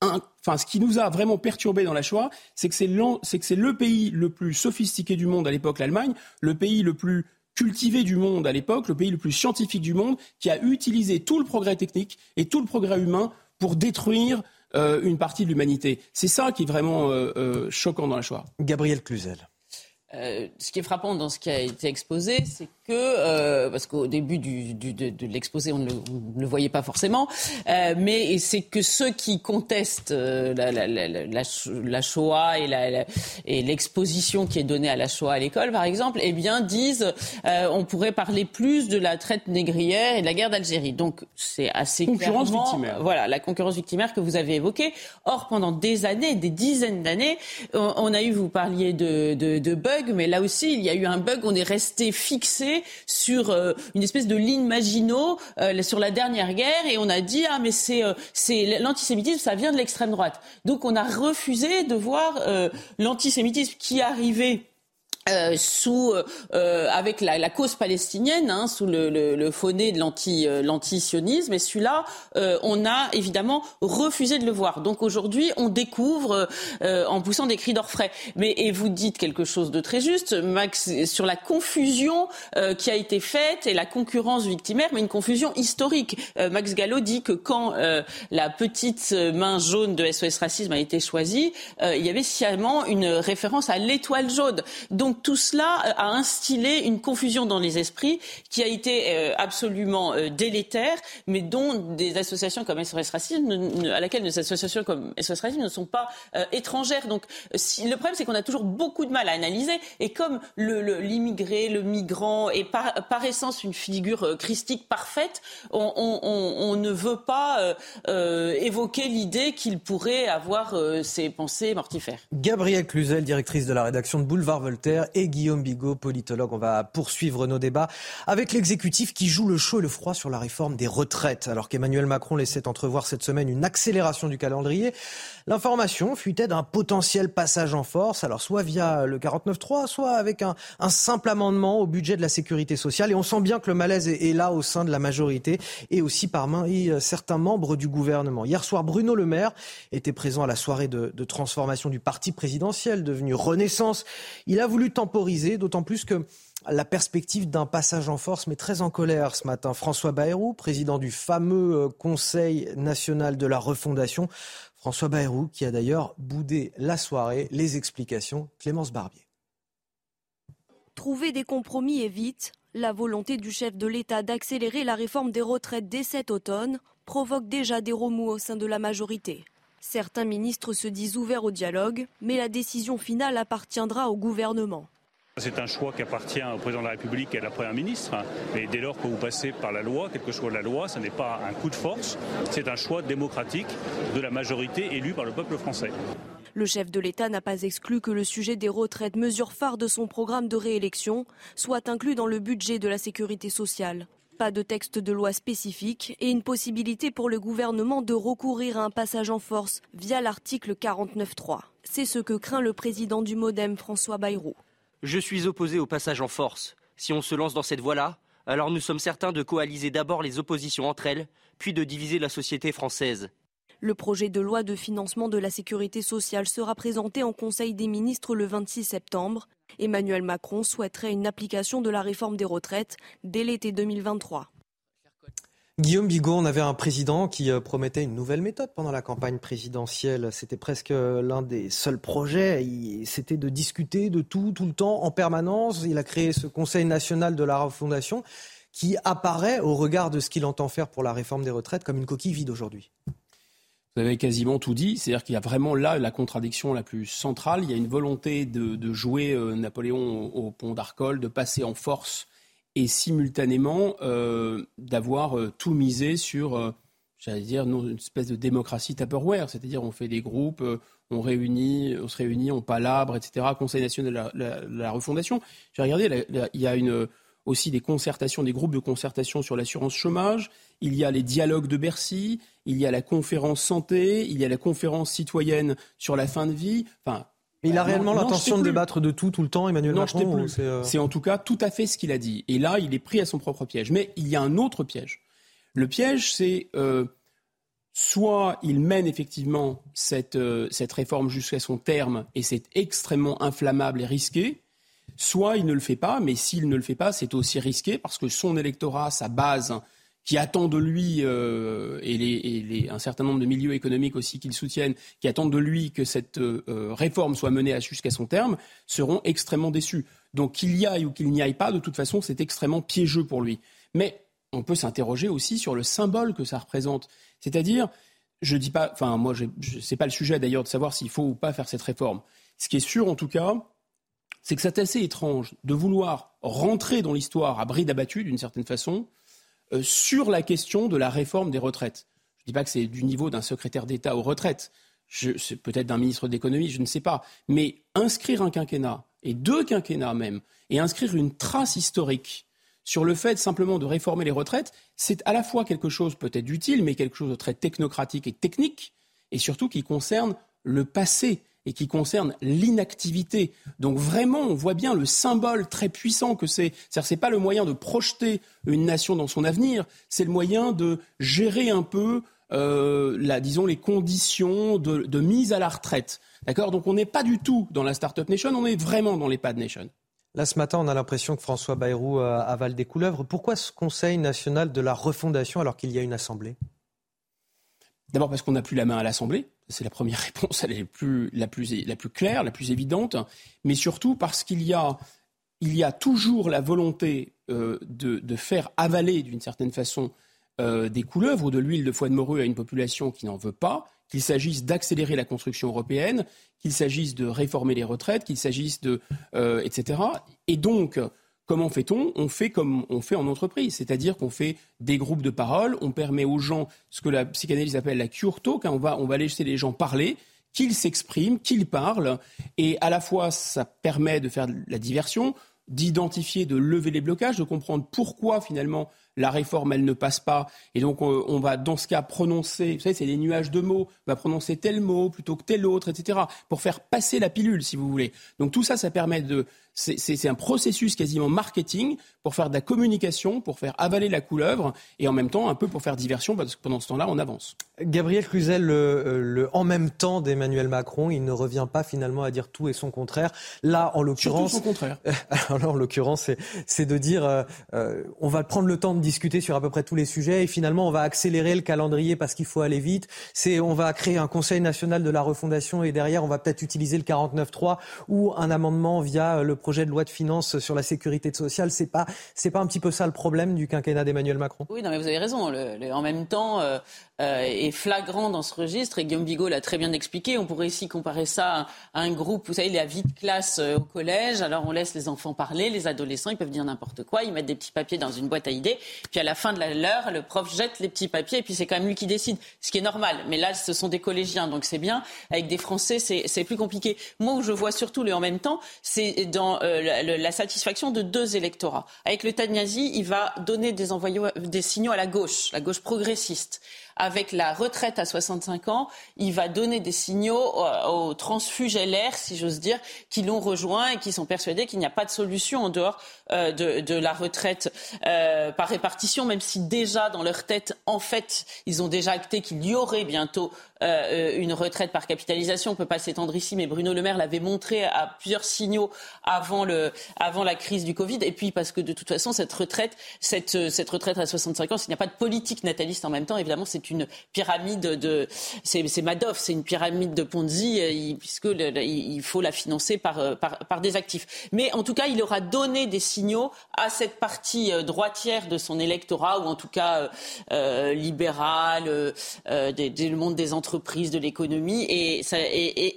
[SPEAKER 38] Enfin, ce qui nous a vraiment perturbé dans la Shoah, c'est que c'est le pays le plus sophistiqué du monde à l'époque, l'Allemagne, le pays le plus cultivé du monde à l'époque, le pays le plus scientifique du monde, qui a utilisé tout le progrès technique et tout le progrès humain pour détruire euh, une partie de l'humanité. C'est ça qui est vraiment euh, euh, choquant dans la Shoah.
[SPEAKER 1] Gabriel Cluzel.
[SPEAKER 39] Ce qui est frappant dans ce qui a été exposé, c'est que, euh, parce qu'au début du, du, de, de l'exposé, on, ne le voyait pas forcément, euh, mais c'est que ceux qui contestent euh, la, la, la, la, Shoah et l'exposition qui est donnée à la Shoah à l'école, par exemple, eh bien, disent euh, on pourrait parler plus de la traite négrière et de la guerre d'Algérie. Donc, c'est assez
[SPEAKER 38] concurrence victimaire.
[SPEAKER 39] Voilà, la concurrence victimaire que vous avez évoquée. Or, pendant des années, des dizaines d'années, on, on, a eu, vous parliez de, de, de mais là aussi, il y a eu un bug, on est resté fixé sur euh, une espèce de ligne Maginot euh, sur la dernière guerre et on a dit ah mais c'est euh, c'est l'antisémitisme ça vient de l'extrême droite. Donc on a refusé de voir l'antisémitisme qui arrivait euh, sous euh, avec la, la, cause palestinienne, hein, sous le, le, le de l'anti euh, l'antisionisme, et celui-là, euh, on a évidemment refusé de le voir. Donc aujourd'hui, on découvre en poussant des cris d'orfraie. Mais et vous dites quelque chose de très juste, Max, sur la confusion qui a été faite et la concurrence victimaire, mais une confusion historique. Max Gallo dit que quand la petite main jaune de SOS Racisme a été choisie, il y avait sciemment une référence à l'étoile jaune. Donc tout cela euh, a instillé une confusion dans les esprits qui a été euh, absolument délétère, mais dont des associations comme SOS Racisme, à laquelle des associations comme SOS Racisme ne sont pas étrangères. Donc le problème, c'est qu'on a toujours beaucoup de mal à analyser. Et comme l'immigré, le, migrant est par, essence une figure christique parfaite, on, ne veut pas évoquer l'idée qu'il pourrait avoir ses pensées mortifères.
[SPEAKER 1] Gabrielle Cluzel, directrice de la rédaction de Boulevard Voltaire, et Guillaume Bigot, politologue. On va poursuivre nos débats avec l'exécutif qui joue le chaud et le froid sur la réforme des retraites. Alors qu'Emmanuel Macron laissait entrevoir cette semaine une accélération du calendrier, l'information fuitait d'un potentiel passage en force, alors soit via le 49.3, soit avec un, simple amendement au budget de la sécurité sociale. Et on sent bien que le malaise est, là au sein de la majorité et aussi parmi euh, certains membres du gouvernement. Hier soir, Bruno Le Maire était présent à la soirée de, transformation du parti présidentiel devenu Renaissance. Il a voulu temporiser, d'autant plus que la perspective d'un passage en force met très en colère ce matin François Bayrou, président du fameux euh, Conseil national de la refondation. François Bayrou qui a d'ailleurs boudé la soirée. Les explications, Clémence Barbier.
[SPEAKER 42] Trouver des compromis est vite. La volonté du chef de l'État d'accélérer la réforme des retraites dès cet automne provoque déjà des remous au sein de la majorité. Certains ministres se disent ouverts au dialogue, mais la décision finale appartiendra au gouvernement.
[SPEAKER 43] C'est un choix qui appartient au président de la République et à la Première ministre. Mais dès lors que vous passez par la loi, quelle que soit la loi, ce n'est pas un coup de force, c'est un choix démocratique de la majorité élue par le peuple français.
[SPEAKER 42] Le chef de l'État n'a pas exclu que le sujet des retraites, mesure phare de son programme de réélection, soit inclus dans le budget de la sécurité sociale. Pas de texte de loi spécifique et une possibilité pour le gouvernement de recourir à un passage en force via l'article 49.3. C'est ce que craint le président du Modem, François Bayrou.
[SPEAKER 44] Je suis opposé au passage en force. Si on se lance dans cette voie-là, alors nous sommes certains de coaliser d'abord les oppositions entre elles, puis de diviser la société française.
[SPEAKER 42] Le projet de loi de financement de la sécurité sociale sera présenté en Conseil des ministres le 26 septembre. Emmanuel Macron souhaiterait une application de la réforme des retraites dès l'été 2023.
[SPEAKER 1] Guillaume Bigot, on avait un président qui euh, promettait une nouvelle méthode pendant la campagne présidentielle. C'était presque euh, l'un des seuls projets. C'était de discuter de tout, tout le temps, en permanence. Il a créé ce Conseil national de la refondation qui apparaît, au regard de ce qu'il entend faire pour la réforme des retraites, comme une coquille vide aujourd'hui.
[SPEAKER 38] Vous avez quasiment tout dit, c'est-à-dire qu'il y a vraiment là la contradiction la plus centrale. Il y a une volonté de, jouer euh, Napoléon au, pont d'Arcole, de passer en force et simultanément euh, d'avoir euh, tout misé sur, j'allais dire, une espèce de démocratie Tupperware, c'est-à-dire on fait des groupes, on réunit, on se réunit, on palabre, etc. Conseil national de la, refondation. J'ai regardé, il y a aussi des concertations, des groupes de concertation sur l'assurance chômage, il y a les dialogues de Bercy, il y a la conférence santé, il y a la conférence citoyenne sur la fin de vie. Enfin,
[SPEAKER 1] il a réellement l'intention de débattre de tout tout le temps, Emmanuel Macron
[SPEAKER 38] euh, C'est en tout cas tout à fait ce qu'il a dit. Et là, il est pris à son propre piège. Mais il y a un autre piège. Le piège, c'est euh, soit il mène effectivement cette, euh, cette réforme jusqu'à son terme et c'est extrêmement inflammable et risqué, soit il ne le fait pas, mais s'il ne le fait pas, c'est aussi risqué parce que son électorat, sa base, qui attend de lui, euh, et, les, un certain nombre de milieux économiques aussi qui le soutiennent, qui attendent de lui que cette euh, réforme soit menée jusqu'à son terme, seront extrêmement déçus. Donc qu'il y aille ou qu'il n'y aille pas, de toute façon, c'est extrêmement piégeux pour lui. Mais on peut s'interroger aussi sur le symbole que ça représente. C'est-à-dire, je dis pas, enfin moi, je, n'est pas le sujet d'ailleurs de savoir s'il faut ou pas faire cette réforme. Ce qui est sûr, en tout cas, c'est que c'est assez étrange de vouloir rentrer dans l'histoire à bride abattue, d'une certaine façon, euh, sur la question de la réforme des retraites. Je ne dis pas que c'est du niveau d'un secrétaire d'État aux retraites, c'est peut-être d'un ministre d'économie, je ne sais pas. Mais inscrire un quinquennat, et deux quinquennats même, et inscrire une trace historique sur le fait simplement de réformer les retraites, c'est à la fois quelque chose peut-être d'utile, mais quelque chose de très technocratique et technique, et surtout qui concerne le passé et qui concerne l'inactivité. Donc vraiment, on voit bien le symbole très puissant que c'est. C'est-à-dire, c'est pas le moyen de projeter une nation dans son avenir, c'est le moyen de gérer un peu, euh, la, disons, les conditions de, mise à la retraite. D'accord? Donc on n'est pas du tout dans la Startup Nation, on est vraiment dans l'EHPAD Nation.
[SPEAKER 1] Là, ce matin, on a l'impression que François Bayrou euh, avale des couleuvres. Pourquoi ce Conseil national de la refondation alors qu'il y a une assemblée?
[SPEAKER 38] D'abord parce qu'on n'a plus la main à l'Assemblée. C'est la première réponse, elle est la, plus, la plus claire, la plus évidente, mais surtout parce qu'il y a, toujours la volonté euh, de, de, faire avaler d'une certaine façon euh, des couleuvres ou de l'huile de foie de morue à une population qui n'en veut pas, qu'il s'agisse d'accélérer la construction européenne, qu'il s'agisse de réformer les retraites, qu'il s'agisse de... Euh, etc. Et donc, Comment fait-on? On fait comme on fait en entreprise, c'est-à-dire qu'on fait des groupes de parole, on permet aux gens ce que la psychanalyse appelle la cure talk, on, va, on va laisser les gens parler, qu'ils s'expriment, qu'ils parlent, et à la fois ça permet de faire la diversion, d'identifier, de lever les blocages, de comprendre pourquoi finalement la réforme, elle ne passe pas. Et donc, euh, on va, dans ce cas, prononcer, vous savez, c'est des nuages de mots, on va prononcer tel mot plutôt que tel autre, etc., pour faire passer la pilule, si vous voulez. Donc, tout ça, ça permet de c'est un processus quasiment marketing pour faire de la communication, pour faire avaler la couleuvre et en même temps un peu pour faire diversion parce que pendant ce temps-là, on avance.
[SPEAKER 1] Gabriel Cluzel, le, en même temps d'Emmanuel Macron, il ne revient pas finalement à dire tout et son contraire. Là, en l'occurrence,
[SPEAKER 38] son contraire.
[SPEAKER 1] Alors, en l'occurrence, c'est de dire euh, euh, on va prendre le temps de discuter sur à peu près tous les sujets et finalement on va accélérer le calendrier parce qu'il faut aller vite. C'est on va créer un Conseil national de la refondation et derrière on va peut-être utiliser le 49.3 ou un amendement via le projet de loi de finances sur la sécurité sociale. C'est pas, c'est pas un petit peu ça le problème du quinquennat d'Emmanuel Macron?
[SPEAKER 39] Oui, non, mais vous avez raison. en même temps, euh, euh, est flagrant dans ce registre. Et Guillaume Bigot l'a très bien expliqué. On pourrait ici comparer ça à un groupe, vous savez, la vie de classe euh, au collège. Alors on laisse les enfants parler, les adolescents, ils peuvent dire n'importe quoi, ils mettent des petits papiers dans une boîte à idées. Puis à la fin de l'heure, le prof jette les petits papiers et puis c'est quand même lui qui décide, ce qui est normal. Mais là, ce sont des collégiens, donc c'est bien. Avec des Français, c'est plus compliqué. Moi, où je vois surtout le en même temps, c'est dans euh, la, satisfaction de deux électorats. Avec le Taniasi, il va donner des, envoyés, des signaux à la gauche, la gauche progressiste avec la retraite à 65 ans, il va donner des signaux aux transfuges LR, si j'ose dire, qui l'ont rejoint et qui sont persuadés qu'il n'y a pas de solution en dehors euh, de, la retraite euh, par répartition, même si déjà dans leur tête, en fait, ils ont déjà acté qu'il y aurait bientôt euh, une retraite par capitalisation. On ne peut pas s'étendre ici, mais Bruno Le Maire l'avait montré à plusieurs signaux avant, le, avant la crise du Covid. Et puis parce que de toute façon, cette retraite, cette, cette retraite à 65 ans, s'il n'y a pas de politique nataliste en même temps, évidemment, c'est une pyramide de, c'est Madoff, c'est une pyramide de Ponzi, puisque il faut la financer par, par, par, des actifs. Mais en tout cas, il aura donné des signaux à cette partie droitière de son électorat, ou en tout cas euh, libérale, euh, des, le monde des entreprises de l'économie et,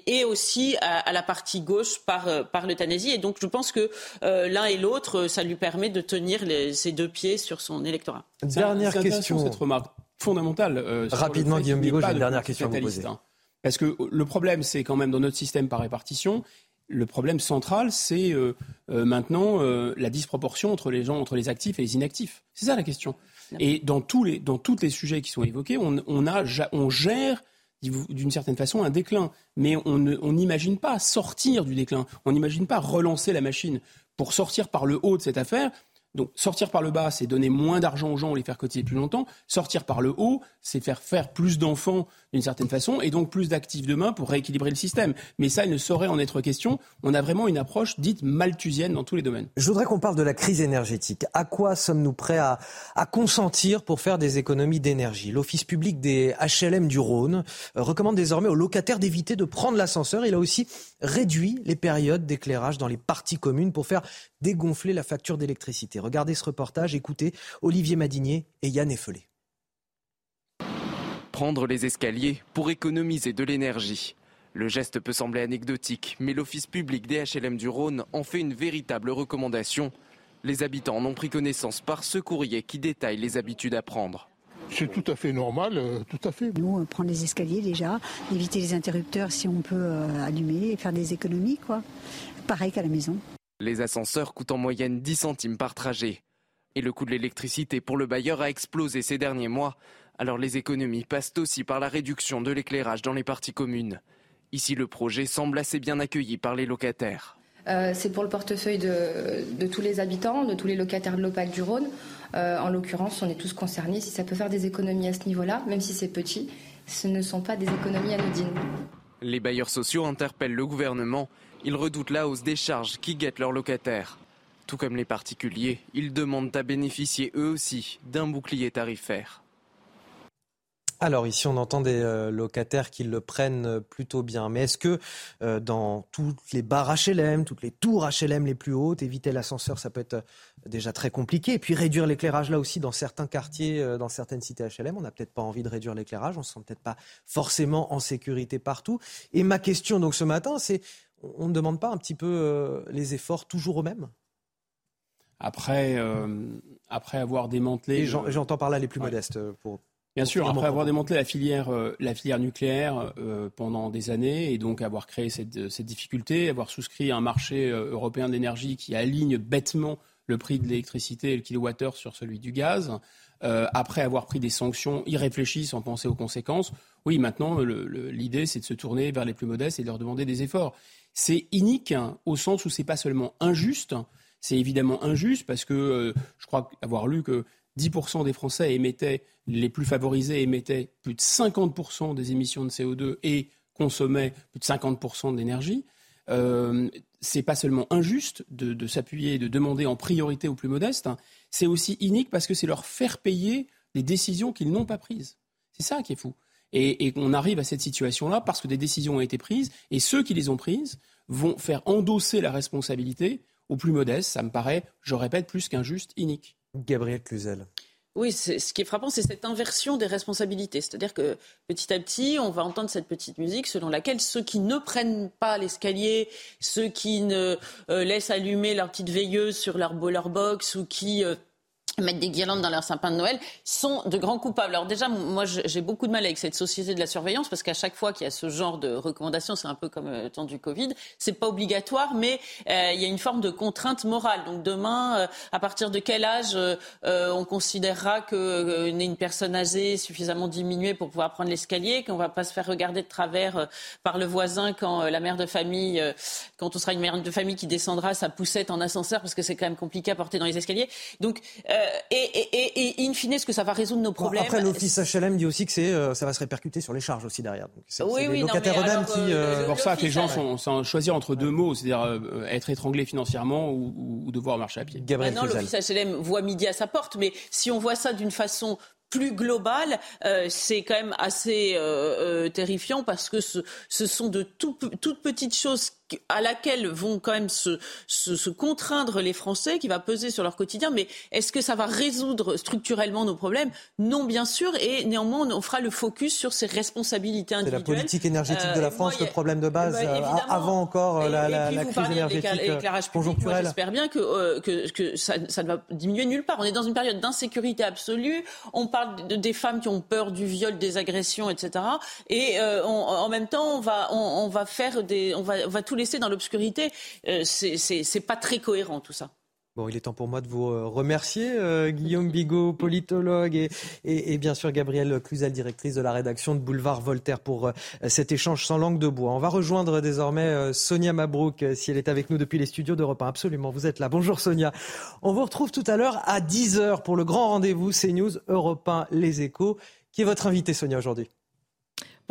[SPEAKER 39] et, aussi à, la partie gauche par, euh, par l'euthanasie. Et donc je pense que euh, l'un et l'autre, ça lui permet de tenir ses deux pieds sur son électorat.
[SPEAKER 1] Dernière question.
[SPEAKER 38] Cette remarque fondamentale.
[SPEAKER 1] Euh, Rapidement, Guillaume Bigot, j'ai une dernière question à vous poser. Hein.
[SPEAKER 38] Parce que le problème, c'est quand même dans notre système par répartition, le problème central, c'est maintenant la disproportion entre les gens, entre les actifs et les inactifs. C'est ça la question. Et dans tous les, dans tous les sujets qui sont évoqués, on, on, a, on gère d'une certaine façon un déclin. Mais on n'imagine pas sortir du déclin. On n'imagine pas relancer la machine. Pour sortir par le haut de cette affaire, donc sortir par le bas, c'est donner moins d'argent aux gens les faire cotiser plus longtemps. Sortir par le haut, c'est faire faire plus d'enfants d'une certaine façon et donc plus d'actifs demain pour rééquilibrer le système. Mais ça, il ne saurait en être question. On a vraiment une approche dite malthusienne dans tous les domaines.
[SPEAKER 1] Je voudrais qu'on parle de la crise énergétique. À quoi sommes-nous prêts à, à, consentir pour faire des économies d'énergie? L'Office public des HLM du Rhône euh, recommande désormais aux locataires d'éviter de prendre l'ascenseur. Il a aussi réduit les périodes d'éclairage dans les parties communes pour faire dégonfler la facture d'électricité. Regardez ce reportage, écoutez Olivier Madinier et Yann Effelé.
[SPEAKER 45] Prendre les escaliers pour économiser de l'énergie. Le geste peut sembler anecdotique, mais l'Office public des HLM du Rhône en fait une véritable recommandation. Les habitants en ont pris connaissance par ce courrier qui détaille les habitudes à prendre.
[SPEAKER 46] C'est tout à fait normal, euh, tout à fait.
[SPEAKER 47] Nous, prendre les escaliers déjà, éviter les interrupteurs si on peut euh, allumer et faire des économies, quoi. Pareil qu'à la maison.
[SPEAKER 45] Les ascenseurs coûtent en moyenne 10 centimes par trajet. Et le coût de l'électricité pour le bailleur a explosé ces derniers mois. Alors les économies passent aussi par la réduction de l'éclairage dans les parties communes. Ici, le projet semble assez bien accueilli par les locataires.
[SPEAKER 28] Euh, c'est pour le portefeuille de, tous les habitants, de tous les locataires de l'OPAC du Rhône. Euh, en l'occurrence, on est tous concernés. Si ça peut faire des économies à ce niveau-là, même si c'est petit, ce ne sont pas des économies anodines.
[SPEAKER 45] Les bailleurs sociaux interpellent le gouvernement ils redoutent la hausse des charges qui guettent leurs locataires. Tout comme les particuliers, ils demandent à bénéficier eux aussi d'un bouclier tarifaire.
[SPEAKER 1] Alors ici, on entend des euh, locataires qui le prennent plutôt bien. Mais est-ce que euh, dans toutes les barres HLM, toutes les tours HLM les plus hautes, éviter l'ascenseur, ça peut être euh, déjà très compliqué. Et puis réduire l'éclairage là aussi dans certains quartiers, dans certaines cités HLM, on n'a peut-être pas envie de réduire l'éclairage, on se sent peut-être pas forcément en sécurité partout. Et ma question donc ce matin, c'est on ne demande pas un petit peu les efforts toujours aux mêmes
[SPEAKER 38] après, après avoir démantelé.
[SPEAKER 1] J'entends par là les plus modestes pour
[SPEAKER 38] Bien sûr, après avoir démantelé la filière, euh, la filière nucléaire euh, pendant des années et donc avoir créé cette, cette difficulté, avoir souscrit un marché euh, européen de l'énergie qui aligne bêtement le prix de l'électricité et le kilowattheure sur celui du gaz, après avoir pris des sanctions irréfléchies sans penser aux conséquences, oui, maintenant, l'idée, c'est de se tourner vers les plus modestes et de leur demander des efforts. C'est inique hein, au sens où c'est pas seulement injuste, c'est évidemment injuste parce que je crois avoir lu que 10% des Français émettaient, les plus favorisés émettaient plus de 50% des émissions de CO2 et consommaient plus de 50% d'énergie. Euh, c'est pas seulement injuste de, s'appuyer et de demander en priorité aux plus modestes, hein. c'est aussi inique parce que c'est leur faire payer des décisions qu'ils n'ont pas prises. C'est ça qui est fou. Et, et on arrive à cette situation-là parce que des décisions ont été prises et ceux qui les ont prises vont faire endosser la responsabilité aux plus modestes. Ça me paraît, je répète, plus qu'injuste, inique.
[SPEAKER 1] Gabriel Cluzel.
[SPEAKER 39] Oui, ce qui est frappant, c'est cette inversion des responsabilités. C'est-à-dire que petit à petit, on va entendre cette petite musique selon laquelle ceux qui ne prennent pas l'escalier, ceux qui ne euh, laissent allumer leur petite veilleuse sur leur, leur box ou qui euh, mettre des guirlandes dans leur sapin de Noël, sont de grands coupables. Alors déjà, moi, j'ai beaucoup de mal avec cette société de la surveillance parce qu'à chaque fois qu'il y a ce genre de recommandations, c'est un peu comme le temps du Covid, c'est pas obligatoire, mais euh, il y a une forme de contrainte morale. Donc demain, euh, à partir de quel âge euh, on considérera que une personne âgée suffisamment diminuée pour pouvoir prendre l'escalier, qu'on va pas se faire regarder de travers par le voisin quand la mère de famille, quand on sera une mère de famille qui descendra sa poussette en ascenseur parce que c'est quand même compliqué à porter dans les escaliers. Donc et, et, et, in fine, est-ce que ça va résoudre nos problèmes?
[SPEAKER 1] Après, l'office HLM dit aussi que c'est, euh, ça va se répercuter sur les charges aussi derrière. c'est, oui, oui, les locataires eux-mêmes qui.
[SPEAKER 38] Euh, c'est pour ça que les gens sont, sont choisir entre deux mots, c'est-à-dire euh, être étranglé financièrement ou, ou, devoir marcher à pied.
[SPEAKER 39] Gabriel Maintenant, l'office HLM voit midi à sa porte, mais si on voit ça d'une façon plus globale, euh, c'est quand même assez euh, euh, terrifiant parce que ce, ce sont de tout, toutes petites choses à laquelle vont quand même se, se, contraindre les Français, qui va peser sur leur quotidien. Mais est-ce que ça va résoudre structurellement nos problèmes? Non, bien sûr. Et néanmoins, on fera le focus sur ces responsabilités individuelles.
[SPEAKER 1] C'est la politique énergétique de la France, le problème de base, eh ben, avant encore la, la, la crise énergétique conjoncturelle.
[SPEAKER 39] J'espère bien que, que, que ça, ça, ne va diminuer nulle part. On est dans une période d'insécurité absolue. On parle de, des femmes qui ont peur du viol, des agressions, etc. Et euh, en même temps, on va, on, on va faire des, on va, on va tous les laisser dans l'obscurité. Euh, c'est pas très cohérent tout ça.
[SPEAKER 1] Bon, il est temps pour moi de vous euh, remercier, euh, Guillaume Bigot, politologue, et, bien sûr Gabrielle Cluzel, directrice de la rédaction de Boulevard Voltaire, pour cet échange sans langue de bois. On va rejoindre désormais Sonia Mabrouk, si elle est avec nous depuis les studios d'Europe 1. Absolument, vous êtes là. Bonjour Sonia. On vous retrouve tout à l'heure à 10h pour le grand rendez-vous CNews Europe 1 Les Échos. Qui est votre invité, Sonia, aujourd'hui?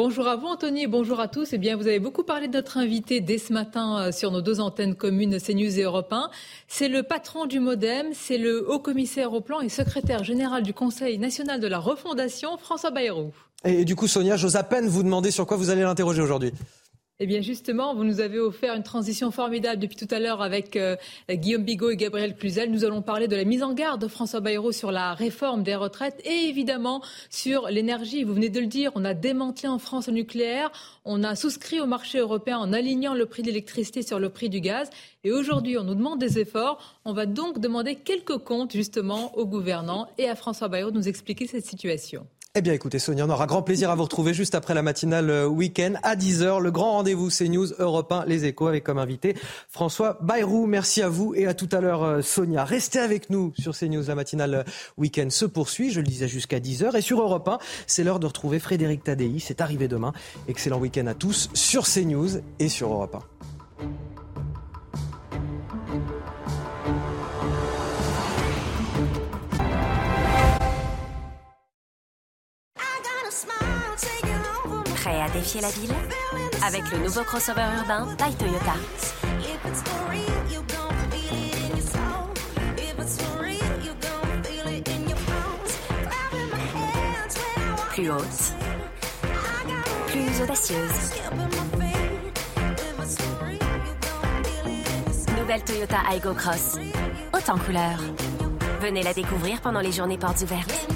[SPEAKER 48] Bonjour à vous Anthony et bonjour à tous. Eh bien, vous avez beaucoup parlé de notre invité dès ce matin euh, sur nos deux antennes communes CNews et Europe 1. C'est le patron du Modem, c'est le haut commissaire au plan et secrétaire général du Conseil national de la refondation, François Bayrou.
[SPEAKER 1] Et du coup, Sonia, j'ose à peine vous demander sur quoi vous allez l'interroger aujourd'hui.
[SPEAKER 48] Eh bien justement, vous nous avez offert une transition formidable depuis tout à l'heure avec euh, Guillaume Bigot et Gabriel Cluzel. Nous allons parler de la mise en garde de François Bayrou sur la réforme des retraites et évidemment sur l'énergie. Vous venez de le dire, on a démantelé en France le nucléaire, on a souscrit au marché européen en alignant le prix de l'électricité sur le prix du gaz. Et aujourd'hui, on nous demande des efforts. On va donc demander quelques comptes justement aux gouvernants et à François Bayrou de nous expliquer cette situation.
[SPEAKER 1] Eh bien, écoutez, Sonia, on aura grand plaisir à vous retrouver juste après la matinale euh, week-end à 10h. Le grand rendez-vous CNews Europe 1, Les Échos, avec comme invité François Bayrou. Merci à vous et à tout à l'heure, euh, Sonia. Restez avec nous sur CNews. La matinale euh, week-end se poursuit, je le disais, jusqu'à 10h. Et sur Europe 1, c'est l'heure de retrouver Frédéric Tadei. C'est arrivé demain. Excellent week-end à tous sur CNews et sur Europe 1.
[SPEAKER 49] La ville Avec le nouveau crossover urbain by Toyota. plus haute, plus audacieuse. Nouvelle Toyota Aygo Cross, en couleur. Venez la découvrir pendant les journées portes ouvertes.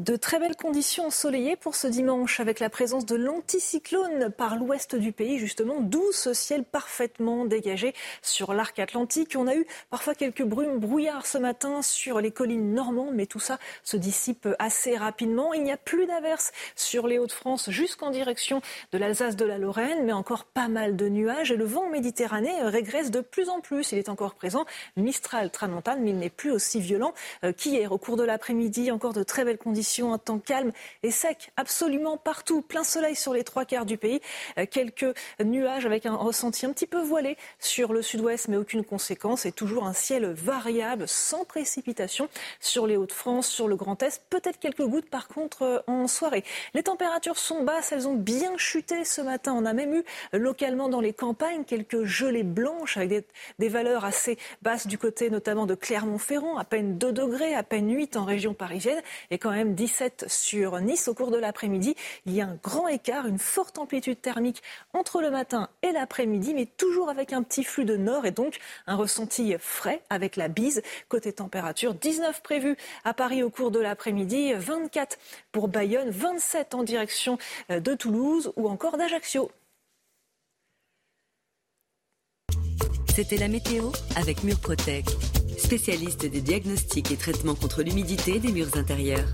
[SPEAKER 4] De très belles conditions ensoleillées pour ce dimanche avec la présence de l'anticyclone par l'ouest du pays, justement, d'où ce ciel parfaitement dégagé sur l'arc atlantique. On a eu parfois quelques brumes, brouillards ce matin sur les collines normandes, mais tout ça se dissipe assez rapidement. Il n'y a plus d'averses sur les Hauts-de-France jusqu'en direction de l'Alsace de la Lorraine, mais encore pas mal de nuages et le vent méditerranéen régresse de plus en plus. Il est encore présent, Mistral tramontane, mais il n'est plus aussi violent euh, qu'hier. Au cours de l'après-midi, encore de très belles conditions un temps calme et sec absolument partout, plein soleil sur les trois quarts du pays, euh, quelques nuages avec un ressenti un petit peu voilé sur le sud-ouest, mais aucune conséquence et toujours un ciel variable sans précipitation sur les Hauts-de-France, sur le Grand Est, peut-être quelques gouttes par contre euh, en soirée. Les températures sont basses, elles ont bien chuté ce matin. On a même eu localement dans les campagnes quelques gelées blanches avec des, des valeurs assez basses du côté notamment de Clermont-Ferrand, à peine 2 degrés, à peine 8 en région parisienne et quand même 17 sur Nice. Au cours de l'après-midi, il y a un grand écart, une forte amplitude thermique entre le matin et l'après-midi, mais toujours avec un petit flux de nord et donc un ressenti frais avec la bise. Côté température, 19 prévus à Paris au cours de l'après-midi, 24 pour Bayonne, 27 en direction euh, de Toulouse ou encore d'Ajaccio.
[SPEAKER 50] C'était la météo avec Murprotec, spécialiste des diagnostics et traitements contre l'humidité des murs intérieurs.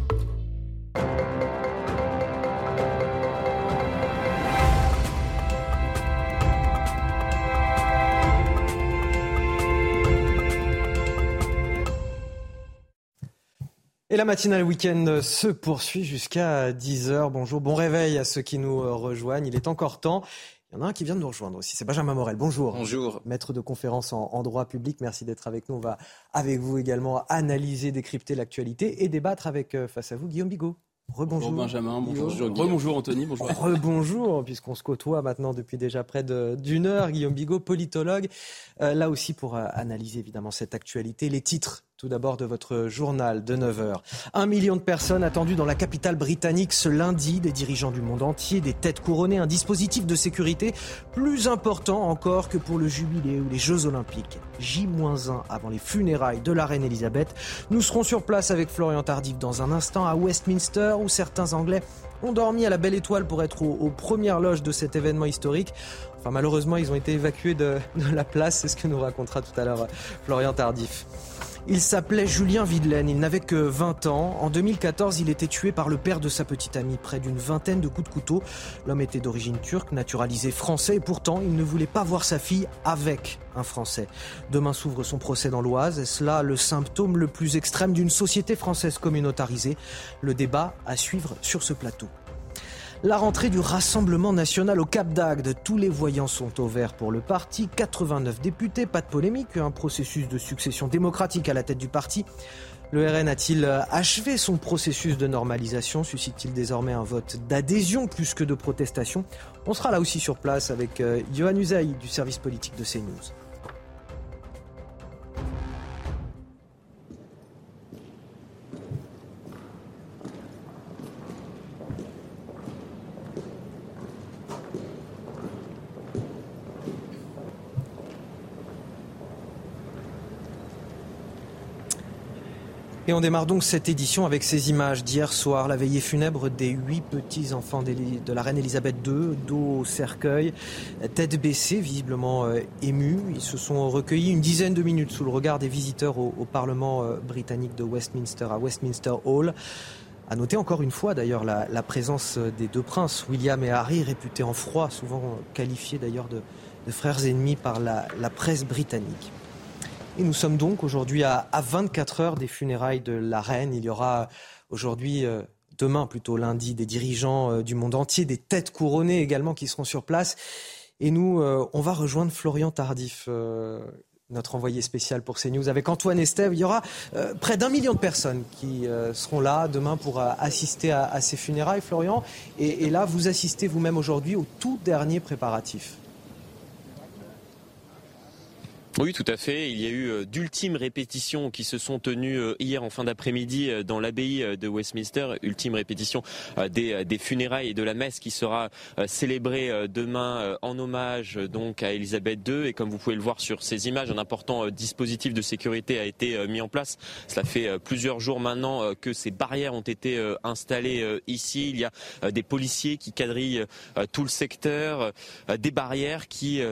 [SPEAKER 1] Et la matinale week-end se poursuit jusqu'à 10h. Bonjour, bon réveil à ceux qui nous euh, rejoignent. Il est encore temps. Il y en a un qui vient de nous rejoindre aussi, c'est Benjamin Morel. Bonjour.
[SPEAKER 51] Bonjour.
[SPEAKER 1] Maître de conférence en, en droit public, merci d'être avec nous. On va avec vous également analyser, décrypter l'actualité et débattre avec euh, face à vous Guillaume Bigot. Rebonjour.
[SPEAKER 38] Bonjour Benjamin, bonjour Rebonjour Anthony, bonjour.
[SPEAKER 1] Rebonjour, puisqu'on se côtoie maintenant depuis déjà près d'une heure. Guillaume Bigot, politologue, euh, là aussi pour euh, analyser évidemment cette actualité, les titres tout d'abord de votre journal de 9h. Un million de personnes attendues dans la capitale britannique ce lundi, des dirigeants du monde entier, des têtes couronnées, un dispositif de sécurité plus important encore que pour le jubilé ou les Jeux olympiques. J-1 avant les funérailles de la reine Elisabeth. Nous serons sur place avec Florian Tardif dans un instant à Westminster où certains Anglais ont dormi à la belle étoile pour être aux, premières loges de cet événement historique. Malheureusement, ils ont été évacués de, la place. C'est ce que nous racontera tout à l'heure Florian Tardif. Il s'appelait Julien Videlaine, il n'avait que 20 ans. En 2014, il était tué par le père de sa petite amie, près d'une vingtaine de coups de couteau. L'homme était d'origine turque, naturalisé français, et pourtant il ne voulait pas voir sa fille avec un Français. Demain s'ouvre son procès dans l'Oise. Est-ce là le symptôme le plus extrême d'une société française communautarisée Le débat à suivre sur ce plateau. La rentrée du Rassemblement national au Cap d'Agde. Tous les voyants sont au vert pour le parti. 89 députés, pas de polémique, un processus de succession démocratique à la tête du parti. Le RN a-t-il achevé son processus de normalisation? Suscite-t-il désormais un vote d'adhésion plus que de protestation? On sera là aussi sur place avec euh, Johan Usaï du service politique de CNews. Et on démarre donc cette édition avec ces images d'hier soir, la veillée funèbre des huit petits-enfants de la reine Elisabeth II, dos au cercueil, tête baissée, visiblement euh, émus. Ils se sont recueillis une dizaine de minutes sous le regard des visiteurs au, Parlement euh, britannique de Westminster, à Westminster Hall. À noter encore une fois d'ailleurs la, présence des deux princes, William et Harry, réputés en froid, souvent qualifiés d'ailleurs de, frères ennemis par la presse britannique. Et nous sommes donc aujourd'hui à, 24 heures des funérailles de la reine. Il y aura aujourd'hui, euh, demain plutôt lundi, des dirigeants euh, du monde entier, des têtes couronnées également qui seront sur place. Et nous, euh, on va rejoindre Florian Tardif, notre envoyé spécial pour CNews, avec Antoine Estève. Il y aura près d'un million de personnes qui seront là demain pour assister à, ces funérailles, Florian. Et, et là, vous assistez vous-même aujourd'hui au tout dernier préparatif.
[SPEAKER 33] Oui, tout à fait. Il y a eu euh, d'ultimes répétitions qui se sont tenues euh, hier en fin d'après-midi euh, dans l'abbaye de Westminster. Ultime répétition des, funérailles et de la messe qui sera célébrée demain en hommage donc à Elisabeth II. Et comme vous pouvez le voir sur ces images, un important dispositif de sécurité a été mis en place. Cela fait plusieurs jours maintenant que ces barrières ont été installées ici. Il y a des policiers qui quadrillent tout le secteur, des barrières qui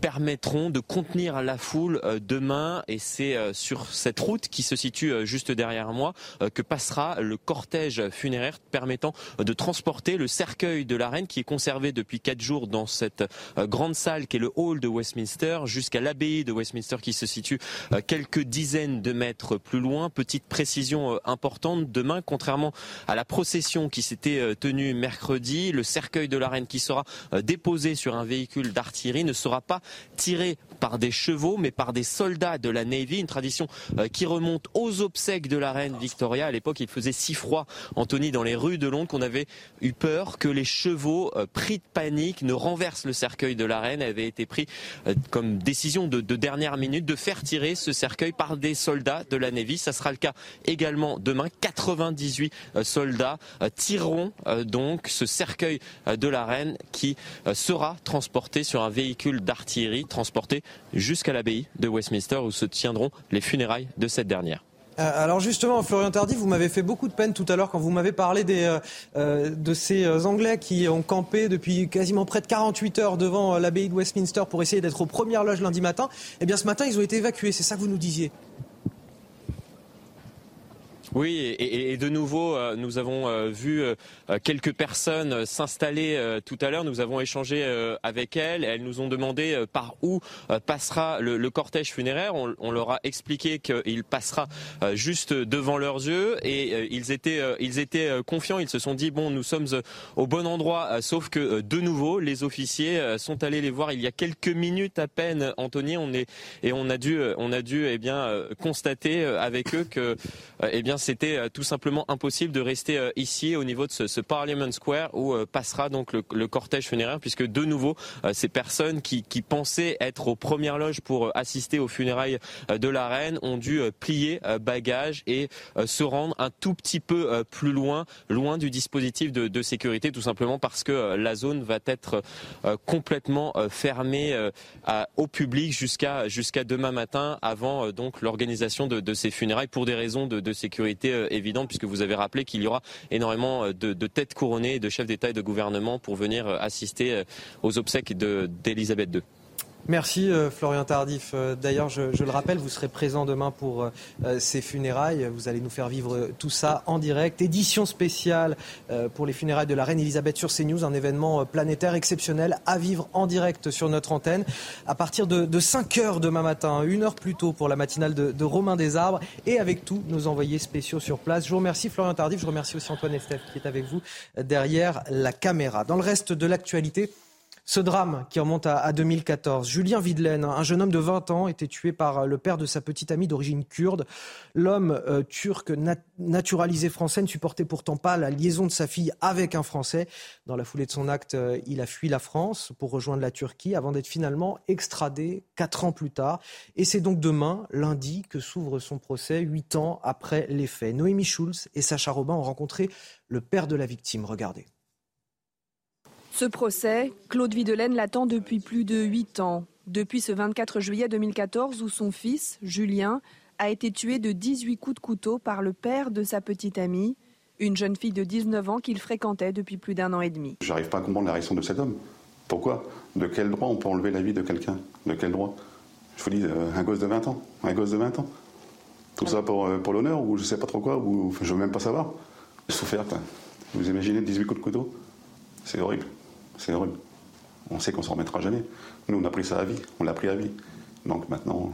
[SPEAKER 33] permettront de contenir la foule euh, demain et c'est euh, sur cette route qui se situe euh, juste derrière moi que passera le cortège funéraire permettant de transporter le cercueil de la reine qui est conservé depuis quatre jours dans cette grande salle qui est le hall de Westminster jusqu'à l'abbaye de Westminster qui se situe quelques dizaines de mètres plus loin. Petite précision importante, demain, contrairement à la procession qui s'était tenue mercredi, le cercueil de la reine qui sera déposé sur un véhicule d'artillerie ne sera pas tiré par des chevaux mais par des soldats de la Navy, une tradition euh, qui remonte aux obsèques de la reine Victoria. À l'époque, il faisait si froid, Anthony, dans les rues de Londres, qu'on avait eu peur que les chevaux, euh, pris de panique, ne renversent le cercueil de la reine. Elle avait été pris euh, comme décision de, de dernière minute de faire tirer ce cercueil par des soldats de la Navy. Ça sera le cas également demain. 98 soldats tireront donc ce cercueil de la reine qui sera transporté sur un véhicule d'artillerie, transporté jusqu'à l'abbaye de Westminster où se tiendront les funérailles de cette dernière.
[SPEAKER 1] Euh, alors justement, Florian Tardy, vous m'avez fait beaucoup de peine tout à l'heure quand vous m'avez parlé euh, euh, de ces Anglais qui ont campé depuis quasiment près de 48 heures devant l'abbaye de Westminster pour essayer d'être aux premières loges lundi matin. Eh bien ce matin, ils ont été évacués, c'est ça que vous nous disiez?
[SPEAKER 33] Oui, et, de nouveau, euh, nous avons euh, vu euh, quelques personnes s'installer tout à l'heure. Nous avons échangé avec elles. Elles nous ont demandé par où passera le, cortège funéraire. On, leur a expliqué qu'il passera juste devant leurs yeux et ils étaient, ils étaient confiants. Ils se sont dit bon, nous sommes au bon endroit. Sauf que de nouveau, les officiers sont allés les voir il y a quelques minutes à peine. Anthony, on est et on a dû, on a dû eh bien constater avec eux que eh bien c'était euh, tout simplement impossible de rester euh, ici au niveau de ce, Parliament Square où euh, passera donc le, cortège funéraire puisque de nouveau ces personnes qui, pensaient être aux premières loges pour assister aux funérailles de la reine ont dû plier bagages et se rendre un tout petit peu plus loin, loin du dispositif de, sécurité, tout simplement parce que la zone va être complètement fermée au public jusqu'à jusqu'à demain matin avant donc l'organisation de, ces funérailles pour des raisons de sécurité euh, évidente puisque vous avez rappelé qu'il y aura énormément euh, de, têtes couronnées de chefs d'État et de gouvernement pour venir euh, assister aux obsèques d'Elisabeth II.
[SPEAKER 1] Merci euh, Florian Tardif. Euh, d'ailleurs, je, le rappelle, vous serez présent demain pour euh, ces funérailles. Vous allez nous faire vivre tout ça en direct. Édition spéciale pour les funérailles de la reine Elisabeth sur CNews, un événement planétaire exceptionnel à vivre en direct sur notre antenne à partir de, 5 heures demain matin, une heure plus tôt pour la matinale de, Romain des Arbres et avec tous nos envoyés spéciaux sur place. Je vous remercie Florian Tardif, je remercie aussi Antoine Estève qui est avec vous derrière la caméra. Dans le reste de l'actualité, ce drame qui remonte à, 2014, Julien Videlaine, un jeune homme de 20 ans, était tué par le père de sa petite amie d'origine kurde. L'homme euh, turc naturalisé français ne supportait pourtant pas la liaison de sa fille avec un Français. Dans la foulée de son acte, euh, il a fui la France pour rejoindre la Turquie avant d'être finalement extradé quatre ans plus tard. Et c'est donc demain, lundi, que s'ouvre son procès, huit ans après les faits. Noémie Schulz et Sacha Robin ont rencontré le père de la victime. Regardez.
[SPEAKER 12] Ce procès, Claude Videlaine l'attend depuis plus de 8 ans. Depuis ce 24 juillet 2014 où son fils, Julien, a été tué de 18 coups de couteau par le père de sa petite amie, une jeune fille de 19 ans qu'il fréquentait depuis plus d'un an et demi.
[SPEAKER 13] J'arrive pas à comprendre la réaction de cet homme. Pourquoi? De quel droit on peut enlever la vie de quelqu'un? De quel droit? Je vous dis, euh, un gosse de 20 ans. Un gosse de 20 ans. Tout ça pour, euh, pour l'honneur ou je sais pas trop quoi, ou je veux même pas savoir. Souffert, hein. vous imaginez 18 coups de couteau? C'est horrible. C'est horrible. On sait qu'on s'en remettra jamais. Nous, on a pris ça à vie. On l'a pris à vie. Donc maintenant,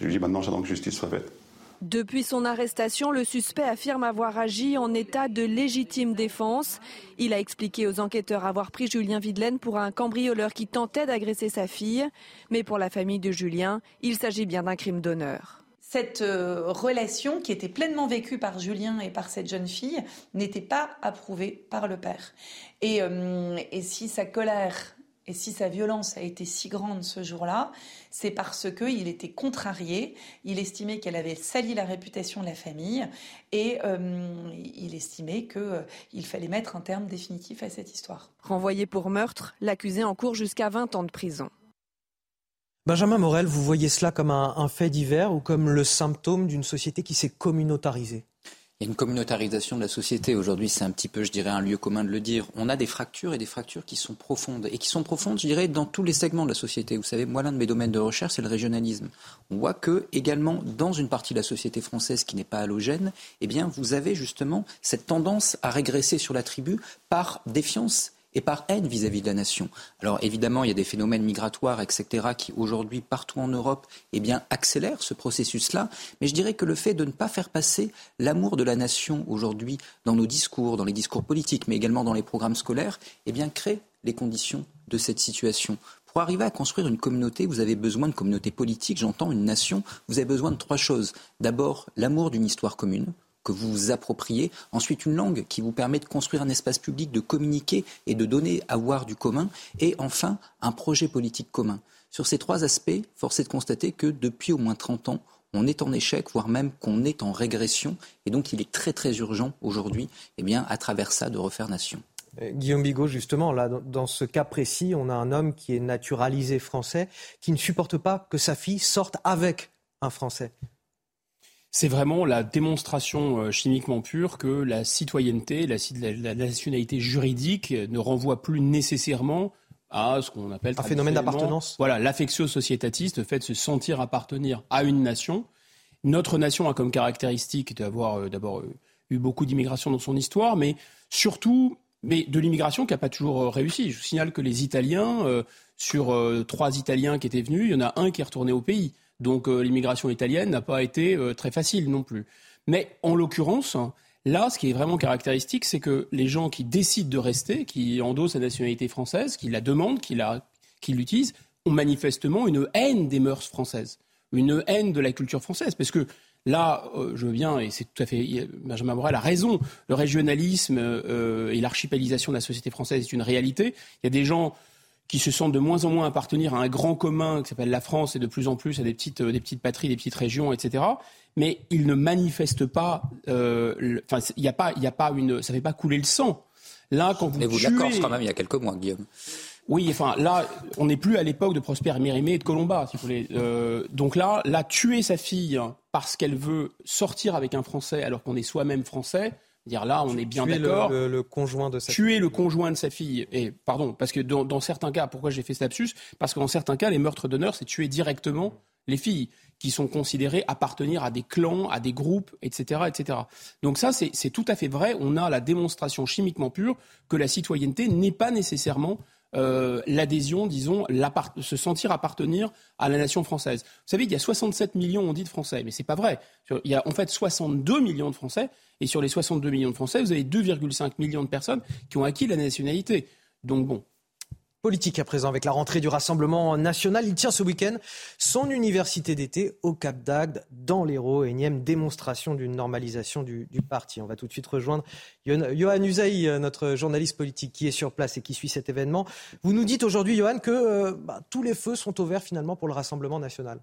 [SPEAKER 13] je dis maintenant, j'attends que justice soit faite.
[SPEAKER 12] Depuis son arrestation, le suspect affirme avoir agi en état de légitime défense. Il a expliqué aux enquêteurs avoir pris Julien Videlaine pour un cambrioleur qui tentait d'agresser sa fille. Mais pour la famille de Julien, il s'agit bien d'un crime d'honneur
[SPEAKER 40] cette euh, relation qui était pleinement vécue par Julien et par cette jeune fille n'était pas approuvée par le père. Et, euh, si sa colère et si sa violence a été si grande ce jour-là, c'est parce qu'il était contrarié, il estimait qu'elle avait sali la réputation de la famille et euh, il estimait qu'il fallait mettre un terme définitif à cette histoire.
[SPEAKER 12] Renvoyé pour meurtre, l'accusé en cours jusqu'à 20 ans de prison.
[SPEAKER 1] Benjamin Morel, vous voyez cela comme un fait divers ou comme le symptôme d'une société qui s'est communautarisée?
[SPEAKER 51] Il y a une communautarisation de la société. Aujourd'hui, c'est un petit peu, je dirais, un lieu commun de le dire. On a des fractures et des fractures qui sont profondes. Et qui sont profondes, je dirais, dans tous les segments de la société. Vous savez, moi, l'un de mes domaines de recherche, c'est le régionalisme. On voit que, également, dans une partie de la société française qui n'est pas halogène, eh bien, vous avez justement cette tendance à régresser sur la tribu par défiance et par haine vis-à-vis de la nation. Alors évidemment, il y a des phénomènes migratoires, etc., qui aujourd'hui, partout en Europe, eh accélèrent ce processus-là. Mais je dirais que le fait de ne pas faire passer l'amour de la nation aujourd'hui dans nos discours, dans les discours politiques, mais également dans les programmes scolaires, eh crée les conditions de cette situation. Pour arriver à construire une communauté, vous avez besoin de communauté politique, j'entends une nation, vous avez besoin de trois choses. D'abord, l'amour d'une histoire commune, que vous vous appropriez. Ensuite, une langue qui vous permet de construire un espace public, de communiquer et de donner à voir du commun. Et enfin, un projet politique commun. Sur ces trois aspects, force est de constater que depuis au moins 30 ans, on est en échec, voire même qu'on est en régression. Et donc, il est très, très urgent aujourd'hui, eh bien, à travers ça, de refaire nation.
[SPEAKER 1] Euh, Guillaume Bigot, justement, là, dans ce cas précis, on a un homme qui est naturalisé français, qui ne supporte pas que sa fille sorte avec un Français
[SPEAKER 38] c'est vraiment la démonstration euh, chimiquement pure que la citoyenneté, la, nationalité juridique ne renvoie plus nécessairement à ce qu'on appelle
[SPEAKER 1] un phénomène d'appartenance.
[SPEAKER 38] Voilà, l'affectio sociétatiste, le fait de se sentir appartenir à une nation. Notre nation a comme caractéristique d'avoir euh, d'abord euh, eu beaucoup d'immigration dans son histoire, mais surtout mais de l'immigration qui n'a pas toujours réussi. Je vous signale que les Italiens, sur trois Italiens qui étaient venus, il y en a un qui est retourné au pays. Donc euh, l'immigration italienne n'a pas été euh, très facile non plus. Mais en l'occurrence, là, ce qui est vraiment caractéristique, c'est que les gens qui décident de rester, qui endossent la nationalité française, qui la demandent, qui l'utilisent, ont manifestement une haine des mœurs françaises, une haine de la culture française. Parce que Là, euh, je veux bien, et c'est tout à fait. Benjamin Morel a raison, le régionalisme et l'archipélisation de la société française est une réalité. Il y a des gens qui se sentent de moins en moins appartenir à un grand commun qui s'appelle la France et de plus en plus à des petites, euh, des petites patries, des petites régions, etc. Mais ils ne manifestent pas. Euh, enfin, il n'y a pas, il a pas une, ça fait pas couler le sang.
[SPEAKER 51] Là, quand vous Mais vous tuez... quand même il y a quelques mois, Guillaume.
[SPEAKER 38] Oui, enfin là, on n'est plus à l'époque de Prosper Mérimée et de Colomba, si vous voulez. Euh, donc là, là, tuer sa fille parce qu'elle veut sortir avec un Français alors qu'on est soi-même Français, Dire là, on est bien d'accord.
[SPEAKER 1] Le, le, conjoint de sa
[SPEAKER 38] tuer fille. le conjoint de sa fille. Et pardon, parce que dans, certains cas, pourquoi j'ai fait ce lapsus? Parce que dans certains cas, les meurtres d'honneur, c'est tuer directement les filles qui sont considérées appartenir à des clans, à des groupes, etc., etc. Donc ça, c'est tout à fait vrai. On a la démonstration chimiquement pure que la citoyenneté n'est pas nécessairement euh, l'adhésion, disons, se sentir appartenir à la nation française. Vous savez, il y a 67 millions, on dit, de Français, mais c'est pas vrai. Il y a en fait 62 millions de Français, et sur les 62 millions de Français, vous avez 2,5 millions de personnes qui ont acquis la nationalité. Donc bon,
[SPEAKER 1] Politique à présent avec la rentrée du Rassemblement national. Il tient ce week-end son université d'été au Cap d'Agde, dans l'Hérault. Énième démonstration d'une normalisation du, parti. On va tout de suite rejoindre Johan Usaï, notre journaliste politique qui est sur place et qui suit cet événement. Vous nous dites aujourd'hui, Johan, que euh, bah, tous les feux sont ouverts finalement pour le Rassemblement national.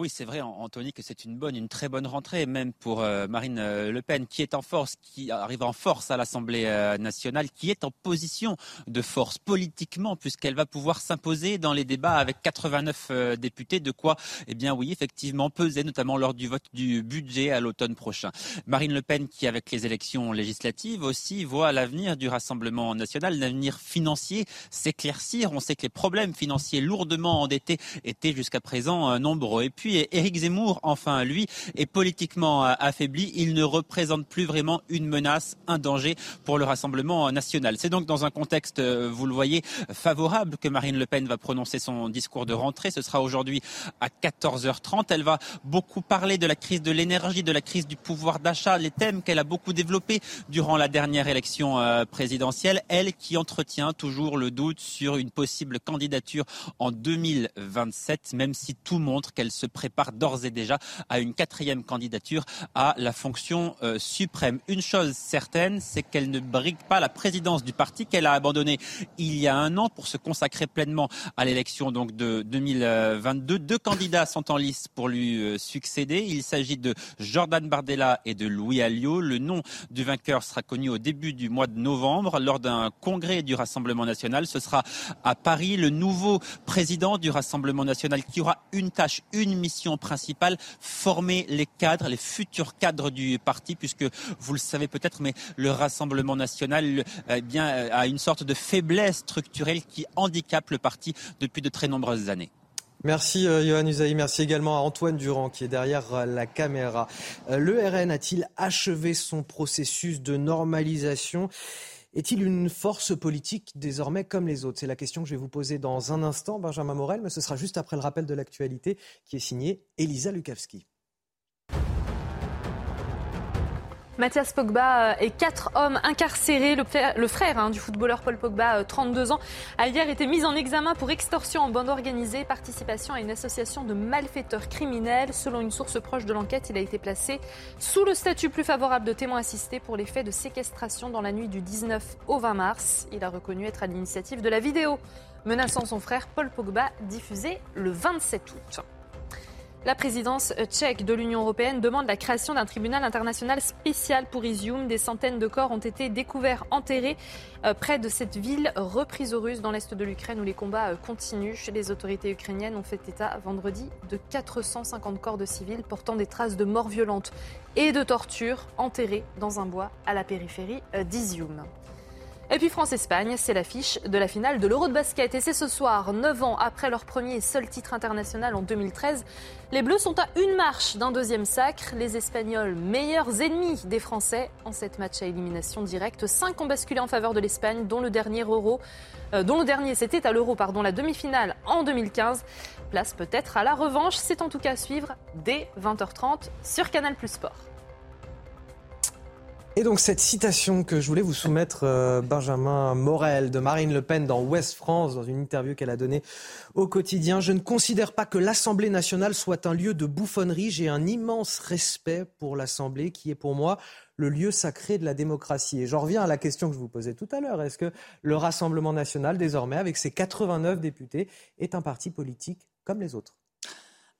[SPEAKER 16] Oui, c'est vrai, Anthony, que c'est une bonne, une très bonne rentrée, même pour euh, Marine euh, Le Pen, qui est en force, qui arrive en force à l'Assemblée euh, nationale, qui est en position de force politiquement, puisqu'elle va pouvoir s'imposer dans les débats avec 89 députés, de quoi, eh bien oui, effectivement, peser, notamment lors du vote du budget à l'automne prochain. Marine Le Pen, qui avec les élections législatives aussi voit l'avenir du Rassemblement national, l'avenir financier s'éclaircir. On sait que les problèmes financiers lourdement endettés étaient jusqu'à présent nombreux. Et puis, Éric Zemmour, enfin lui, est politiquement euh, affaibli. Il ne représente plus vraiment une menace, un danger pour le Rassemblement national. C'est donc dans un contexte, euh, vous le voyez, favorable que Marine Le Pen va prononcer son discours de rentrée. Ce sera aujourd'hui à 14h30. Elle va beaucoup parler de la crise de l'énergie, de la crise du pouvoir d'achat, les thèmes qu'elle a beaucoup développés durant la dernière élection euh, présidentielle. Elle qui entretient toujours le doute sur une possible candidature en 2027, même si tout montre qu'elle se prépare d'ores et déjà à une quatrième candidature à la fonction euh, suprême. Une chose certaine, c'est qu'elle ne brigue pas la présidence du parti qu'elle a abandonné il y a un an pour se consacrer pleinement à l'élection donc de 2022. Deux candidats sont en liste pour lui euh, succéder. Il s'agit de Jordan Bardella et de Louis Alliot. Le nom du vainqueur sera connu au début du mois de novembre lors d'un congrès du Rassemblement national. Ce sera à Paris le nouveau président du Rassemblement national qui aura une tâche, une mission principale, former les cadres, les futurs cadres du parti, puisque vous le savez peut-être, mais le Rassemblement national eh bien, a une sorte de faiblesse structurelle qui handicape le parti depuis de très nombreuses années.
[SPEAKER 1] Merci euh, Johan Usaï, merci également à Antoine Durand qui est derrière euh, la caméra. Euh, le RN a-t-il achevé son processus de normalisation? Est-il une force politique désormais comme les autres? C'est la question que je vais vous poser dans un instant, Benjamin Morel, mais ce sera juste après le rappel de l'actualité qui est signé Elisa Lukavski.
[SPEAKER 15] Mathias Pogba euh, et quatre hommes incarcérés. Le, frère hein, du footballeur Paul Pogba, 32 euh, ans, a hier été mis en examen pour extorsion en bande organisée, participation à une association de malfaiteurs criminels. Selon une source proche de l'enquête, il a été placé sous le statut plus favorable de témoin assisté pour les faits de séquestration dans la nuit du 19 au 20 mars. Il a reconnu être à l'initiative de la vidéo menaçant son frère Paul Pogba diffusée le 27 août. La présidence tchèque de l'Union européenne demande la création d'un tribunal international spécial pour Izium. Des centaines de corps ont été découverts enterrés euh, près de cette ville reprise aux Russes dans l'est de l'Ukraine où les combats euh, continuent. Les autorités ukrainiennes ont fait état vendredi de 450 corps de civils portant des traces de morts violentes et de tortures enterrés dans un bois à la périphérie euh, d'Izium. Et puis France-Espagne, c'est l'affiche de la finale de l'Euro de basket. Et c'est ce soir, 9 ans après leur premier et seul titre international en 2013. Les Bleus sont à une marche d'un deuxième sacre. Les Espagnols, meilleurs ennemis des Français en cette match à élimination directe. Cinq ont basculé en faveur de l'Espagne, dont le dernier Euro, euh, dont le dernier c'était à l'Euro, pardon, la demi-finale en 2015. Place peut-être à la revanche. C'est en tout cas à suivre dès 20h30 sur Canal Plus Sport.
[SPEAKER 1] Et donc cette citation que je voulais vous soumettre, euh, Benjamin Morel de Marine Le Pen dans Ouest France, dans une interview qu'elle a donnée au quotidien, je ne considère pas que l'Assemblée nationale soit un lieu de bouffonnerie. J'ai un immense respect pour l'Assemblée qui est pour moi le lieu sacré de la démocratie. Et j'en reviens à la question que je vous posais tout à l'heure. Est-ce que le Rassemblement national, désormais, avec ses 89 députés, est un parti politique comme les autres?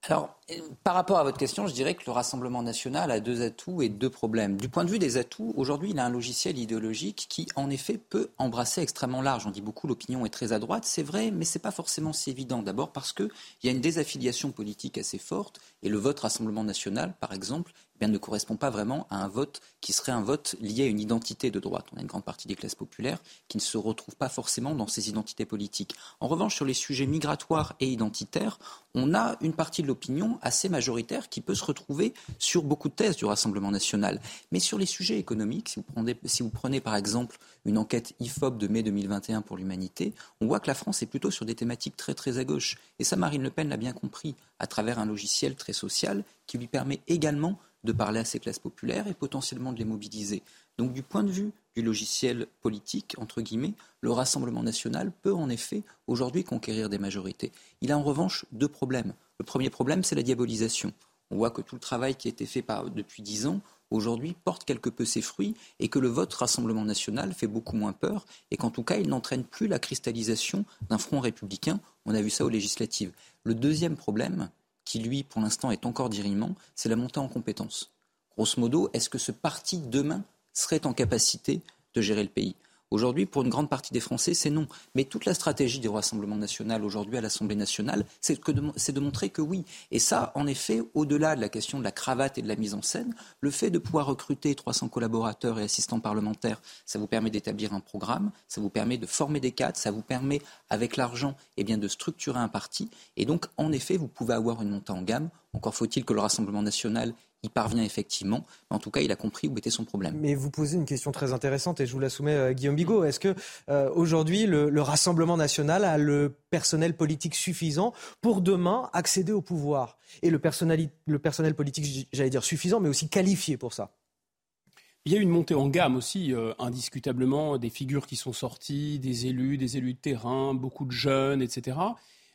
[SPEAKER 51] Alors, par rapport à votre question, je dirais que le Rassemblement national a deux atouts et deux problèmes. Du point de vue des atouts, aujourd'hui, il a un logiciel idéologique qui, en effet, peut embrasser extrêmement large. On dit beaucoup l'opinion est très à droite, c'est vrai, mais ce n'est pas forcément si évident. D'abord parce qu'il y a une désaffiliation politique assez forte et le vote Rassemblement national, par exemple, eh ne correspond pas vraiment à un vote qui serait un vote lié à une identité de droite. On a une grande partie des classes populaires qui ne se retrouvent pas forcément dans ces identités politiques. En revanche, sur les sujets migratoires et identitaires, on a une partie de l'opinion assez majoritaire qui peut se retrouver sur beaucoup de thèses du Rassemblement national. Mais sur les sujets économiques, si vous prenez, si vous prenez par exemple une enquête IFOP de mai 2021 pour l'humanité, on voit que la France est plutôt sur des thématiques très très à gauche. Et ça, Marine Le Pen l'a bien compris à travers un logiciel très social qui lui permet également de parler à ces classes populaires et potentiellement de les mobiliser. Donc du point de vue du logiciel politique, entre guillemets, le Rassemblement national peut en effet aujourd'hui conquérir des majorités. Il a en revanche deux problèmes. Le premier problème, c'est la diabolisation. On voit que tout le travail qui a été fait depuis dix ans aujourd'hui porte quelque peu ses fruits et que le vote Rassemblement national fait beaucoup moins peur et qu'en tout cas il n'entraîne plus la cristallisation d'un front républicain. On a vu ça aux législatives. Le deuxième problème, qui lui pour l'instant est encore dirimant, c'est la montée en compétences. Grosso modo, est-ce que ce parti demain serait en capacité de gérer le pays? Aujourd'hui, pour une grande partie des Français, c'est non. Mais toute la stratégie du Rassemblement national aujourd'hui à l'Assemblée nationale, c'est de, montrer que oui. Et ça, en effet, au-delà de la question de la cravate et de la mise en scène, le fait de pouvoir recruter 300 collaborateurs et assistants parlementaires, ça vous permet d'établir un programme, ça vous permet de former des cadres, ça vous permet, avec l'argent, eh bien, de structurer un parti. Et donc, en effet, vous pouvez avoir une montée en gamme. Encore faut-il que le Rassemblement national il parvient effectivement. En tout cas, il a compris où était son problème.
[SPEAKER 1] Mais vous posez une question très intéressante et je vous la soumets, à euh, Guillaume Bigot. Est-ce que euh, aujourd'hui, le, Rassemblement national a le personnel politique suffisant pour demain accéder au pouvoir? Et le personnel, le personnel politique, j'allais dire suffisant, mais aussi qualifié pour ça?
[SPEAKER 38] Il y a une montée en gamme aussi, euh, indiscutablement, des figures qui sont sorties, des élus, des élus de terrain, beaucoup de jeunes, etc.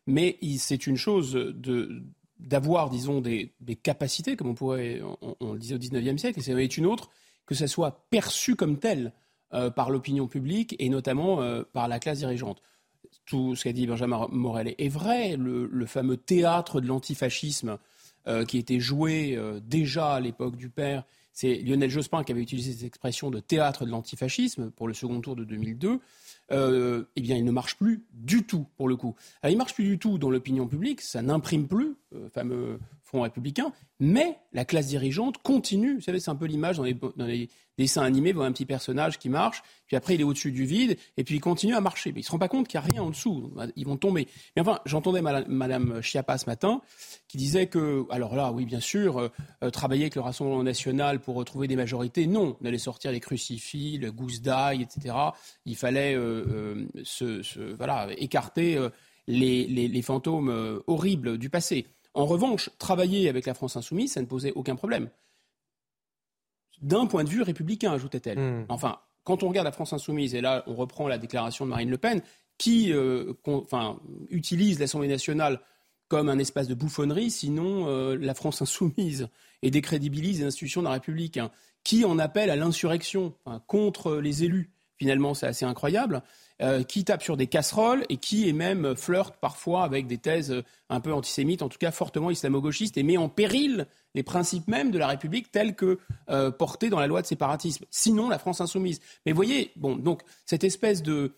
[SPEAKER 38] Mais c'est une chose de, d'avoir, disons, des, capacités, comme on pourrait, on, le disait au XIXe siècle, et ça une autre, que ça soit perçu comme tel euh, par l'opinion publique et notamment euh, par la classe dirigeante. Tout ce qu'a dit Benjamin Morel est vrai. Le, fameux théâtre de l'antifascisme euh, qui était joué déjà à l'époque du père, c'est Lionel Jospin qui avait utilisé cette expression de théâtre de l'antifascisme pour le second tour de 2002. Euh, eh bien, il ne marche plus du tout, pour le coup. Alors, il marche plus du tout dans l'opinion publique, ça n'imprime plus, le fameux Front républicain, mais la classe dirigeante continue. Vous savez, c'est un peu l'image dans les, dessins animés, un petit personnage qui marche, puis après il est au-dessus du vide, et puis il continue à marcher. Mais il ne se rend pas compte qu'il n'y a rien en dessous. Ils vont tomber. Mais enfin, j'entendais Madame Chiappa ce matin, qui disait que, alors là, oui, bien sûr, euh, euh, travailler avec le Rassemblement national pour retrouver des majorités, non. On allait sortir les crucifix, le gousse d'ail, etc. Il fallait euh, se, voilà, écarter les fantômes horribles du passé. En revanche, travailler avec la France insoumise, ça ne posait aucun problème. D'un point de vue républicain, ajoutait-elle. Hmm. Enfin, quand on regarde la France insoumise, et là on reprend la déclaration de Marine Le Pen, qui euh, utilise l'Assemblée nationale comme un espace de bouffonnerie, sinon euh, la France insoumise, et décrédibilise les institutions de la République, hein, qui en appelle à l'insurrection contre les élus. Finalement, c'est assez incroyable. Euh, qui tape sur des casseroles et qui est même flirte parfois avec des thèses euh, un peu antisémites, en tout cas fortement islamo-gauchistes, et met en péril les principes mêmes de la République tels que euh, portés dans la loi de séparatisme. Sinon, la France insoumise. Mais voyez, bon, donc cette espèce de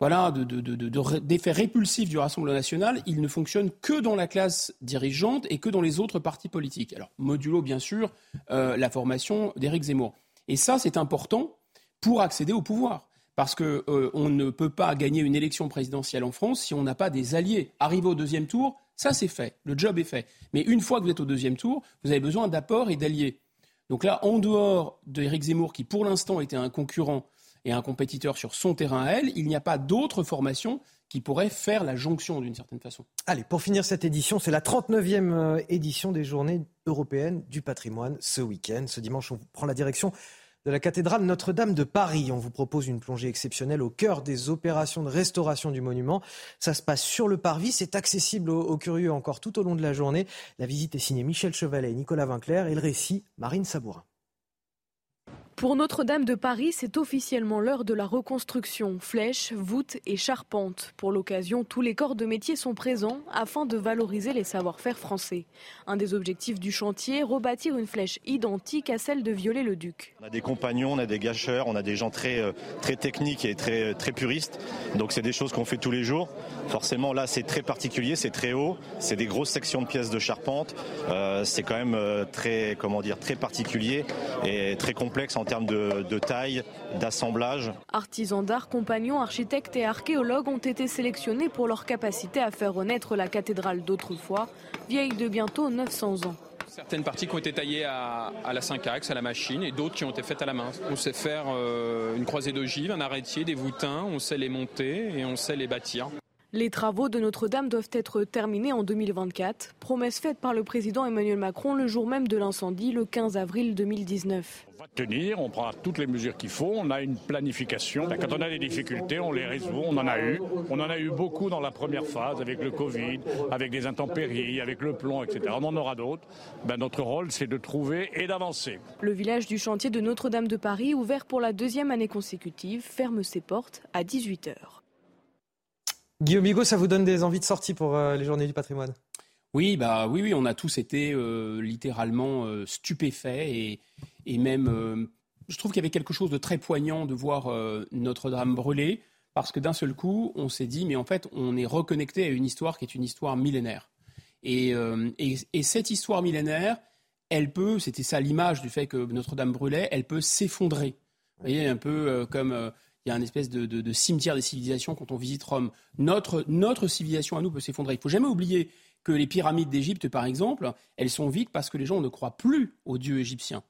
[SPEAKER 38] voilà, d'effet répulsif du Rassemblement national, il ne fonctionne que dans la classe dirigeante et que dans les autres partis politiques. Alors, modulo, bien sûr, la formation d'Éric Zemmour. Et ça, c'est important pour accéder au pouvoir. Parce qu'on euh, ne peut pas gagner une élection présidentielle en France si on n'a pas des alliés. Arriver au deuxième tour, ça c'est fait, le job est fait. Mais une fois que vous êtes au deuxième tour, vous avez besoin d'apports et d'alliés. Donc là, en dehors d'Éric Zemmour, qui pour l'instant était un concurrent et un compétiteur sur son terrain à elle, il n'y a pas d'autres formations qui pourraient faire la jonction d'une certaine façon.
[SPEAKER 1] Allez, pour finir cette édition, c'est la 39e euh, édition des Journées européennes du patrimoine ce week-end. Ce dimanche, on prend la direction de la cathédrale Notre-Dame de Paris. On vous propose une plongée exceptionnelle au cœur des opérations de restauration du monument. Ça se passe sur le parvis, c'est accessible aux, curieux encore tout au long de la journée. La visite est signée Michel Chevalet et Nicolas Vinclair et le récit Marine Sabourin.
[SPEAKER 12] Pour Notre-Dame de Paris, c'est officiellement l'heure de la reconstruction. Flèches, voûtes et charpentes. Pour l'occasion, tous les corps de métier sont présents afin de valoriser les savoir-faire français. Un des objectifs du chantier, rebâtir une flèche identique à celle de Viollet-le-Duc.
[SPEAKER 52] On a des compagnons, on a des gâcheurs, on a des gens très, euh, très techniques et très, très puristes. Donc c'est des choses qu'on fait tous les jours. Forcément, là, c'est très particulier, c'est très haut, c'est des grosses sections de pièces de charpente. Euh, c'est quand même euh, très, comment dire, très particulier et très complexe termes de, taille, d'assemblage.
[SPEAKER 12] Artisans d'art, compagnons, architectes et archéologues ont été sélectionnés pour leur capacité à faire renaître la cathédrale d'autrefois, vieille de bientôt 900 ans.
[SPEAKER 53] Certaines parties qui ont été taillées à, la 5 axes, à la machine, et d'autres qui ont été faites à la main. On sait faire euh, une croisée d'ogive, un arrêtier, des voûtins, on sait les monter et on sait les bâtir.
[SPEAKER 12] Les travaux de Notre-Dame doivent être terminés en 2024, promesse faite par le président Emmanuel Macron le jour même de l'incendie, le 15 avril 2019.
[SPEAKER 54] On va tenir, on prend toutes les mesures qu'il faut, on a une planification. Quand on a des difficultés, on les résout, on en a eu. On en a eu beaucoup dans la première phase avec le Covid, avec des intempéries, avec le plomb, etc. On en aura d'autres. Ben, notre rôle, c'est de trouver et d'avancer.
[SPEAKER 12] Le village du chantier de Notre-Dame de Paris, ouvert pour la deuxième année consécutive, ferme ses portes à 18h.
[SPEAKER 1] Guillaume Bigot, ça vous donne des envies de sortie pour euh, les journées du patrimoine?
[SPEAKER 38] Oui, bah oui, oui, on a tous été euh, littéralement euh, stupéfaits et, et même, je trouve qu'il y avait quelque chose de très poignant de voir Notre-Dame brûler, parce que d'un seul coup, on s'est dit, mais en fait, on est reconnecté à une histoire qui est une histoire millénaire. Et, et, et cette histoire millénaire, elle peut, c'était ça l'image du fait que Notre-Dame brûlait, elle peut s'effondrer. Vous voyez, un peu comme il y a un espèce de, cimetière des civilisations quand on visite Rome. Notre, notre civilisation à nous peut s'effondrer. Il faut jamais oublier que les pyramides d'Égypte, par exemple, elles sont vides parce que les gens ne croient plus aux dieux égyptiens.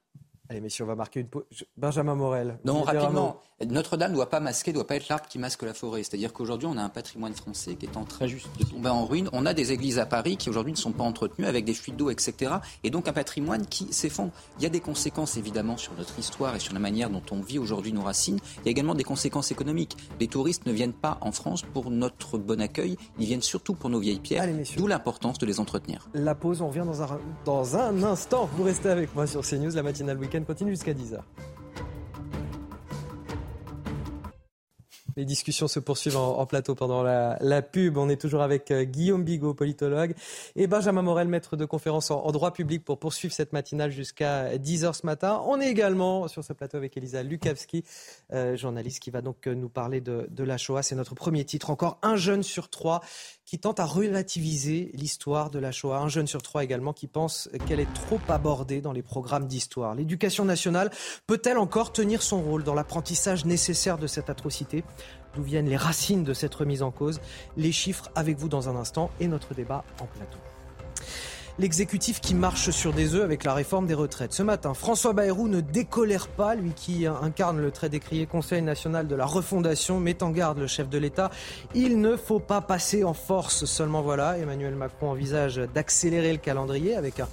[SPEAKER 1] Allez, messieurs, on va marquer une pause. Benjamin Morel.
[SPEAKER 51] Non, rapidement. Notre-Dame ne doit pas masquer, ne doit pas être l'arbre qui masque la forêt. C'est-à-dire qu'aujourd'hui, on a un patrimoine français qui est en train juste de tomber en ruine. On a des églises à Paris qui aujourd'hui ne sont pas entretenues avec des fuites d'eau, etc. Et donc un patrimoine qui s'effondre. Il y a des conséquences évidemment sur notre histoire et sur la manière dont on vit aujourd'hui nos racines. Il y a également des conséquences économiques. Les touristes ne viennent pas en France pour notre bon accueil. Ils viennent surtout pour nos vieilles pierres. D'où l'importance de les entretenir.
[SPEAKER 1] La pause, on revient dans un, dans un instant. Vous restez avec moi sur CNews. La matinale continue jusqu'à 10h. Les discussions se poursuivent en, plateau pendant la, pub. On est toujours avec euh, Guillaume Bigot, politologue, et Benjamin Morel, maître de conférence en, droit public, pour poursuivre cette matinale jusqu'à 10h ce matin. On est également sur ce plateau avec Elisa Lukavski, euh, journaliste qui va donc euh, nous parler de, de la Shoah. C'est notre premier titre. Encore un jeune sur trois qui tente à relativiser l'histoire de la Shoah. Un jeune sur trois également qui pense qu'elle est trop abordée dans les programmes d'histoire. L'éducation nationale peut-elle encore tenir son rôle dans l'apprentissage nécessaire de cette atrocité? D'où viennent les racines de cette remise en cause? Les chiffres avec vous dans un instant et notre débat en plateau l'exécutif qui marche sur des œufs avec la réforme des retraites. Ce matin, François Bayrou ne décolère pas, lui qui incarne le très décrié Conseil national de la refondation, met en garde le chef de l'État. Il ne faut pas passer en force. Seulement voilà, Emmanuel Macron envisage d'accélérer le calendrier avec un,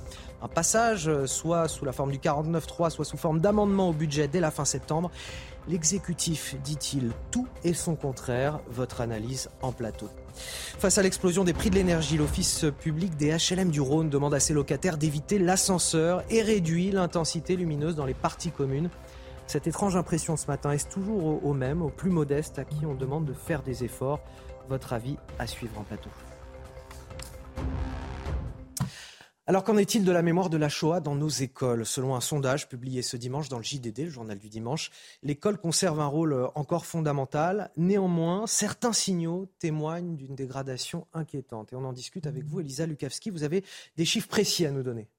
[SPEAKER 1] passage, soit sous la forme du 49-3, soit sous forme d'amendement au budget dès la fin septembre. L'exécutif, dit-il, tout et son contraire. Votre analyse en plateau. Face à l'explosion des prix de l'énergie, l'Office public des HLM du Rhône demande à ses locataires d'éviter l'ascenseur et réduit l'intensité lumineuse dans les parties communes. Cette étrange impression ce matin est toujours au même, aux plus modestes à qui on demande de faire des efforts. Votre avis à suivre en plateau. Alors qu'en est-il de la mémoire de la Shoah dans nos écoles? Selon un sondage publié ce dimanche dans le JDD, le journal du dimanche, l'école conserve un rôle euh, encore fondamental. Néanmoins, certains signaux témoignent d'une dégradation inquiétante. Et on en discute avec vous, Elisa Lukavski. Vous avez des chiffres précis à nous donner.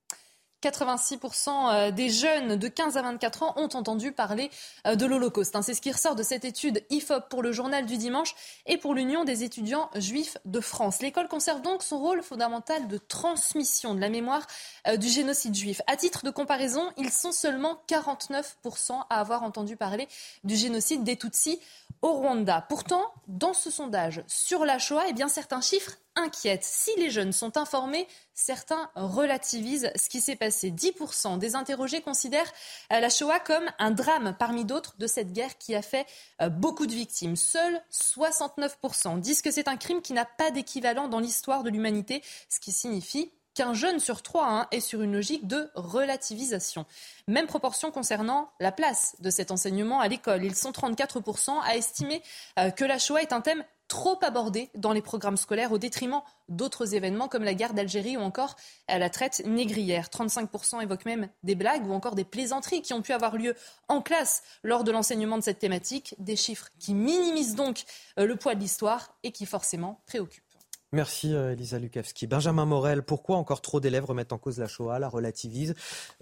[SPEAKER 15] 86% euh, des jeunes de 15 à 24 ans ont entendu parler euh, de l'Holocauste. Hein. C'est ce qui ressort de cette étude IFOP pour le journal du dimanche et pour l'Union des étudiants juifs de France. L'école conserve donc son rôle fondamental de transmission de la mémoire euh, du génocide juif. À titre de comparaison, ils sont seulement 49% à avoir entendu parler du génocide des Tutsis au Rwanda. Pourtant, dans ce sondage sur la Shoah, eh bien, certains chiffres inquiètent. Si les jeunes sont informés, certains relativisent ce qui s'est passé. 10% des interrogés considèrent euh, la Shoah comme un drame parmi d'autres de cette guerre qui a fait euh, beaucoup de victimes. Seuls 69% disent que c'est un crime qui n'a pas d'équivalent dans l'histoire de l'humanité, ce qui signifie qu'un jeune sur trois hein, est sur une logique de relativisation. Même proportion concernant la place de cet enseignement à l'école. Ils sont 34% à estimer euh, que la Shoah est un thème trop abordé dans les programmes scolaires au détriment d'autres événements comme la guerre d'Algérie ou encore euh, la traite négrière. 35% évoquent même des blagues ou encore des plaisanteries qui ont pu avoir lieu en classe lors de l'enseignement de cette thématique. Des chiffres qui minimisent donc euh, le poids de l'histoire et qui forcément préoccupent.
[SPEAKER 1] Merci euh, Elisa Lukavski. Benjamin Morel, pourquoi encore trop d'élèves remettent en cause la Shoah, la relativisent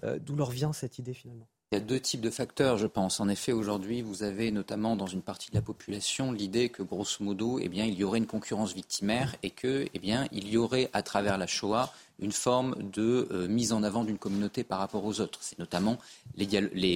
[SPEAKER 1] euh, D'où leur vient cette idée finalement?
[SPEAKER 51] Il y a deux types de facteurs, je pense. En effet, aujourd'hui, vous avez notamment dans une partie de la population l'idée que, grosso modo, eh bien, il y aurait une concurrence victimaire et que, eh il y aurait à travers la Shoah une forme de euh, mise en avant d'une communauté par rapport aux autres. C'est notamment les,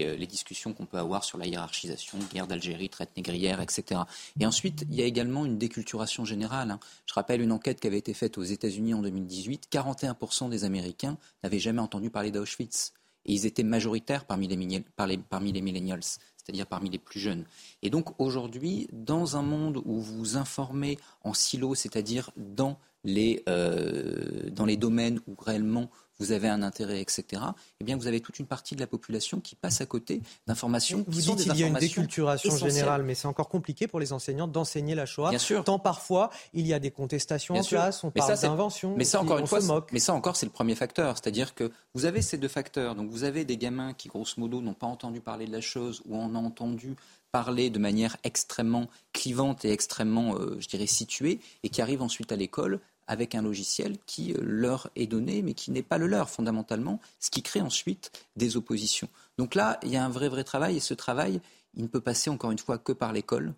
[SPEAKER 51] euh, discussions qu'on peut avoir sur la hiérarchisation, guerre d'Algérie, traite négrière, etc. Et ensuite, il y a également une déculturation générale. Hein. Je rappelle une enquête qui avait été faite aux États-Unis en 2018. 41% des Américains n'avaient jamais entendu parler d'Auschwitz. Et ils étaient majoritaires parmi les, parmi les millennials, c'est-à-dire parmi les plus jeunes. Et donc aujourd'hui, dans un monde où vous vous informez en silo, c'est-à-dire dans les, euh, dans les domaines où réellement vous avez un intérêt, etc., eh bien, vous avez toute une partie de la population qui passe à côté d'informations
[SPEAKER 1] qui vous dites qu'il y a une déculturation générale, mais c'est encore compliqué pour les enseignants d'enseigner la Shoah.
[SPEAKER 51] Bien sûr.
[SPEAKER 1] Tant parfois, il y a des contestations en classe, on parle d'invention.
[SPEAKER 51] Mais ça, encore une fois, mais ça encore, c'est le premier facteur. C'est-à-dire que vous avez ces deux facteurs. Donc, vous avez des gamins qui, grosso modo, n'ont pas entendu parler de la chose ou en ont entendu parler de manière extrêmement clivante et extrêmement, euh, je dirais, située, et qui arrivent ensuite à l'école avec un logiciel qui euh, leur est donné, mais qui n'est pas le leur fondamentalement, ce qui crée ensuite des oppositions. Donc là, il y a un vrai, vrai travail, et ce travail, il ne peut passer encore une fois que par l'école.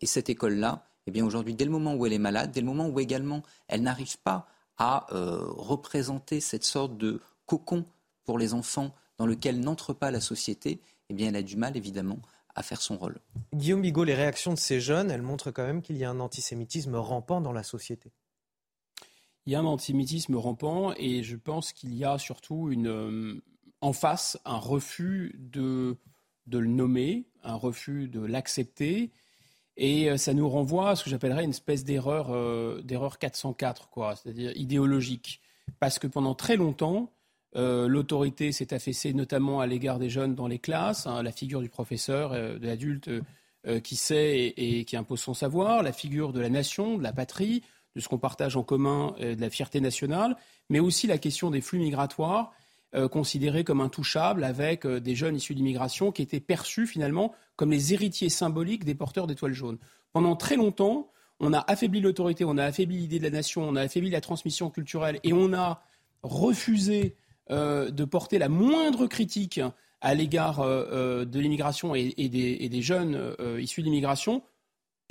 [SPEAKER 51] Et cette école-là, eh bien aujourd'hui, dès le moment où elle est malade, dès le moment où également elle n'arrive pas à euh, représenter cette sorte de cocon pour les enfants dans lequel n'entre pas la société, eh bien, elle a du mal, évidemment, à faire son rôle.
[SPEAKER 1] Guillaume Bigot, les réactions de ces jeunes, elles montrent quand même qu'il y a un antisémitisme rampant dans la société.
[SPEAKER 38] Il y a un antisémitisme rampant et je pense qu'il y a surtout une, euh, en face un refus de, de le nommer, un refus de l'accepter. Et euh, ça nous renvoie à ce que j'appellerais une espèce d'erreur, euh, d'erreur 404, quoi, c'est-à-dire idéologique. Parce que pendant très longtemps, euh, l'autorité s'est affaissée notamment à l'égard des jeunes dans les classes, hein, la figure du professeur, euh, de l'adulte euh, qui sait et, qui impose son savoir, la figure de la nation, de la patrie, de ce qu'on partage en commun, de la fierté nationale, mais aussi la question des flux migratoires considérés comme intouchables avec des jeunes issus d'immigration qui étaient perçus finalement comme les héritiers symboliques des porteurs d'étoiles jaunes. Pendant très longtemps, on a affaibli l'autorité, on a affaibli l'idée de la nation, on a affaibli la transmission culturelle et on a refusé euh, de porter la moindre critique à l'égard euh, euh, de l'immigration et, des, jeunes issus de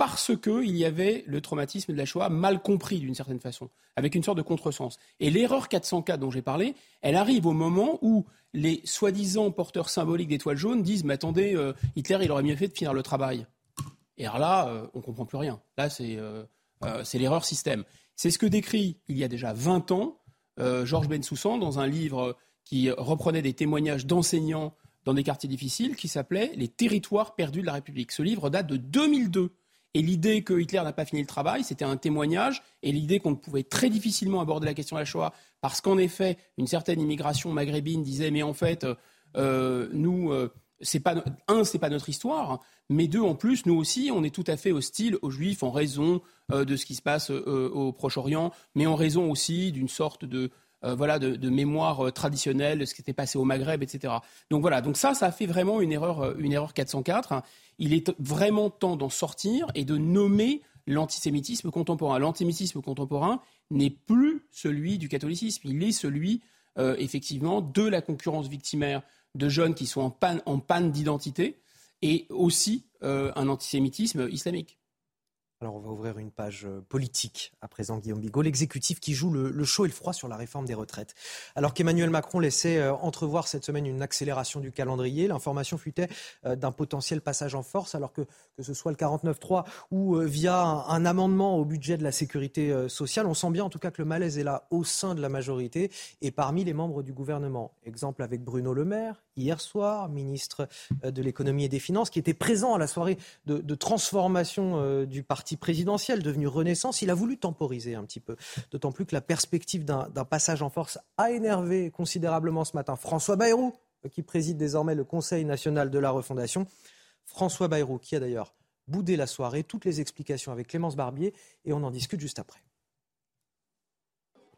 [SPEAKER 38] parce qu'il y avait le traumatisme de la Shoah mal compris d'une certaine façon, avec une sorte de contresens. Et l'erreur 404 dont j'ai parlé, elle arrive au moment où les soi-disant porteurs symboliques d'étoiles jaunes disent Mais attendez, Hitler, il aurait mieux fait de finir le travail. Et alors là, on ne comprend plus rien. Là, c'est l'erreur système. C'est ce que décrit il y a déjà 20 ans euh, Georges Bensoussan dans un livre qui reprenait des témoignages d'enseignants dans des quartiers difficiles qui s'appelait Les territoires perdus de la République. Ce livre date de 2002. Et l'idée que Hitler n'a pas fini le travail, c'était un témoignage, et l'idée qu'on pouvait très difficilement aborder la question de la Shoah, parce qu'en effet, une certaine immigration maghrébine disait, mais en fait, euh, nous, euh, c'est pas notre histoire, mais deux, en plus, nous aussi, on est tout à fait hostile aux Juifs en raison euh, de ce qui se passe au Proche-Orient, mais en raison aussi d'une sorte de euh, voilà de, mémoire traditionnelle de ce qui était passé au Maghreb, etc. Donc voilà, donc ça, ça a fait vraiment une erreur, une erreur 404. Il est vraiment temps d'en sortir et de nommer l'antisémitisme contemporain. L'antisémitisme contemporain n'est plus celui du catholicisme, il est celui effectivement de la concurrence victimaire de jeunes qui sont en panne, en panne d'identité et aussi euh, un antisémitisme islamique.
[SPEAKER 1] Alors on va ouvrir une page euh, politique à présent, Guillaume Bigot, l'exécutif qui joue le, chaud et le froid sur la réforme des retraites. Alors qu'Emmanuel Macron laissait euh, entrevoir cette semaine une accélération du calendrier, l'information fuitait d'un potentiel passage en force, alors que que ce soit le 49.3 ou via un, amendement au budget de la sécurité sociale, on sent bien en tout cas que le malaise est là au sein de la majorité et parmi les membres du gouvernement. Exemple avec Bruno Le Maire, hier soir, ministre euh, de l'économie et des finances, qui était présent à la soirée de, transformation euh, du parti présidentiel devenu Renaissance. Il a voulu temporiser un petit peu, d'autant plus que la perspective d'un passage en force a énervé considérablement ce matin François Bayrou, qui préside désormais le Conseil national de la refondation. François Bayrou, qui a d'ailleurs boudé la soirée, toutes les explications avec Clémence Barbier, et on en discute juste après.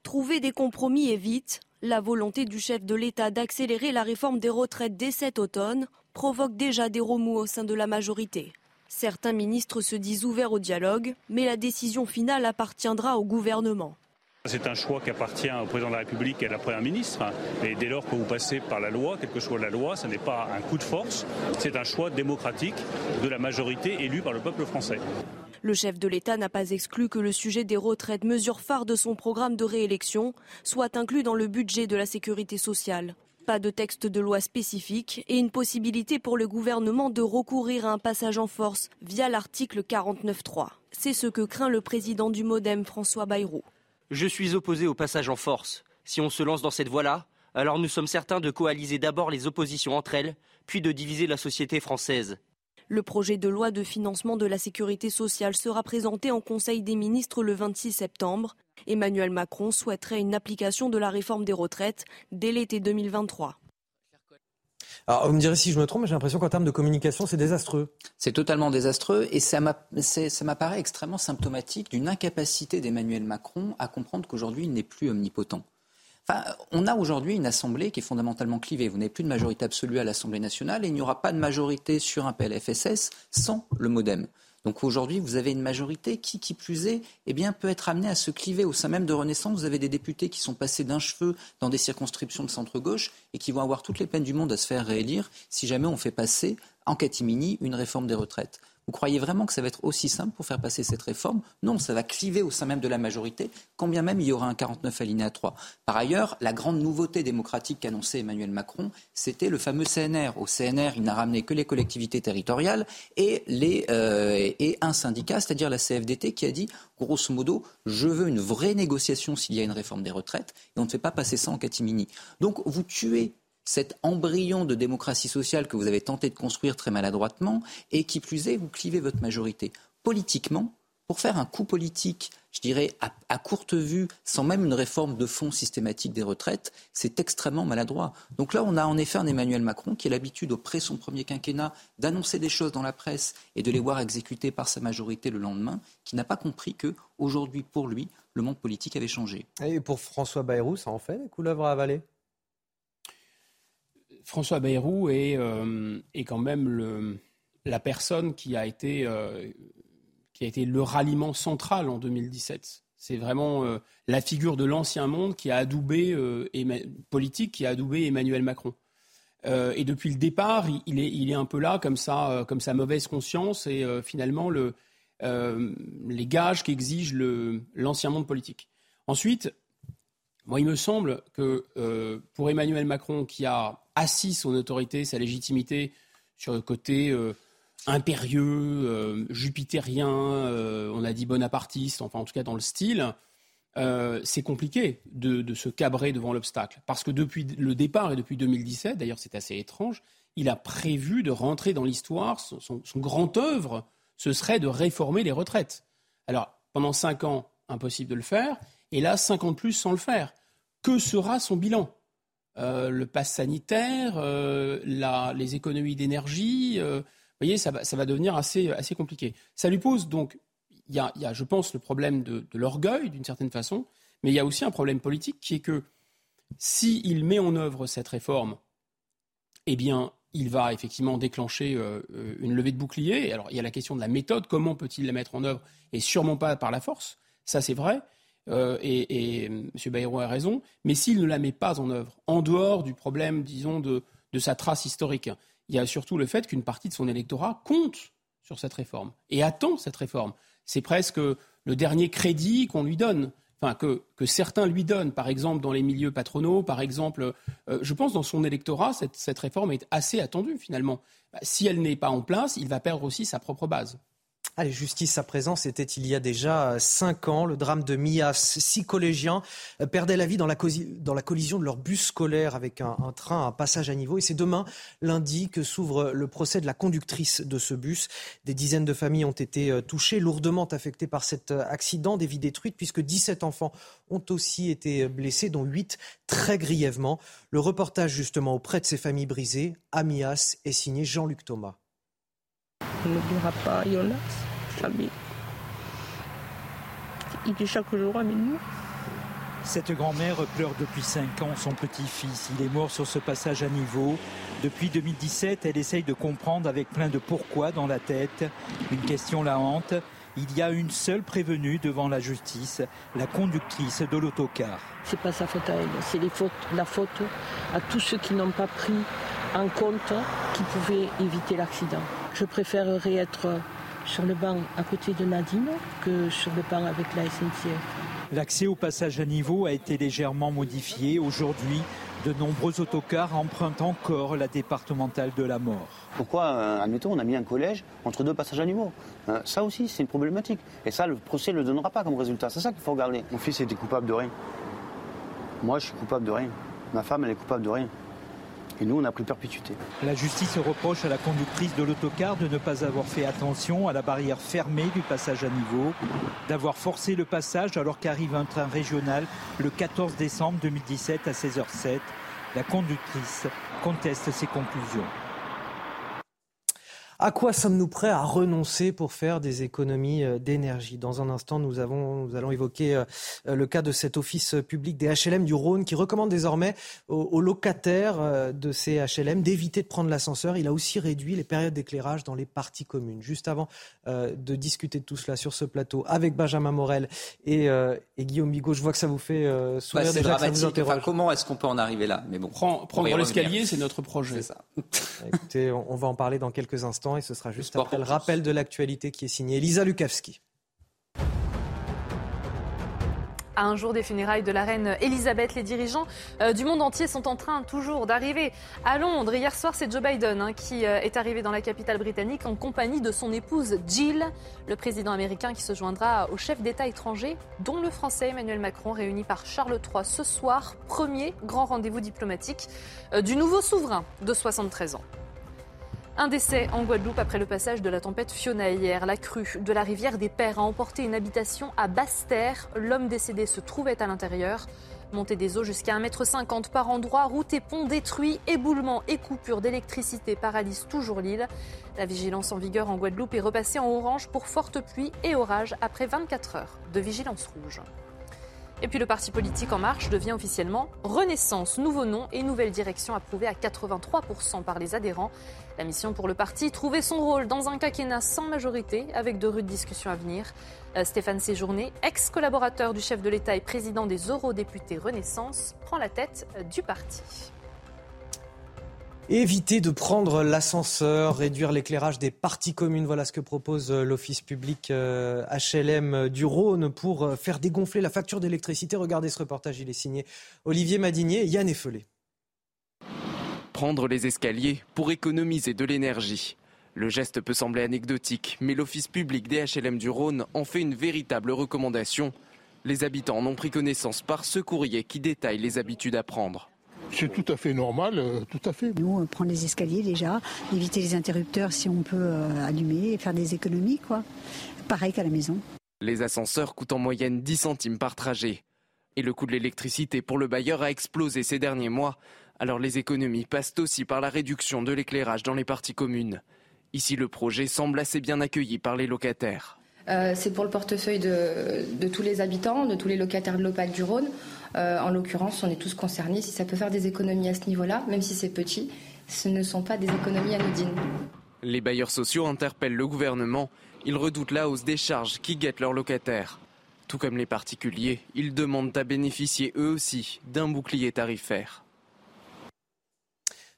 [SPEAKER 12] Trouver des compromis est vite. La volonté du chef de l'État d'accélérer la réforme des retraites dès cet automne provoque déjà des remous au sein de la majorité. Certains ministres se disent ouverts au dialogue, mais la décision finale appartiendra au gouvernement.
[SPEAKER 54] C'est un choix qui appartient au président de la République et à la première ministre. Et dès lors que vous passez par la loi, quelle que soit la loi, ce n'est pas un coup de force, c'est un choix démocratique de la majorité élue par le peuple français.
[SPEAKER 12] Le chef de l'État n'a pas exclu que le sujet des retraites, mesure phare de son programme de réélection, soit inclus dans le budget de la sécurité sociale. Pas de texte de loi spécifique et une possibilité pour le gouvernement de recourir à un passage en force via l'article 49.3. C'est ce que craint le président du Modem, François Bayrou.
[SPEAKER 55] Je suis opposé au passage en force. Si on se lance dans cette voie-là, alors nous sommes certains de coaliser d'abord les oppositions entre elles, puis de diviser la société française.
[SPEAKER 12] Le projet de loi de financement de la sécurité sociale sera présenté en Conseil des ministres le 26 septembre. Emmanuel Macron souhaiterait une application de la réforme des retraites dès l'été 2023.
[SPEAKER 1] Alors, vous me direz si je me trompe, mais j'ai l'impression qu'en termes de communication, c'est désastreux.
[SPEAKER 51] C'est totalement désastreux et ça m'apparaît extrêmement symptomatique d'une incapacité d'Emmanuel Macron à comprendre qu'aujourd'hui, il n'est plus omnipotent on a aujourd'hui une Assemblée qui est fondamentalement clivée. Vous n'avez plus de majorité absolue à l'Assemblée nationale et il n'y aura pas de majorité sur un PLFSS sans le modem. Donc aujourd'hui, vous avez une majorité qui, qui plus est, eh bien, peut être amenée à se cliver au sein même de Renaissance. Vous avez des députés qui sont passés d'un cheveu dans des circonscriptions de centre-gauche et qui vont avoir toutes les peines du monde à se faire réélire si jamais on fait passer en catimini une réforme des retraites. Vous croyez vraiment que ça va être aussi simple pour faire passer cette réforme? Non, ça va cliver au sein même de la majorité, quand bien même il y aura un 49 alinéa 3. Par ailleurs, la grande nouveauté démocratique qu'annonçait Emmanuel Macron, c'était le fameux CNR. Au CNR, il n'a ramené que les collectivités territoriales et, euh, et un syndicat, c'est-à-dire la CFDT, qui a dit, grosso modo, je veux une vraie négociation s'il y a une réforme des retraites, et on ne fait pas passer ça en catimini. Donc vous tuez cet embryon de démocratie sociale que vous avez tenté de construire très maladroitement, et qui plus est, vous clivez votre majorité. Politiquement, pour faire un coup politique, je dirais, à, courte vue, sans même une réforme de fond systématique des retraites, c'est extrêmement maladroit. Donc là, on a en effet un Emmanuel Macron qui a l'habitude, auprès de son premier quinquennat, d'annoncer des choses dans la presse et de les voir exécutées par sa majorité le lendemain, qui n'a pas compris que, aujourd'hui, pour lui, le monde politique avait changé.
[SPEAKER 1] Et pour François Bayrou, ça en fait des couleuvres à avaler?
[SPEAKER 38] François Bayrou est, euh, est quand même le, la personne qui a, été, euh, qui a été le ralliement central en 2017. C'est vraiment euh, la figure de l'ancien monde qui a adoubé, politique, qui a adoubé Emmanuel Macron. et depuis le départ, il, est, il est un peu là, comme comme sa mauvaise conscience et finalement le, les gages qu'exige l'ancien monde politique. Ensuite, moi, il me semble que pour Emmanuel Macron, qui a assis son autorité, sa légitimité sur le côté euh, impérieux, euh, jupitérien, euh, on a dit bonapartiste, enfin en tout cas dans le style, c'est compliqué de, se cabrer devant l'obstacle. Parce que depuis le départ et depuis 2017, d'ailleurs c'est assez étrange, il a prévu de rentrer dans l'histoire, son, son, grand œuvre, ce serait de réformer les retraites. Alors pendant cinq ans, impossible de le faire, et là, cinq ans de plus sans le faire. Que sera son bilan? Euh, le pass sanitaire, euh, les économies d'énergie. Euh, vous voyez, ça va, devenir assez, compliqué. Ça lui pose donc, il y a, je pense, le problème de, l'orgueil d'une certaine façon, mais il y a aussi un problème politique qui est que s'il met en œuvre cette réforme, eh bien, il va effectivement déclencher une levée de bouclier. Alors, il y a la question de la méthode, comment peut-il la mettre en œuvre, et sûrement pas par la force, ça c'est vrai. Euh, et, M. Bayrou a raison, mais s'il ne la met pas en œuvre, en dehors du problème, disons, de, sa trace historique, il y a surtout le fait qu'une partie de son électorat compte sur cette réforme et attend cette réforme. C'est presque le dernier crédit qu'on lui donne. Enfin, que, certains lui donnent, par exemple dans les milieux patronaux, par exemple, euh, je pense dans son électorat, cette, réforme est assez attendue finalement. Bah, si elle n'est pas en place, il va perdre aussi sa propre base.
[SPEAKER 1] Allez, justice à présent, c'était il y a déjà cinq ans. Le drame de Mias. Six collégiens euh, perdaient la vie dans la, collision de leur bus scolaire avec un, train à passage à niveau. Et c'est demain, lundi, que s'ouvre le procès de la conductrice de ce bus. Des dizaines de familles ont été euh, touchées, lourdement affectées par cet euh, accident, des vies détruites, puisque 17 enfants ont aussi été blessés, dont 8 très grièvement. Le reportage, justement, auprès de ces familles brisées, à Mias, est signé Jean-Luc Thomas.
[SPEAKER 22] On n'oubliera pas Jonas, jamais. Il est chaque jour avec nous.
[SPEAKER 56] Cette grand-mère pleure depuis 5 ans son petit-fils. Il est mort sur ce passage à niveau. Depuis 2017, elle essaye de comprendre avec plein de pourquoi dans la tête. Une question la hante. Il y a une seule prévenue devant la justice, la conductrice de l'autocar.
[SPEAKER 22] C'est pas sa faute à elle, c'est la faute à tous ceux qui n'ont pas pris en compte qui pouvaient éviter l'accident. Je préférerais être sur le banc à côté de Nadine que sur le banc avec la SNCF.
[SPEAKER 56] L'accès au passage à niveau a été légèrement modifié. Aujourd'hui, de nombreux autocars empruntent encore la départementale de la mort.
[SPEAKER 57] Pourquoi, euh, admettons, on a mis un collège entre deux passages à niveau euh, Ça aussi, c'est une problématique. Et ça, le procès ne le donnera pas comme résultat. C'est ça qu'il faut regarder. Mon fils était coupable de rien. Moi, je suis coupable de rien. Ma femme, elle est coupable de rien. Et nous, on a pris perpétuité.
[SPEAKER 56] La justice reproche à la conductrice de l'autocar de ne pas avoir fait attention à la barrière fermée du passage à niveau, d'avoir forcé le passage alors qu'arrive un train régional le 14 décembre 2017 à 16h07. La conductrice conteste ses conclusions.
[SPEAKER 1] À quoi sommes-nous prêts à renoncer pour faire des économies euh, d'énergie? Dans un instant, nous, avons, nous allons évoquer euh, euh, le cas de cet office public des HLM du Rhône qui recommande désormais aux, locataires de ces HLM d'éviter de prendre l'ascenseur. Il a aussi réduit les périodes d'éclairage dans les parties communes. Juste avant de discuter de tout cela sur ce plateau avec Benjamin Morel et, Guillaume Bigot, je vois que ça vous fait sourire
[SPEAKER 51] bah, déjà, que ça vous comment est-ce qu'on peut en arriver là?
[SPEAKER 38] Mais bon, prendre l'escalier, c'est notre projet.
[SPEAKER 1] Ça. Écoutez, on va en parler dans quelques instants. Instant et ce sera juste après le rappel de l'actualité qui est signé Elisa Lukavski.
[SPEAKER 15] À un jour des funérailles de la reine Elisabeth, les dirigeants euh, du monde entier sont en train toujours d'arriver à Londres. Hier soir, c'est Joe Biden hein, qui euh, est arrivé dans la capitale britannique en compagnie de son épouse Jill, le président américain qui se joindra au chef d'État étranger, dont le français Emmanuel Macron, réuni par Charles III ce soir. Premier grand rendez-vous diplomatique euh, du nouveau souverain de 73 ans. Un décès en Guadeloupe après le passage de la tempête Fiona hier. La crue de la rivière des Pères a emporté une habitation à Basse-Terre. L'homme décédé se trouvait à l'intérieur. Montée des eaux jusqu'à 1,50 m par endroit, routes et ponts détruits, éboulements et coupures d'électricité paralysent toujours l'île. La vigilance en vigueur en Guadeloupe est repassée en orange pour fortes pluies et orages après 24 heures de vigilance rouge. Et puis le parti politique En Marche devient officiellement Renaissance, nouveau nom et nouvelle direction approuvée à 83% par les adhérents. La mission pour le parti, trouver son rôle dans un quinquennat sans majorité, avec de rudes discussions à venir. Euh, Stéphane Séjourné, ex-collaborateur du chef de l'État et président des eurodéputés Renaissance, prend la tête euh, du parti.
[SPEAKER 1] Éviter de prendre l'ascenseur, réduire l'éclairage des parties communes. Voilà ce que propose euh, l'Office public HLM du Rhône pour faire dégonfler la facture d'électricité. Regardez ce reportage, il est signé Olivier Madinier Yann Effelé.
[SPEAKER 58] Prendre les escaliers pour économiser de l'énergie. Le geste peut sembler anecdotique, mais l'Office public des HLM du Rhône en fait une véritable recommandation. Les habitants en ont pris connaissance par ce courrier qui détaille les habitudes à prendre.
[SPEAKER 59] C'est tout à fait normal, euh, tout à fait.
[SPEAKER 60] Nous, on prend les escaliers déjà, éviter les interrupteurs si on peut euh, allumer et faire des économies, quoi. Pareil qu'à la maison.
[SPEAKER 58] Les ascenseurs coûtent en moyenne 10 centimes par trajet. Et le coût de l'électricité pour le bailleur a explosé ces derniers mois. Alors les économies passent aussi par la réduction de l'éclairage dans les parties communes. Ici, le projet semble assez bien accueilli par les locataires.
[SPEAKER 61] Euh, c'est pour le portefeuille de, tous les habitants, de tous les locataires de l'OPAC du Rhône. Euh, en l'occurrence, on est tous concernés. Si ça peut faire des économies à ce niveau-là, même si c'est petit, ce ne sont pas des économies anodines.
[SPEAKER 58] Les bailleurs sociaux interpellent le gouvernement. Ils redoutent la hausse des charges qui guettent leurs locataires. Tout comme les particuliers, ils demandent à bénéficier eux aussi d'un bouclier tarifaire.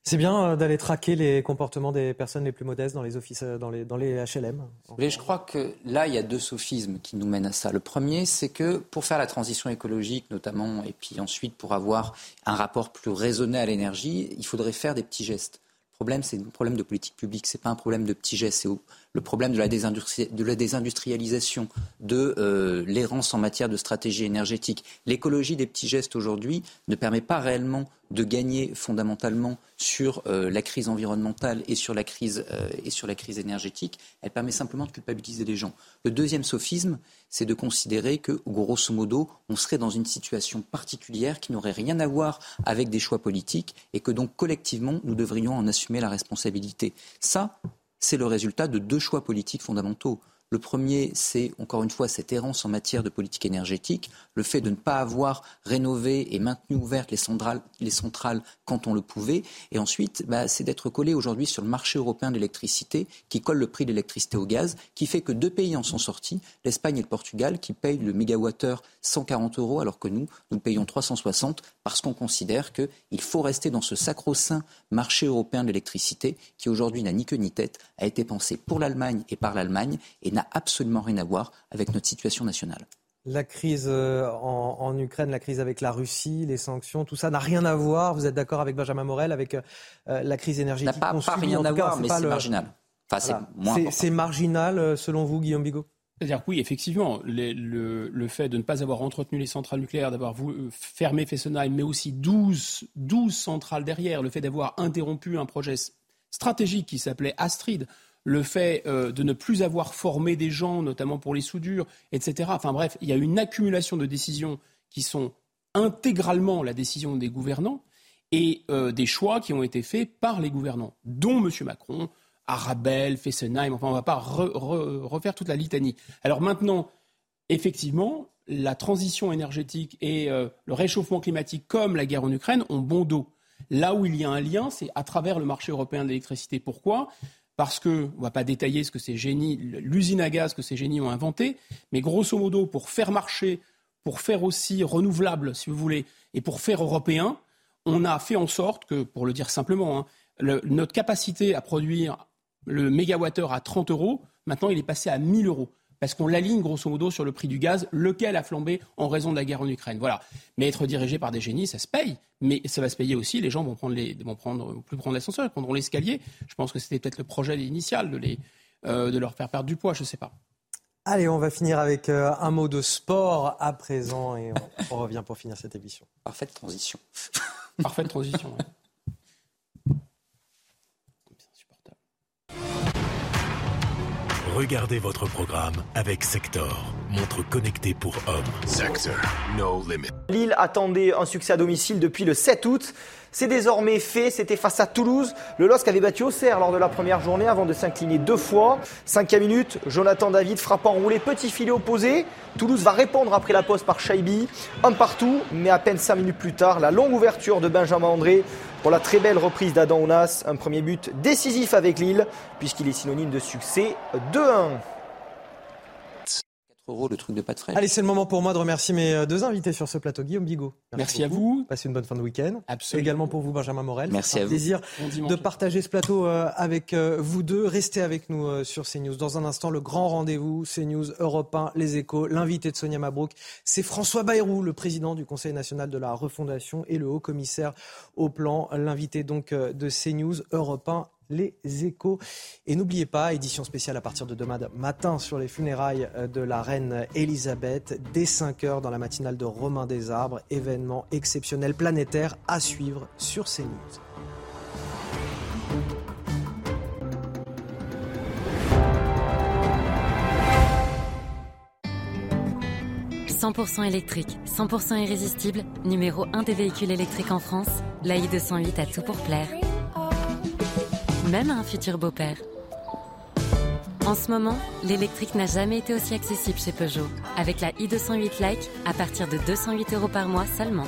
[SPEAKER 1] C'est bien euh, d'aller traquer les comportements des personnes les plus modestes dans les offices, euh, dans les, HLM.
[SPEAKER 51] Mais je crois que là, il y a deux sophismes qui nous mènent à ça. Le premier, c'est que pour faire la transition écologique, notamment, et puis ensuite pour avoir un rapport plus raisonné à l'énergie, il faudrait faire des petits gestes. Le problème, c'est un problème de politique publique, ce n'est pas un problème de petits gestes, c'est le problème de la, désindustrialisation, de euh, l'errance en matière de stratégie énergétique. L'écologie des petits gestes aujourd'hui ne permet pas réellement de gagner fondamentalement sur euh, la crise environnementale et sur la crise, euh, et sur la crise énergétique. Elle permet simplement de culpabiliser les gens. Le deuxième sophisme, c'est de considérer que, grosso modo, on serait dans une situation particulière qui n'aurait rien à voir avec des choix politiques et que donc collectivement, nous devrions en assumer la responsabilité. Ça, c'est le résultat de deux choix politiques fondamentaux. Le premier, c'est encore une fois cette errance en matière de politique énergétique, le fait de ne pas avoir rénové et maintenu ouvertes les centrales, les centrales quand on le pouvait. Et ensuite, bah, c'est d'être collé aujourd'hui sur le marché européen de l'électricité, qui colle le prix de l'électricité au gaz, qui fait que deux pays en sont sortis, l'Espagne et le Portugal, qui payent le mégawattheure 140 euros, alors que nous, nous payons 360, parce qu'on considère qu'il faut rester dans ce sacro-saint marché européen de l'électricité, qui aujourd'hui n'a ni queue ni tête, a été pensé pour l'Allemagne et par l'Allemagne, n'a absolument rien à voir avec notre situation nationale.
[SPEAKER 1] La crise euh, en, Ukraine, la crise avec la Russie, les sanctions, tout ça n'a rien à voir. Vous êtes d'accord avec Benjamin Morel, avec euh, la crise énergétique
[SPEAKER 51] N'a pas, rien à voir, mais c'est marginal.
[SPEAKER 1] c'est marginal, euh, selon vous, Guillaume Bigot?
[SPEAKER 38] C'est-à-dire oui, effectivement, le, fait de ne pas avoir entretenu les centrales nucléaires, d'avoir fermé Fessenheim, mais aussi 12, 12 centrales derrière, le fait d'avoir interrompu un projet stratégique qui s'appelait Astrid, le fait euh, de ne plus avoir formé des gens, notamment pour les soudures, etc. Enfin bref, il y a une accumulation de décisions qui sont intégralement la décision des gouvernants et euh, des choix qui ont été faits par les gouvernants, dont M. Macron, Arabelle, Fessenheim, enfin on ne va pas refaire toute la litanie. Alors maintenant, effectivement, la transition énergétique et euh, le réchauffement climatique, comme la guerre en Ukraine, ont bon dos. Là où il y a un lien, c'est à travers le marché européen de l'électricité. Pourquoi? Parce que, on ne va pas détailler ce que ces génies, l'usine à gaz que ces génies ont inventé, mais grosso modo, pour faire marcher, pour faire aussi renouvelable, si vous voulez, et pour faire européen, on a fait en sorte que, pour le dire simplement, hein, notre capacité à produire le mégawattheure à 30 euros, maintenant il est passé à 1000 euros parce qu'on l'aligne grosso modo sur le prix du gaz, lequel a flambé en raison de la guerre en Ukraine. Voilà. Mais être dirigé par des génies, ça se paye. Mais ça va se payer aussi. Les gens vont prendre les, vont prendre, plus prendre l'ascenseur, ils prendront l'escalier. Je pense que c'était peut-être le projet initial de, les, euh, de leur faire perdre du poids. Je ne sais pas.
[SPEAKER 1] Allez, on va finir avec euh, un mot de sport à présent et on, revient pour finir cette émission.
[SPEAKER 51] Parfaite transition.
[SPEAKER 38] Parfaite transition.
[SPEAKER 57] Regardez votre programme avec Sector, montre connectée pour hommes.
[SPEAKER 62] No limit. Lille attendait un succès à domicile depuis le 7 août. C'est désormais fait, c'était face à Toulouse. Le LOSC avait battu Auxerre lors de la première journée avant de s'incliner deux fois. Cinquième minute, Jonathan David frappe enroulé, petit filet opposé. Toulouse va répondre après la pause par Shaibi. Un partout, mais à peine cinq minutes plus tard, la longue ouverture de Benjamin André pour la très belle reprise d'Adam Ounas. Un premier but décisif avec Lille, puisqu'il est synonyme de succès 2-1
[SPEAKER 51] le truc de pâte fraîche.
[SPEAKER 1] Allez, c'est le moment pour moi de remercier mes euh, deux invités sur ce plateau. Guillaume Bigot.
[SPEAKER 38] Merci, à vous.
[SPEAKER 1] Passez une bonne fin de week-end.
[SPEAKER 38] Absolument.
[SPEAKER 1] Également pour vous, Benjamin Morel.
[SPEAKER 51] Merci à
[SPEAKER 1] vous. plaisir de partager ce plateau euh, avec euh, vous deux. Restez avec nous sur CNews. Dans un instant, le grand rendez-vous CNews, Europe 1, Les Échos. L'invité de Sonia Mabrouk, c'est François Bayrou, le président du Conseil national de la refondation et le haut commissaire au plan. L'invité donc de CNews, Europe 1 les échos. Et n'oubliez pas, édition spéciale à partir de demain matin sur les funérailles euh, de la reine Elisabeth, dès 5 heures dans la matinale de Romain des Arbres, événement exceptionnel planétaire à suivre sur CNews.
[SPEAKER 63] 100% électrique, 100% irrésistible, numéro 1 des véhicules électriques en France, l'AI 208 a tout pour plaire même à un futur beau-père. En ce moment, l'électrique n'a jamais été aussi accessible chez Peugeot, avec la i208 Like à partir de 208 euros par mois seulement.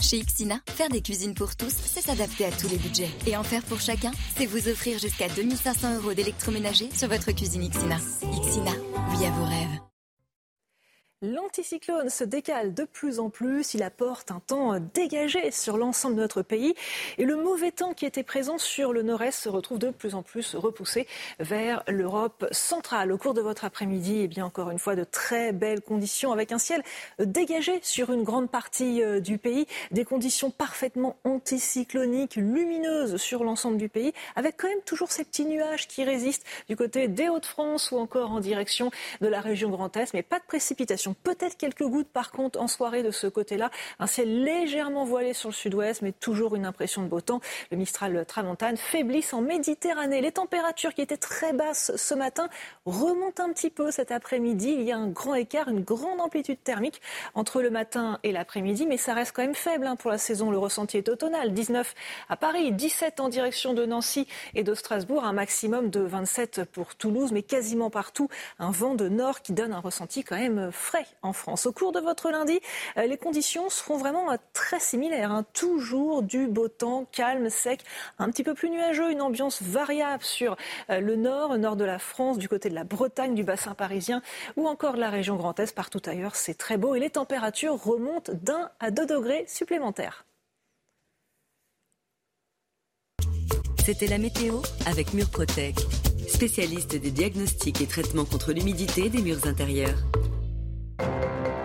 [SPEAKER 42] Chez Xina, faire des cuisines pour tous, c'est s'adapter à tous les budgets. Et en faire pour chacun, c'est vous offrir jusqu'à 2500 euros d'électroménager sur votre cuisine Xina. Xina, oui à vos rêves.
[SPEAKER 4] L'anticyclone se décale de plus en plus, il apporte un temps dégagé sur l'ensemble de notre pays. Et le mauvais temps qui était présent sur le nord-est se retrouve de plus en plus repoussé vers l'Europe centrale. Au cours de votre après-midi, eh bien encore une fois de très belles conditions avec un ciel dégagé sur une grande partie euh, du pays, des conditions parfaitement anticycloniques, lumineuses sur l'ensemble du pays, avec quand même toujours ces petits nuages qui résistent du côté des Hauts-de-France ou encore en direction de la région Grand Est, mais pas de précipitations Peut-être quelques gouttes par contre en soirée de ce côté-là. Un ciel légèrement voilé sur le sud-ouest, mais toujours une impression de beau temps. Le Mistral Tramontane faiblisse en Méditerranée. Les températures qui étaient très basses ce matin remontent un petit peu cet après-midi. Il y a un grand écart, une grande amplitude thermique entre le matin et l'après-midi, mais ça reste quand même faible hein, pour la saison. Le ressenti est automnal. 19 à Paris, 17 en direction de Nancy et de Strasbourg, un maximum de 27 pour Toulouse, mais quasiment partout un vent de nord qui donne un ressenti quand même frais en France. Au cours de votre lundi, euh, les conditions seront vraiment euh, très similaires. Hein. Toujours du beau temps, calme, sec, un petit peu plus nuageux, une ambiance variable sur euh, le nord, nord de la France, du côté de la Bretagne, du bassin parisien ou encore de la région Grand Est. Partout ailleurs, c'est très beau et les températures remontent d'un à deux degrés supplémentaires.
[SPEAKER 63] C'était la météo avec Murprotec, spécialiste des diagnostics et traitements contre l'humidité des murs intérieurs. Thank you.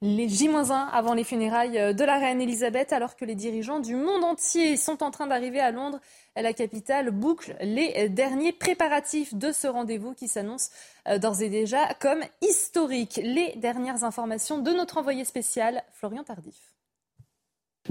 [SPEAKER 15] Les J-1 avant les funérailles de la reine Elisabeth, alors que les dirigeants du monde entier sont en train d'arriver à Londres, la capitale boucle les derniers préparatifs de ce rendez-vous qui s'annonce euh, d'ores et déjà comme historique. Les dernières informations de notre envoyé spécial, Florian Tardif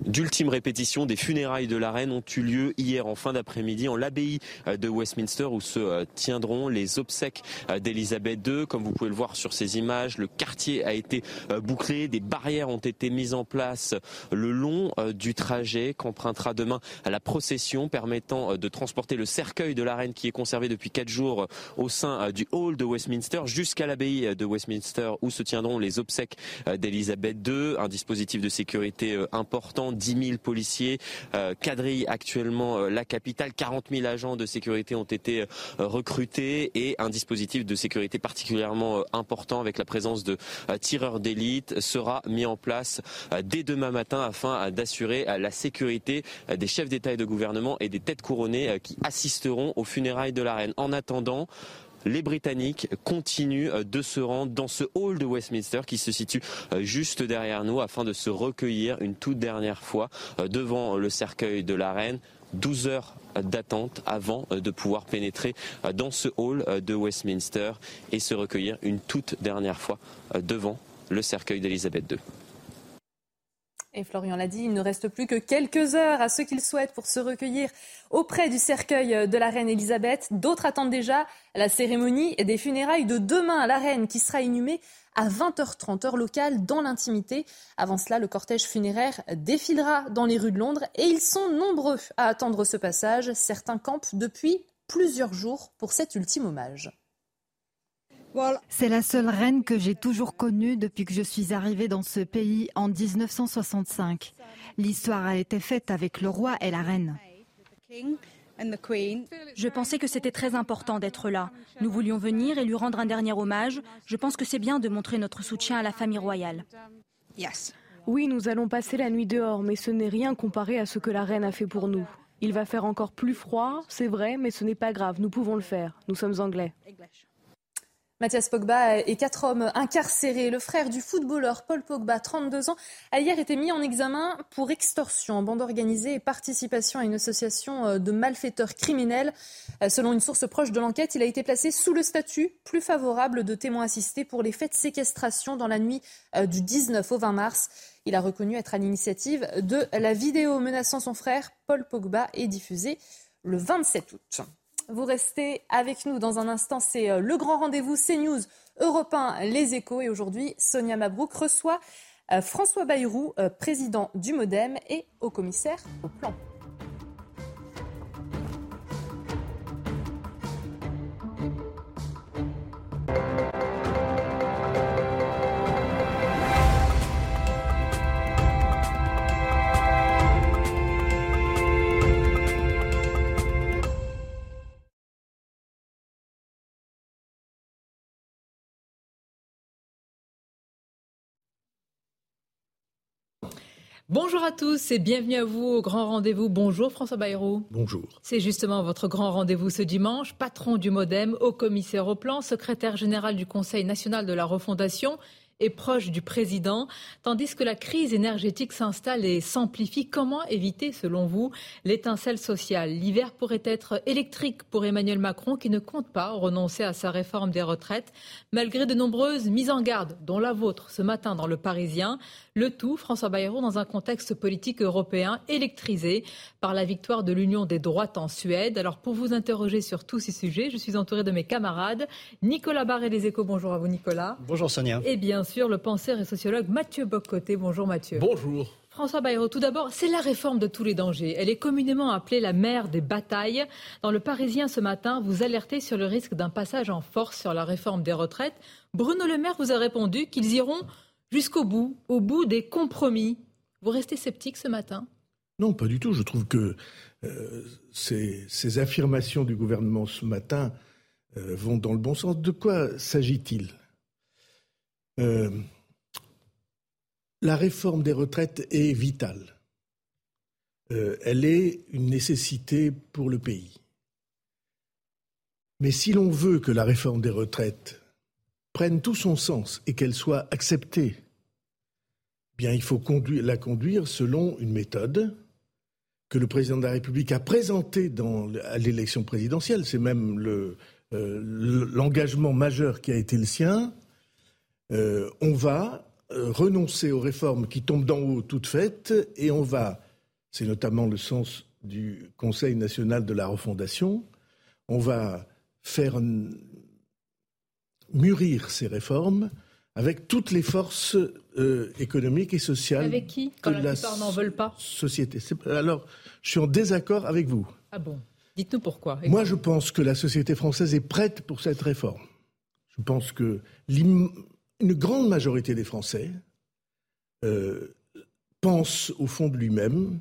[SPEAKER 33] d'ultimes répétitions des funérailles de la reine ont eu lieu hier en fin d'après-midi en l'abbaye euh, de Westminster où se euh, tiendront les obsèques euh, d'Elisabeth II. Comme vous pouvez le voir sur ces images, le quartier a été bouclé, des barrières ont été mises en place le long du trajet qu'empruntera demain la procession permettant de transporter le cercueil de la reine qui est conservé depuis quatre jours au sein du hall de Westminster jusqu'à l'abbaye de Westminster où se tiendront les obsèques d'Elisabeth II. Un dispositif de sécurité important habitants, 10 000 policiers quadrillent actuellement la capitale. 40 000 agents de sécurité ont été recrutés et un dispositif de sécurité particulièrement important avec la présence de tireurs d'élite sera mis en place dès demain matin afin d'assurer la sécurité des chefs d'État et de gouvernement et des têtes couronnées qui assisteront aux funérailles de la reine. En attendant, les Britanniques continuent euh, de se rendre dans ce hall de Westminster qui se situe euh, juste derrière nous afin de se recueillir une toute dernière fois euh, devant le cercueil de la reine. 12 heures d'attente avant de pouvoir pénétrer dans ce hall de Westminster et se recueillir une toute dernière fois devant le cercueil d'Elisabeth II.
[SPEAKER 15] Et Florian l'a dit, il ne reste plus que quelques heures à ceux qui le souhaitent pour se recueillir auprès du cercueil de la reine Elisabeth. D'autres attendent déjà la cérémonie des funérailles de demain. La reine qui sera inhumée à 20h30 heure locale dans l'intimité. Avant cela, le cortège funéraire défilera dans les rues de Londres et ils sont nombreux à attendre ce passage. Certains campent depuis plusieurs jours pour cet ultime hommage.
[SPEAKER 64] C'est la seule reine que j'ai toujours connue depuis que je suis arrivée dans ce pays en 1965. L'histoire a été faite avec le roi et la reine.
[SPEAKER 65] Je pensais que c'était très important d'être là. Nous voulions venir et lui rendre un dernier hommage. Je pense que c'est bien de montrer notre soutien à la famille royale.
[SPEAKER 66] Oui, nous allons passer la nuit dehors, mais ce n'est rien comparé à ce que la reine a fait pour nous. Il va faire encore plus froid, c'est vrai, mais ce n'est pas grave, nous pouvons le faire. Nous sommes anglais.
[SPEAKER 15] Mathias Pogba et quatre hommes incarcérés. Le frère du footballeur Paul Pogba, 32 ans, a hier été mis en examen pour extorsion, bande organisée et participation à une association euh, de malfaiteurs criminels. Euh, selon une source proche de l'enquête, il a été placé sous le statut plus favorable de témoin assisté pour les faits de séquestration dans la nuit euh, du 19 au 20 mars. Il a reconnu être à l'initiative de la vidéo menaçant son frère Paul Pogba et diffusée le 27 août. Vous restez avec nous dans un instant. C'est euh, le grand rendez-vous CNews Europe 1, Les Échos. Et aujourd'hui, Sonia Mabrouk reçoit euh, François Bayrou, euh, président du Modem et haut commissaire au plan.
[SPEAKER 67] Bonjour à tous et bienvenue à vous au grand rendez-vous. Bonjour François Bayrou.
[SPEAKER 59] Bonjour.
[SPEAKER 67] C'est justement votre grand rendez-vous ce dimanche. Patron du Modem, haut commissaire au plan, secrétaire général du Conseil national de la refondation et proche du président, tandis que la crise énergétique s'installe et s'amplifie. Comment éviter, selon vous, l'étincelle sociale? L'hiver pourrait être électrique pour Emmanuel Macron, qui ne compte pas renoncer à sa réforme des retraites, malgré de nombreuses mises en garde, dont la vôtre ce matin dans Le Parisien. Le tout, François Bayrou, dans un contexte politique européen électrisé par la victoire de l'Union des droites en Suède. Alors, pour vous interroger sur tous ces sujets, je suis entouré de mes camarades. Nicolas Barré des Échos, bonjour à vous, Nicolas.
[SPEAKER 68] Bonjour, Sonia.
[SPEAKER 67] Et bien sûr le penseur et sociologue Mathieu Boccoté. Bonjour Mathieu.
[SPEAKER 68] Bonjour.
[SPEAKER 67] François Bayrou, tout d'abord, c'est la réforme de tous les dangers. Elle est communément appelée la mère des batailles. Dans le Parisien ce matin, vous alertez sur le risque d'un passage en force sur la réforme des retraites. Bruno Le Maire vous a répondu qu'ils iront jusqu'au bout, au bout des compromis. Vous restez sceptique ce matin?
[SPEAKER 59] Non, pas du tout. Je trouve que euh, ces, affirmations du gouvernement ce matin euh, vont dans le bon sens. De quoi s'agit-il? Euh, la réforme des retraites est vitale. Elle est une nécessité pour le pays. Mais si l'on veut que la réforme des retraites prenne tout son sens et qu'elle soit acceptée, bien il faut la conduire selon une méthode que le président de la République a présentée à l'élection présidentielle. C'est même euh, l'engagement majeur qui a été le sien euh, on va euh, renoncer aux réformes qui tombent d'en haut toutes faites et on va, c'est notamment le sens du Conseil national de la refondation, on va faire mûrir ces réformes avec toutes les forces euh, économiques et sociales.
[SPEAKER 67] Avec qui? Quand la, plupart n'en veulent pas
[SPEAKER 59] Société. Alors, je suis en désaccord avec vous.
[SPEAKER 67] Ah bon? Dites-nous pourquoi.
[SPEAKER 59] Moi, je pense que la société française est prête pour cette réforme. Je pense que une grande majorité des Français euh, pense au fond de lui-même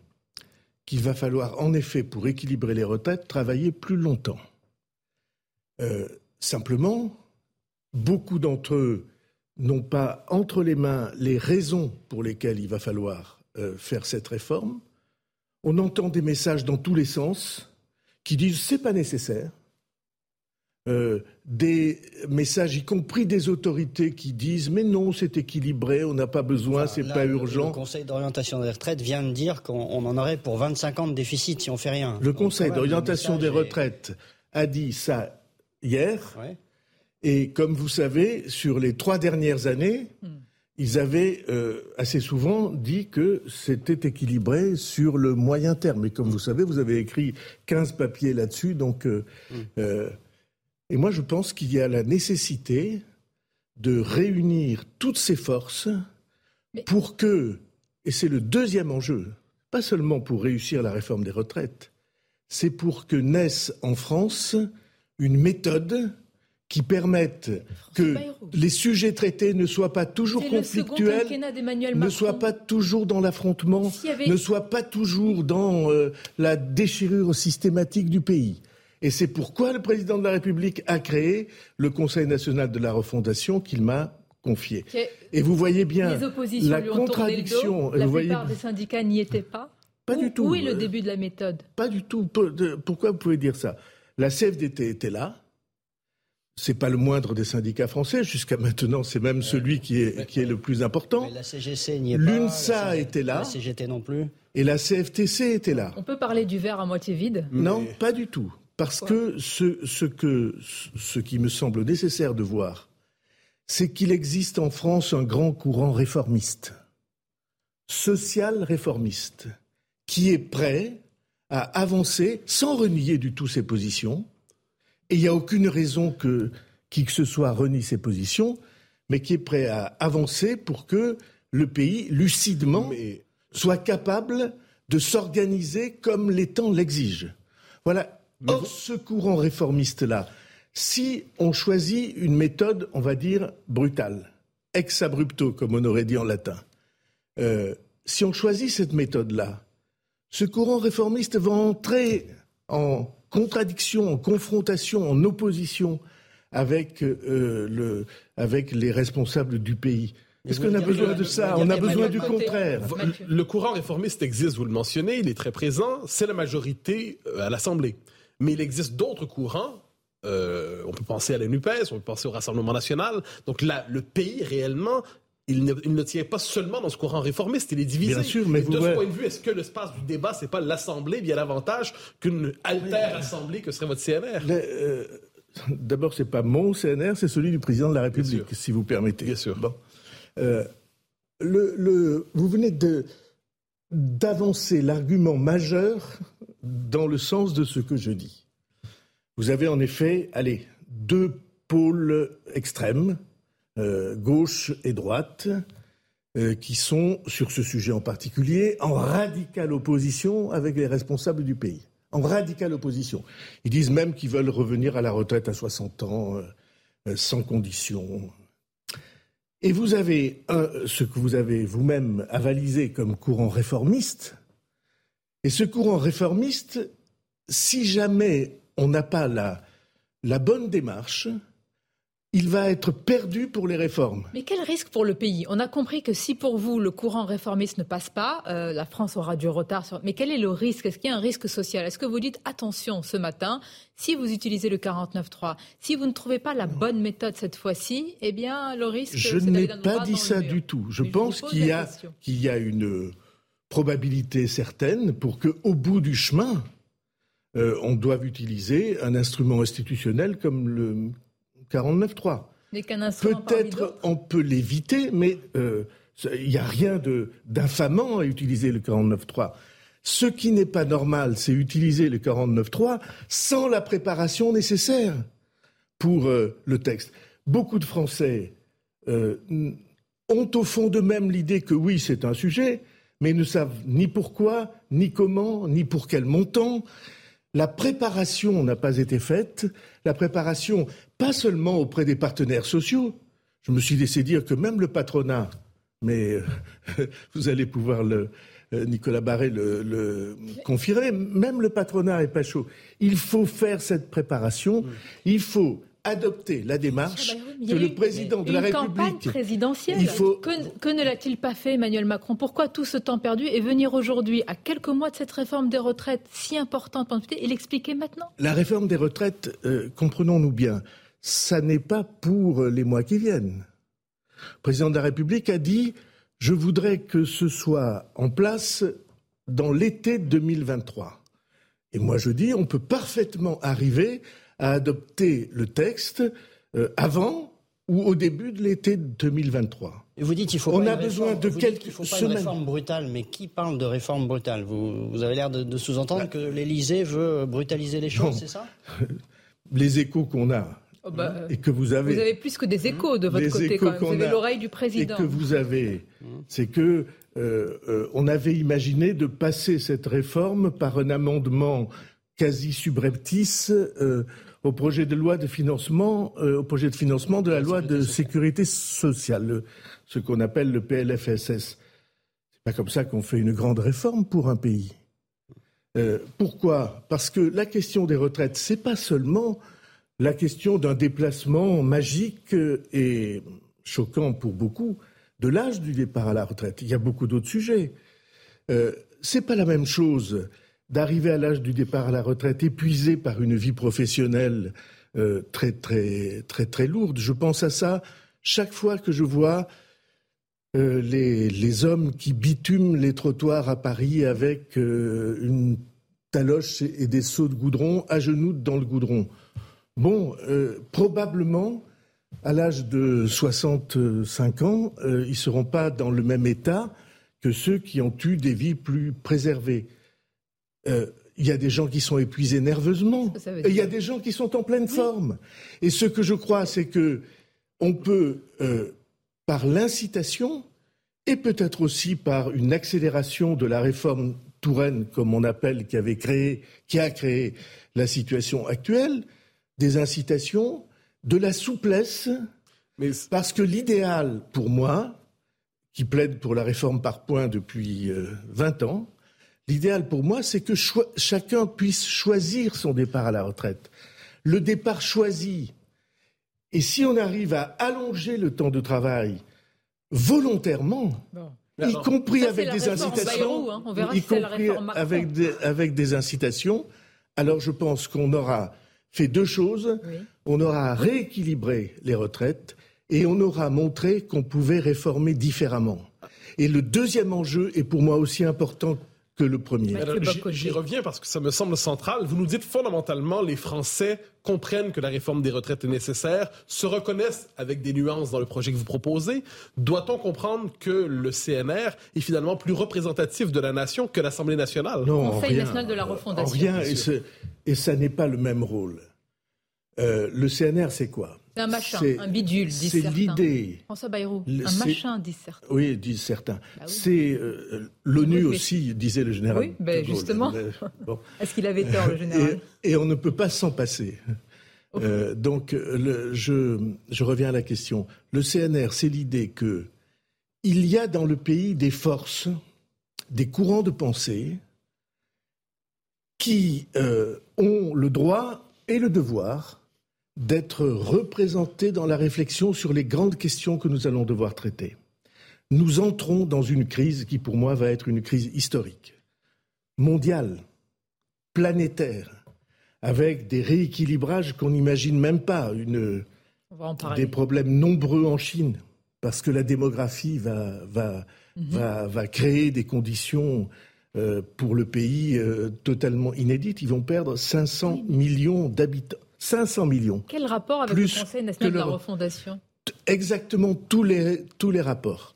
[SPEAKER 59] qu'il va falloir, en effet, pour équilibrer les retraites, travailler plus longtemps. Euh, simplement, beaucoup d'entre eux n'ont pas entre les mains les raisons pour lesquelles il va falloir euh, faire cette réforme. On entend des messages dans tous les sens qui disent c'est pas nécessaire. Euh, des messages, y compris des autorités qui disent mais non, c'est équilibré, on n'a pas besoin, c'est pas urgent.
[SPEAKER 69] Le Conseil d'orientation des retraites vient de dire qu'on en aurait pour 25 ans de déficit si on fait rien.
[SPEAKER 59] Le Conseil d'orientation des retraites a dit ça hier. Et comme vous savez, sur les trois dernières années, hmm. ils avaient euh, assez souvent dit que c'était équilibré sur le moyen terme. Et comme vous savez, vous avez écrit 15 papiers là-dessus. Donc, euh, hmm. euh, et moi, je pense qu'il y a la nécessité de réunir toutes ces forces pour que, et c'est le deuxième enjeu, pas seulement pour réussir la réforme des retraites, c'est pour que naisse en France une méthode qui permette que les sujets traités ne soient pas toujours conflictuels, ne soient pas toujours dans l'affrontement, ne soient pas toujours dans euh, la déchirure systématique du pays. Et c'est pourquoi le président de la République a créé le Conseil national de la refondation qu'il m'a confié. Et vous voyez bien la contradiction.
[SPEAKER 67] la plupart des syndicats n'y étaient pas.
[SPEAKER 59] Pas du tout.
[SPEAKER 67] Où est le début de la méthode?
[SPEAKER 59] Pas du tout. Pourquoi vous pouvez dire ça? La CFDT était là. C'est pas le moindre des syndicats français. Jusqu'à maintenant, c'est même celui qui est, qui est le plus important.
[SPEAKER 69] la CGC n'y est
[SPEAKER 59] pas. L'UNSA était là.
[SPEAKER 69] La CGT non plus.
[SPEAKER 59] Et la CFTC était là.
[SPEAKER 67] On peut parler du verre à moitié vide?
[SPEAKER 59] Non, pas du tout. Parce que ce, ce, que ce qui me semble nécessaire de voir, c'est qu'il existe en France un grand courant réformiste, social réformiste, qui est prêt à avancer sans renier du tout ses positions, et il n'y a aucune raison que qui que ce soit renie ses positions, mais qui est prêt à avancer pour que le pays, lucidement, soit capable de s'organiser comme les temps l'exigent. Voilà. Or, ce courant réformiste-là, si on choisit une méthode, on va dire, brutale, ex abrupto, comme on aurait dit en latin, euh, si on choisit cette méthode-là, ce courant réformiste va entrer en contradiction, en confrontation, en opposition avec, euh, le, avec les responsables du pays. Est-ce qu'on a besoin de ça On a besoin du contraire.
[SPEAKER 70] Le courant réformiste existe, vous le mentionnez, il est très présent, c'est la majorité euh, à l'Assemblée. Mais il existe d'autres courants euh, on peut penser à la NUPES, on peut penser au Rassemblement national. Donc là, le pays, réellement, il ne, tient pas seulement dans ce courant réformiste, il est divisé.
[SPEAKER 59] Bien sûr, mais
[SPEAKER 70] de ce point de vue, est-ce que l'espace du débat, c'est pas l'Assemblée bien davantage qu'une alter assemblée que serait votre CNR
[SPEAKER 59] euh, D'abord, c'est pas mon CNR, c'est celui du président de la République, si vous permettez.
[SPEAKER 70] Bien sûr.
[SPEAKER 59] Bon. Euh, le, vous venez d'avancer l'argument majeur dans le sens de ce que je dis. Vous avez en effet, allez, deux pôles extrêmes euh, gauche et droite, euh, qui sont, sur ce sujet en particulier, en radicale opposition avec les responsables du pays. En radicale opposition. Ils disent même qu'ils veulent revenir à la retraite à 60 ans, euh, sans condition. Et vous avez ce que vous avez vous-même avalisé comme courant réformiste. Et ce courant réformiste, si jamais on n'a pas la bonne démarche, il va être perdu pour les réformes.
[SPEAKER 67] Mais quel risque pour le pays? On a compris que si pour vous le courant réformiste ne passe pas, euh, la France aura du retard. Sur... Mais quel est le risque? Est-ce qu'il y a un risque social? Est-ce que vous dites attention ce matin, si vous utilisez le 49.3, si vous ne trouvez pas la bonne méthode cette fois-ci, eh bien le risque.
[SPEAKER 59] Je n'ai pas dit ça du tout. Je pense qu'il y, a, qu'il y a une probabilité certaine pour que, au bout du chemin, euh, on doive utiliser un instrument institutionnel comme le 49.3. Peut-être on peut l'éviter, mais euh, il n'y a rien d'infamant à utiliser le 49.3. Ce qui n'est pas normal, c'est utiliser le 49.3 sans la préparation nécessaire pour euh, le texte. Beaucoup de Français euh, ont au fond d'eux-mêmes l'idée que oui, c'est un sujet, mais ne savent ni pourquoi, ni comment, ni pour quel montant. La préparation n'a pas été faite. La préparation, pas seulement auprès des partenaires sociaux. Je me suis laissé dire que même le patronat mais vous allez pouvoir le, Nicolas Barré le, confirmer, même le patronat est pas chaud. Il faut faire cette préparation, il faut adopter la démarche ah bah que le président de la République.
[SPEAKER 67] campagne présidentielle. Il faut... Que, ne l'a-t-il pas fait, Emmanuel Macron? Pourquoi tout ce temps perdu et venir aujourd'hui, à quelques mois de cette réforme des retraites si importante, et l'expliquer maintenant?
[SPEAKER 59] La réforme des retraites, euh, comprenons-nous bien, ça n'est pas pour les mois qui viennent. Le président de la République a dit je voudrais que ce soit en place dans l'été 2023. Et moi je dis on peut parfaitement arriver à adopter le texte euh, avant ou au début de l'été 2023.
[SPEAKER 69] Et vous dites qu'il faut On a besoin de quelques faut pas Une réforme brutale, mais qui parle de réforme brutale? Vous, vous, avez l'air de, sous-entendre bah. que l'Élysée veut brutaliser les choses, c'est ça?
[SPEAKER 59] Les échos qu'on a. Oh, bah, et que vous avez.
[SPEAKER 67] Vous avez plus que des échos de votre côté, quand Vous avez l'oreille du président.
[SPEAKER 59] Et que vous avez, c'est que euh, euh, on avait imaginé de passer cette réforme par un amendement quasi subreptice euh, au projet de loi de financement, au projet de financement de la, loi de sécurité sociale, ce qu'on appelle le PLFSS. C'est pas comme ça qu'on fait une grande réforme pour un pays. Pourquoi? Parce que la question des retraites, c'est pas seulement la question d'un déplacement magique et choquant pour beaucoup de l'âge du départ à la retraite. Il y a beaucoup d'autres sujets. Euh, c'est pas la même chose d'arriver à l'âge du départ à la retraite épuisé par une vie professionnelle euh, très très très très lourde. Je pense à ça chaque fois que je vois euh, les, les, hommes qui bitument les trottoirs à Paris avec euh, une taloche et des seaux de goudron à genoux dans le goudron. Bon, probablement, à l'âge de 65 ans, ils ne seront pas dans le même état que ceux qui ont eu des vies plus préservées. Euh, il y a des gens qui sont épuisés nerveusement, il y a des gens qui sont en pleine forme. Et ce que je crois, c'est que on peut, euh, par l'incitation, et peut-être aussi par une accélération de la réforme Touraine, comme on appelle, qui avait créé, qui a créé la situation actuelle, des incitations, de la souplesse, parce que l'idéal pour moi, qui plaide pour la réforme par points depuis 20 euh, ans, L'idéal pour moi, c'est que chacun puisse choisir son départ à la retraite. Le départ choisi. Et si on arrive à allonger le temps de travail volontairement, y compris avec des incitations, hein? y compris avec des, avec des incitations, alors je pense qu'on aura fait deux choses. On aura rééquilibré les retraites et on aura montré qu'on pouvait réformer différemment. Et le deuxième enjeu est pour moi aussi important que le premier.
[SPEAKER 70] J'y reviens parce que ça me semble central. Vous nous dites fondamentalement, les Français comprennent que la réforme des retraites est nécessaire, se reconnaissent avec des nuances dans le projet que vous proposez. Doit-on comprendre que le CNR est finalement plus représentatif de la nation que l'Assemblée nationale?
[SPEAKER 59] Non,
[SPEAKER 67] Conseil national de la refondation.
[SPEAKER 59] rien, et, et ça n'est pas le même rôle. Euh, le CNR, c'est quoi?
[SPEAKER 67] C'est un machin, un bidule, disent
[SPEAKER 59] C'est l'idée.
[SPEAKER 67] François Bayrou, un machin, disent certains.
[SPEAKER 59] Oui, disent certains. Bah c'est euh, l'ONU aussi, disait le général.
[SPEAKER 67] Oui, ben justement. Est-ce qu'il avait tort, le général
[SPEAKER 59] et, on ne peut pas s'en passer. Euh, donc, je, je reviens à la question. Le CNR, c'est l'idée que il y a dans le pays des forces, des courants de pensée qui ont le droit et le devoir d'être représentés dans la réflexion sur les grandes questions que nous allons devoir traiter. Nous entrons dans une crise qui, pour moi, va être une crise historique, mondiale, planétaire, avec des rééquilibrages qu'on n'imagine même pas, une, des problèmes nombreux en Chine, parce que la démographie va, va, mhm. va, va créer des conditions euh, pour le pays euh, totalement inédites. Ils vont perdre 500 millions d'habitants. 500 millions.
[SPEAKER 67] Quel rapport avec le Conseil national de la refondation
[SPEAKER 59] Exactement tous les, tous les rapports.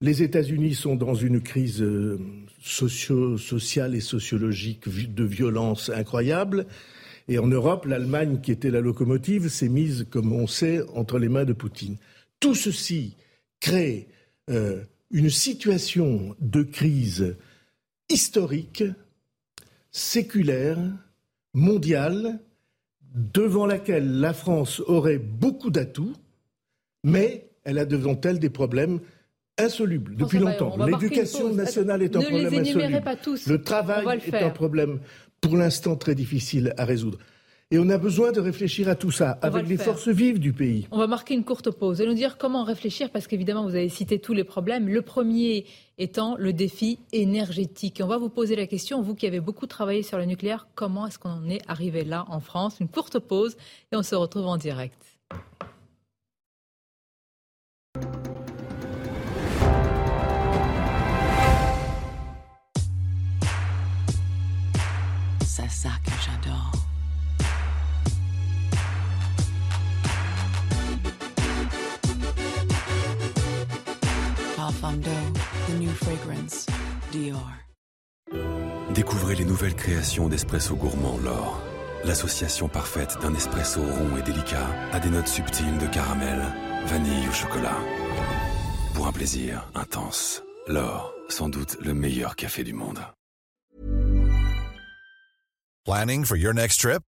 [SPEAKER 59] Les États-Unis sont dans une crise euh, socio sociale et sociologique de violence incroyable. Et en Europe, l'Allemagne, qui était la locomotive, s'est mise, comme on sait, entre les mains de Poutine. Tout ceci crée euh, une situation de crise historique, séculaire, mondiale, devant laquelle la France aurait beaucoup d'atouts, mais elle a devant elle des problèmes insolubles depuis longtemps. L'éducation nationale est un problème insoluble.
[SPEAKER 67] Pas tous.
[SPEAKER 59] Le travail est un problème pour l'instant très difficile à résoudre. Et on a besoin de réfléchir à tout ça avec les forces vives du pays.
[SPEAKER 67] On va marquer une courte pause et nous dire comment réfléchir parce qu'évidemment vous avez cité tous les problèmes. Le premier étant le défi énergétique. on va vous poser la question, vous qui avez beaucoup travaillé sur le nucléaire, comment est-ce qu'on en est arrivé là en France? Une courte pause et on se retrouve en direct.
[SPEAKER 71] C'est ça que j'adore. The new fragrance, Dior.
[SPEAKER 2] Découvrez les nouvelles créations d'Espresso Gourmand L'Or. L'association parfaite d'un espresso rond et délicat à des notes subtiles de caramel, vanille ou chocolat. Pour un plaisir intense. L'Or, sans doute le meilleur café du monde.
[SPEAKER 72] Planning for your next trip?